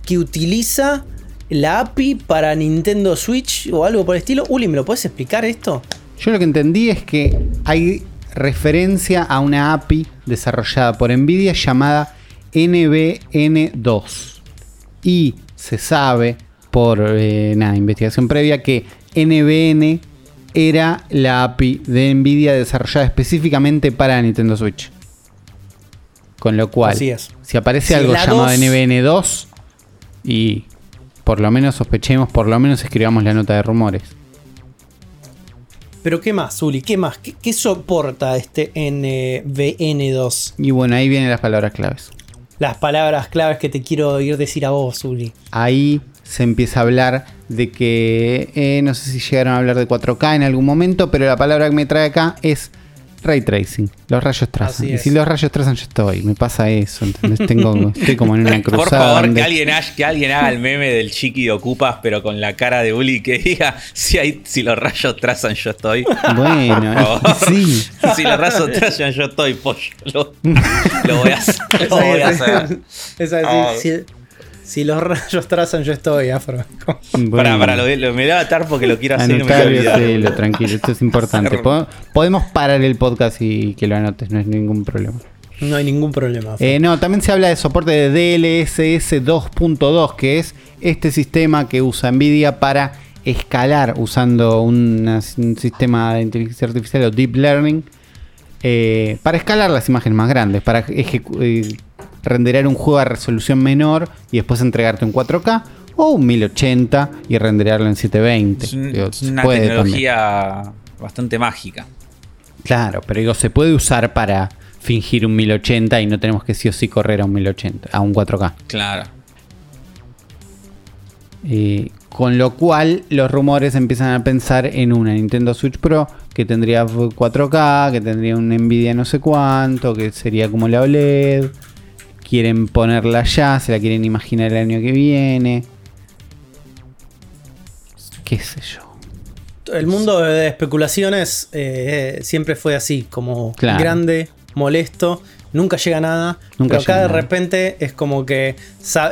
que utiliza la API para Nintendo Switch o algo por el estilo. Uli, ¿me lo puedes explicar esto? Yo lo que entendí es que hay referencia a una API desarrollada por Nvidia llamada NBN2. Y se sabe por eh, investigación previa que NBN era la API de Nvidia desarrollada específicamente para Nintendo Switch. Con lo cual, Así es. si aparece Si algo la llamado 2 NBN2 y por lo menos sospechemos, por lo menos escribamos la nota de rumores. Pero ¿qué más, Uli? ¿Qué más? ¿Qué, qué soporta este NBN2? Y bueno, ahí vienen las palabras claves. Las palabras claves que te quiero ir decir a vos, Uli. Ahí se empieza a hablar de que, eh, no sé si llegaron a hablar de 4K en algún momento, pero la palabra que me trae acá es ray tracing. Los rayos trazan. Así Y si los rayos trazan, yo estoy. Me pasa eso, ¿entendés? Tengo, *laughs* estoy como en una cruzada. Por favor, donde- que alguien, haga, que alguien haga el meme del chiqui de Ocupas, pero con la cara de Uli que diga: si, hay, si los rayos trazan, yo estoy. Bueno, *laughs* Por favor. sí. Si los rayos trazan, yo estoy, pollo. Lo, lo voy a hacer. Lo voy a hacer. Esa es Ah. si, si los rayos *laughs* trazan, yo estoy, afro. Bueno. Para, para, lo, lo- me lo voy a atar porque lo quiero hacer y no tranquilo, esto es importante. Podemos parar el podcast y que lo anotes, no es ningún problema. No hay ningún problema. Eh, no, también se habla de soporte de DLSS 2.2, que es este sistema que usa Nvidia para escalar usando una- un sistema de inteligencia artificial o deep learning eh, para escalar las imágenes más grandes, para ejecu- eh, renderar un juego a resolución menor y después entregarte un 4K o un 1080 y renderarlo en 720. Es, un- Digo, es se una también. tecnología bastante mágica. Claro, pero digo, se puede usar para fingir un 1080 y no tenemos que sí o sí correr a un 1080, a un 4K. Claro. Eh, con lo cual los rumores empiezan a pensar en una Nintendo Switch Pro que tendría 4K, que tendría un Nvidia no sé cuánto, que sería como la OLED. Quieren ponerla ya, se la quieren imaginar el año que viene. ¿Qué sé yo? El mundo de especulaciones eh, siempre fue así, como Claro. grande, molesto, nunca llega a nada. Nunca pero acá de nada. repente es como que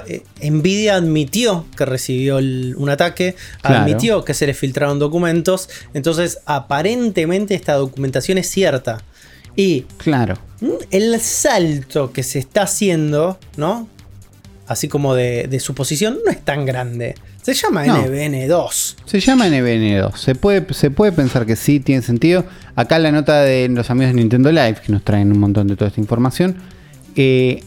eh, Nvidia admitió que recibió el- un ataque, Claro. admitió que se le filtraron documentos, entonces aparentemente esta documentación es cierta. Y Claro. mm, el salto que se está haciendo, ¿no? Así como de, de suposición, no es tan grande. Se llama No. NBN2. Se llama NBN2. Se puede, se puede pensar que sí, tiene sentido. Acá la nota de los amigos de Nintendo Live, que nos traen un montón de toda esta información. eh,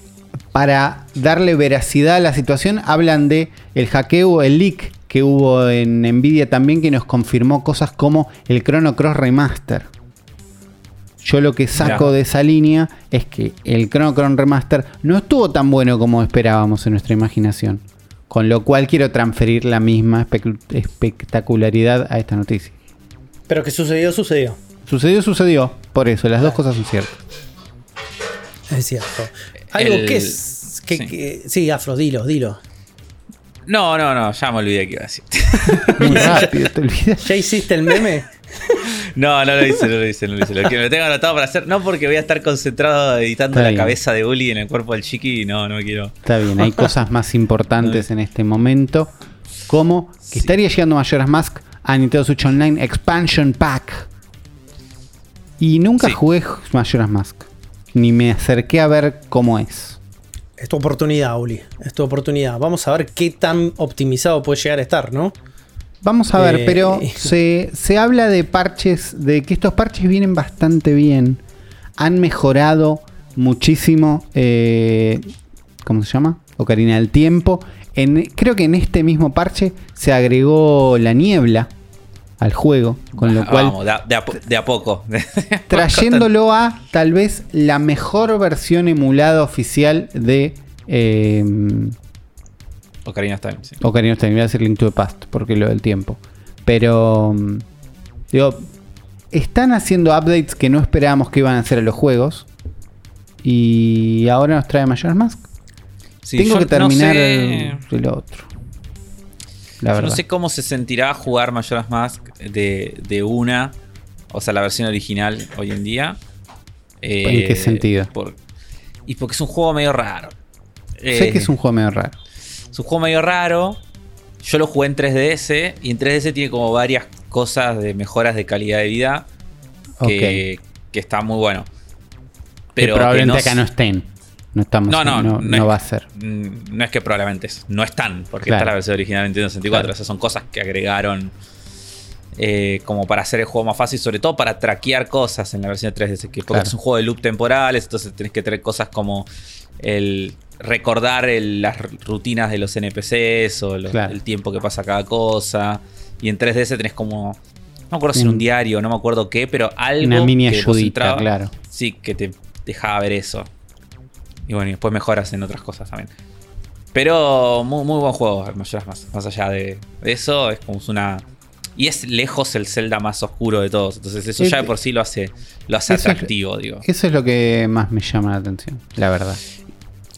para darle veracidad a la situación, hablan de el hackeo, el leak que hubo en Nvidia también, que nos confirmó cosas como el Chrono Cross Remaster. Yo lo que saco de esa línea es que el Chrono Cross Remaster no estuvo tan bueno como esperábamos en nuestra imaginación. Con lo cual quiero transferir la misma espectacularidad a esta noticia. Pero que sucedió, sucedió. Sucedió, sucedió. Por eso, las dos cosas son ciertas. Es cierto. Algo El- que es. Que, sí. que- sí, Afro, dilo, dilo. No, no, no, ya me olvidé que iba a decir. Muy *laughs* rápido, te olvidas. ¿Ya hiciste el meme? *laughs* No, no lo hice, no lo hice, no lo hice. Lo que me tengo anotado para hacer, no porque voy a estar concentrado editando Está la bien. cabeza de Uli en el cuerpo del chiqui y no, no me quiero. Está bien, hay cosas más importantes *laughs* en este momento. Como que estaría llegando Majora's Mask a Nintendo Switch Online Expansion Pack. Y nunca Sí. jugué Majora's Mask. Ni me acerqué a ver cómo es. Es tu oportunidad, Uli. Es tu oportunidad. Vamos a ver qué tan optimizado puede llegar a estar, ¿no? Vamos a ver, Eh, pero *laughs* se, se habla de parches, de que estos parches vienen bastante bien. Han mejorado muchísimo, eh, ¿cómo se llama? Ocarina del Tiempo. En, creo que en este mismo parche se agregó la niebla al juego, con lo Ah, cual Vamos, de a, de a po- de a poco. *laughs* trayéndolo a tal vez la mejor versión emulada oficial de eh, Ocarina of Time, sí. Ocarina of Time, iba a decir Link to the Past, porque lo del tiempo. Pero, mm, digo, están haciendo updates que no esperábamos que iban a hacer a los juegos. Y ahora nos trae Majora's Mask. Sí, Tengo que terminar No sé, el, el otro. La yo verdad. no sé cómo se sentirá jugar Majora's Mask de, de una, o sea, la versión original hoy en día. ¿En qué sentido? por- y porque es un juego medio raro. sé Eh, que es un juego medio raro. Es un juego medio raro. Yo lo jugué en 3DS y en 3DS tiene como varias cosas de mejoras de calidad de vida que, que está muy bueno. que que probablemente no acá no estén. No estamos. No, no, no, no es- va a ser. Mm, No es que probablemente no están, porque Claro. está la versión original de Nintendo 64. Claro. Esas son cosas que agregaron eh, como para hacer el juego más fácil, sobre todo para traquear cosas en la versión de 3DS. Que porque Claro. es un juego de loop temporales, entonces tenés que tener cosas como el recordar el- las rutinas de los NPCs o Claro. el tiempo que pasa cada cosa. Y en 3DS tenés como. No me acuerdo si era un diario, no me acuerdo qué, pero algo. Una mini que ayudita, claro. Sí, que te dejaba ver eso. Y bueno, y después mejoras en otras cosas también. Pero muy, muy buen juego. Más allá de, de eso, es como una. Y es lejos el Zelda más oscuro de todos. Entonces, eso Es- ya de por sí lo hace, lo hace Eso es- atractivo, digo. Eso es lo que más me llama la atención, la verdad.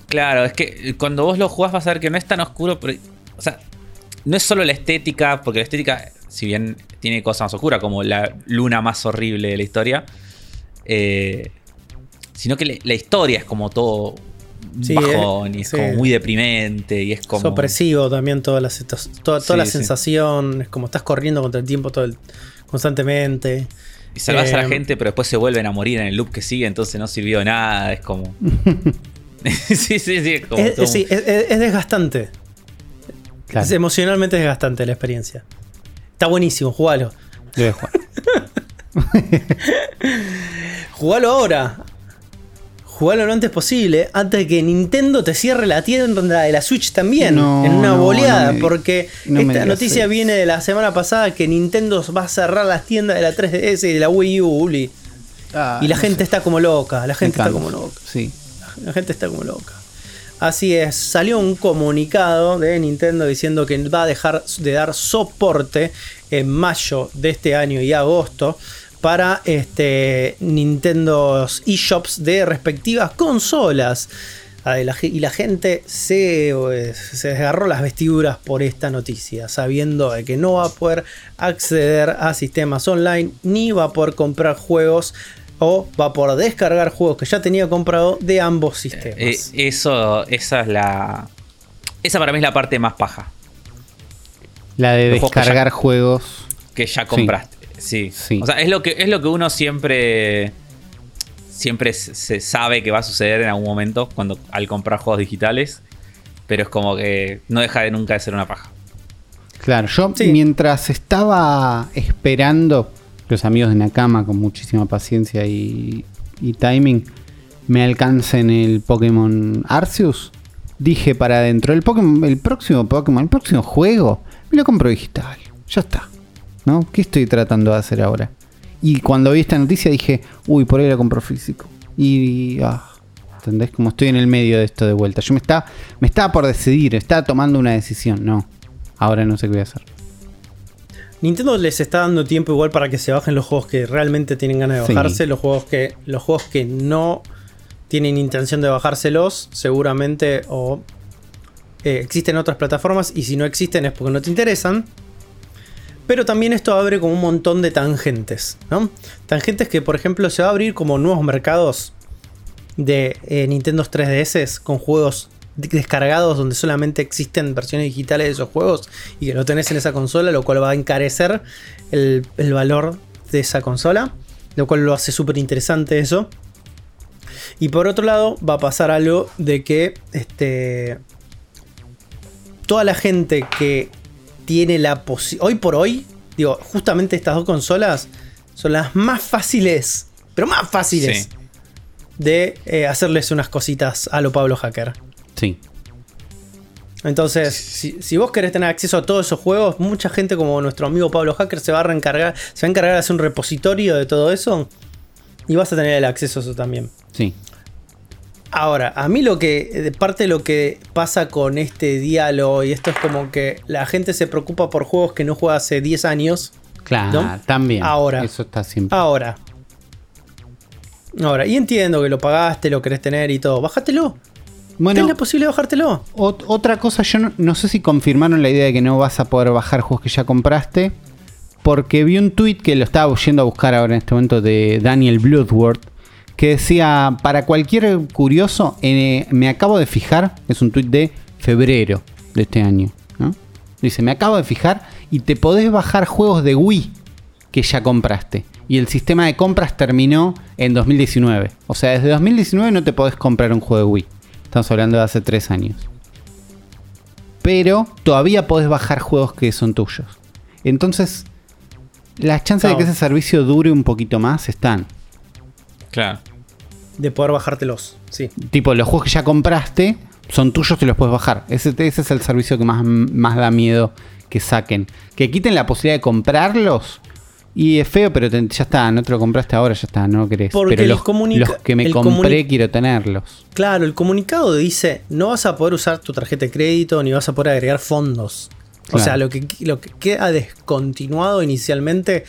Claro, es que cuando vos lo jugás vas a ver que no es tan oscuro, pero. O sea, no es solo la estética, porque la estética, si bien tiene cosas más oscuras, como la luna más horrible de la historia, eh, sino que le- la historia es como todo Sí, bajón eh, y es sí. como muy deprimente y es Es como. opresivo también toda la, toda, toda Sí, la sensación. Es como estás corriendo contra el tiempo todo el- constantemente. Y salvas a la Eh, gente, pero después se vuelven a morir en el loop que sigue, entonces no sirvió de nada. Es como. *laughs* *laughs* sí, sí, sí. Es, como Es, sí, desgastante. Claro. Es emocionalmente desgastante la experiencia. Está buenísimo, jugalo. A jugar. *laughs* Jugalo ahora. Jugalo lo antes posible, antes de que Nintendo te cierre la tienda de la Switch también. No, en una no, boleada. no me- porque esta noticia eso. viene de la semana pasada que Nintendo va a cerrar las tiendas de la 3DS y de la Wii U, Uli. Ah, y la no gente sé. está como loca. La gente está como loca. Sí. La gente está como loca. Así es, salió un comunicado de Nintendo diciendo que va a dejar de dar soporte en mayo de este año y agosto para este, Nintendo eShops de respectivas consolas. Ah, Y la, gente se, eh, se desgarró las vestiduras por esta noticia, sabiendo de que no va a poder acceder a sistemas online ni va a poder comprar juegos o va a poder descargar juegos que ya tenía comprado de ambos sistemas. Eh, eso, esa es la. Esa para mí es la parte más paja. La de Los juegos que descargar ya- juegos. Que ya compraste. Sí. Sí. O sea, es lo que, es lo que uno siempre. Siempre se se sabe que va a suceder en algún momento cuando al comprar juegos digitales. Pero es como que no deja de nunca de ser una paja. Claro, yo Sí. mientras estaba esperando los amigos de Nakama con muchísima paciencia y, y timing me alcancen el Pokémon Arceus, dije para dentro el Pokémon, el próximo Pokémon, el próximo juego, me lo compro digital. Ya está. ¿No? ¿Qué estoy tratando de hacer ahora? Y cuando vi esta noticia dije, uy, por ahí lo compro físico. Y, ah, ¿entendés? Como estoy en el medio de esto de vuelta. Yo me estaba, me estaba por decidir, estaba tomando una decisión. No, ahora no sé qué voy a hacer. Nintendo les está dando tiempo igual para que se bajen los juegos que realmente tienen ganas de Sí. bajarse, los juegos que los juegos que no tienen intención de bajárselos, seguramente o eh, existen otras plataformas y si no existen es porque no te interesan. Pero también esto abre como un montón de tangentes, ¿no? Tangentes que, por ejemplo, se va a abrir como nuevos mercados de eh, Nintendo 3DS con juegos descargados donde solamente existen versiones digitales de esos juegos y que lo tenés en esa consola, lo cual va a encarecer el, el valor de esa consola, lo cual lo hace súper interesante eso. Y por otro lado, va a pasar algo de que este, toda la gente que tiene la posibilidad. Hoy por hoy, digo, justamente estas dos consolas son las más fáciles, pero más fáciles Sí. de eh, hacerles unas cositas a lo Pablo Hacker. Sí. Entonces, si, si vos querés tener acceso a todos esos juegos, mucha gente como nuestro amigo Pablo Hacker se va a reencargar, se va a encargar de hacer un repositorio de todo eso y vas a tener el acceso a eso también. Sí. Ahora, a mí lo que, de parte de lo que pasa con este diálogo, y esto es como que la gente se preocupa por juegos que no juega hace 10 años. Claro, ¿No? también. Ahora. Eso está siempre. Ahora. Ahora, y entiendo que lo pagaste, lo querés tener y todo. Bájatelo. Bueno, Tenés la posibilidad de bajártelo. ot- otra cosa, yo no, no sé si confirmaron la idea de que no vas a poder bajar juegos que ya compraste. Porque vi un tweet que lo estaba yendo a buscar ahora en este momento de Daniel Bloodworth. Que decía, para cualquier curioso, eh, me acabo de fijar, es un tweet de febrero de este año. ¿no? Dice, me acabo de fijar y te podés bajar juegos de Wii que ya compraste. Y el sistema de compras terminó en 2019. O sea, desde 2019 no te podés comprar un juego de Wii. Estamos hablando de hace tres años. Pero todavía podés bajar juegos que son tuyos. Entonces, las chances de que ese servicio dure un poquito más están. Claro. De poder bajártelos. Sí. Tipo, los juegos que ya compraste son tuyos, te los puedes bajar. Ese, ese es el servicio que más, más da miedo que saquen. Que quiten la posibilidad de comprarlos. Y es feo, pero te- ya está, no te lo compraste ahora, ya está, no lo querés. Porque pero los, los que me compré quiero tenerlos. Claro, el comunicado dice, no vas a poder usar tu tarjeta de crédito ni vas a poder agregar fondos. O sea, lo que, lo que queda descontinuado inicialmente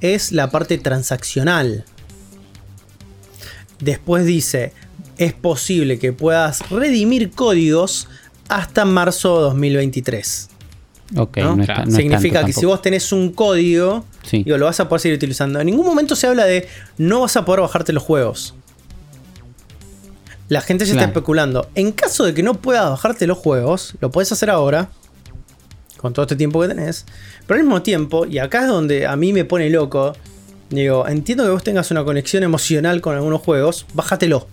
es la parte transaccional. Después dice, es posible que puedas redimir códigos hasta marzo de 2023. Ok, ¿no? no, está, no Significa que si vos tenés un código, Sí. digo, lo vas a poder seguir utilizando. En ningún momento se habla de no vas a poder bajarte los juegos. La gente se está especulando. En caso de que no puedas bajarte los juegos, lo puedes hacer ahora. Con todo este tiempo que tenés. Pero al mismo tiempo, y acá es donde a mí me pone loco. Digo, entiendo que vos tengas una conexión emocional con algunos juegos. Bájatelo.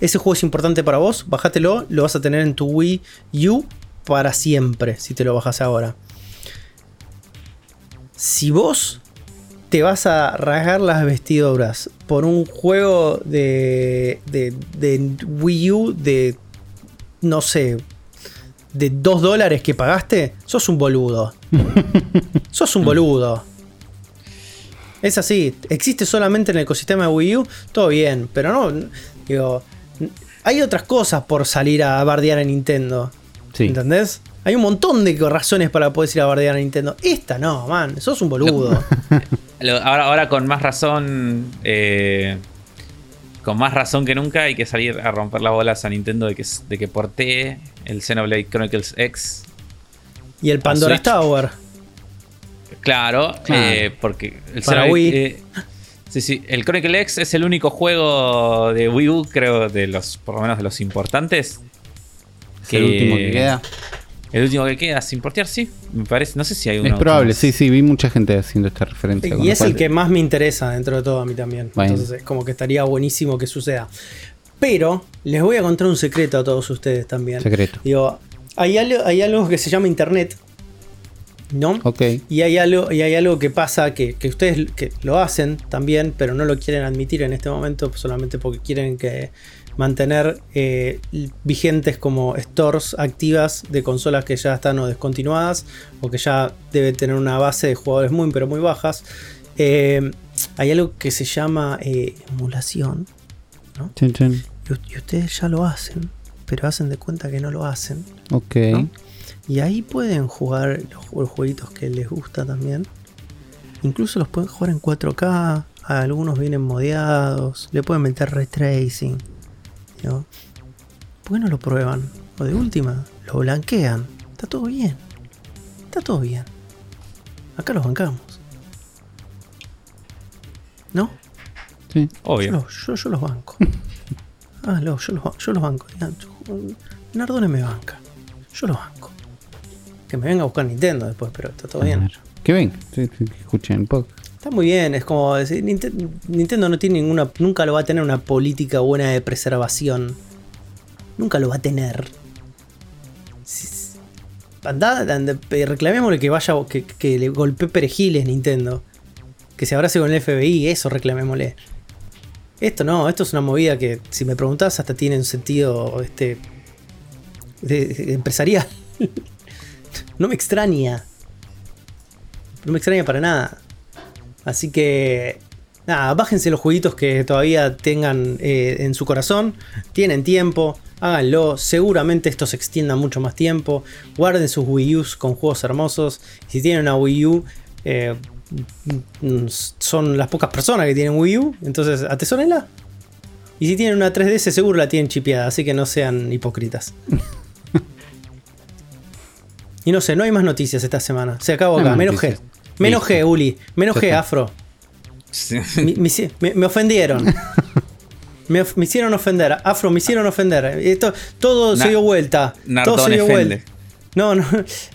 Ese juego es importante para vos. Bájatelo. Lo vas a tener en tu Wii U para siempre. Si te lo bajas ahora. si vos te vas a rasgar las vestiduras por un juego de, de, de Wii U de, no sé, de 2 dólares que pagaste, sos un boludo. *laughs* sos un boludo. Es así, existe solamente en el ecosistema de Wii U, todo bien, pero no, digo, hay otras cosas por salir a bardear a Nintendo. Sí. ¿Entendés? Hay un montón de razones para poder ir a bardear a Nintendo. Esta no, man, sos un boludo. *laughs* Lo- Ahora, ahora con más razón. eh, con más razón que nunca hay que salir a romper las bolas a Nintendo de que, de que portee el Xenoblade Chronicles X. y el Pandora. Tower. Claro, Claro. eh, porque el Para Xenoblade- Wii. eh, sí, sí, el Chronicle X es el único juego de Wii U, creo, de los, por lo menos de los importantes. Es el último que queda. El último que queda sin portear, sí, me parece. No sé si hay uno. Es probable, más. sí, sí, vi mucha gente haciendo esta referencia. Y es el que más me interesa dentro de todo a mí también. Bueno. Entonces es como que estaría buenísimo que suceda. Pero les voy a contar un secreto a todos ustedes también. Secreto. Digo, hay algo, hay algo que se llama internet. ¿No? Ok. Y hay algo, y hay algo que pasa que, que ustedes que lo hacen también, pero no lo quieren admitir en este momento solamente porque quieren que mantener eh, vigentes como stores activas de consolas que ya están o descontinuadas o que ya deben tener una base de jugadores muy pero muy bajas. Eh, hay algo que se llama eh, emulación Chin, chin. y, ustedes ya lo hacen, pero hacen de cuenta que no lo hacen. Ok. ¿no? Y ahí pueden jugar los, ju- los jueguitos que les gusta también. Incluso los pueden jugar en 4K. Algunos vienen modeados. Le pueden meter ray tracing. ¿No? ¿Por qué no lo prueban? O de última, lo blanquean. Está todo bien. Está todo bien. Acá los bancamos. ¿No? Sí. Yo, Obvio. los- yo, yo los banco. *laughs* Ah, no, yo los, yo los banco. Nardone me banca. Yo los banco. Que me venga a buscar Nintendo después, pero está todo bien. Que ven, sí, sí, que escuchen el podcast. Está muy bien, es como decir, Ninten- Nintendo no tiene ninguna, nunca lo va a tener una política buena de preservación. Nunca lo va a tener. Andá, anda, pe- reclamémosle que vaya, que, que le golpee perejiles Nintendo. Que se abrace con el FBI, eso reclamémosle. Esto no, esto es una movida que, si me preguntás, hasta tiene un sentido este, de empresarial. *laughs* no me extraña. No me extraña para nada. Así que, nada, bájense los jueguitos que todavía tengan eh, en su corazón. Tienen tiempo, háganlo. Seguramente esto se extienda mucho más tiempo. Guarden sus Wii U's con juegos hermosos. Si tienen una Wii U, eh, son las pocas personas que tienen Wii U. Entonces, atesórenla. Y si tienen una 3DS, seguro la tienen chipeada. Así que no sean hipócritas. *laughs* y no sé, no hay más noticias esta semana. Se acabó acá. más Me enojé. Noticias. Me Listo. enojé, Uli. Me enojé, está. Afro. Me, ofendieron. Me, hicieron ofender. Afro, me hicieron ofender. Esto, todo se dio vuelta. todo se dio vuelta. No, no.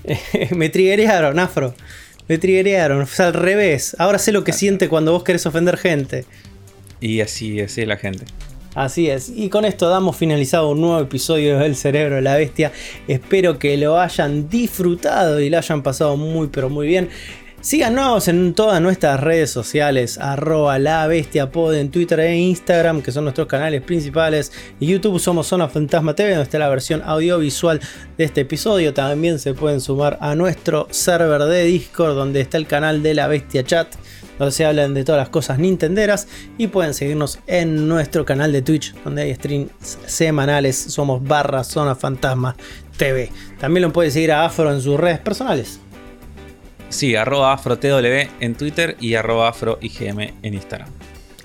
*laughs* me triguerearon, Afro. Me triguerearon. O sea, al revés. Ahora sé lo que siente cuando vos querés ofender gente. Y así, así es la gente. Así es. Y con esto damos finalizado un nuevo episodio del Cerebro de la Bestia. Espero que lo hayan disfrutado y lo hayan pasado muy pero muy bien. Síganos en todas nuestras redes sociales, arroba la bestia pod en Twitter e Instagram, que son nuestros canales principales. Y YouTube somos Zona Fantasma TV, donde está la versión audiovisual de este episodio. También se pueden sumar a nuestro server de Discord, donde está el canal de la bestia chat, donde se hablan de todas las cosas nintenderas. Y pueden seguirnos en nuestro canal de Twitch, donde hay streams semanales. Somos barra Zona Fantasma TV. También lo pueden seguir a Afro en sus redes personales. Sí, arroba AfroTW en Twitter y arroba AfroIGM en Instagram.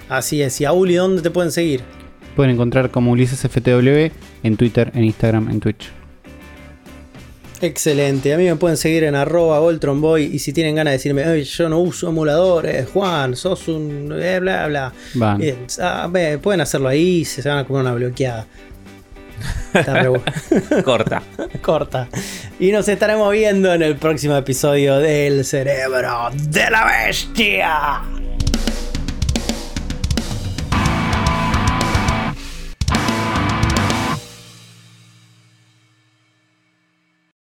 Así es. Y a Uli, ¿dónde te pueden seguir? Pueden encontrar como Ulises FTW en Twitter, en Instagram, en Twitch. Excelente. A mí me pueden seguir en arroba Voltronboy. Y si tienen ganas de decirme, "Ay, yo no uso emuladores, Juan, sos un. eh, bla, bla. Van. Bien, ah, pueden hacerlo ahí. Se van a comer una bloqueada. *laughs* Corta. corta. Y nos estaremos viendo en el próximo episodio del Cerebro de la Bestia.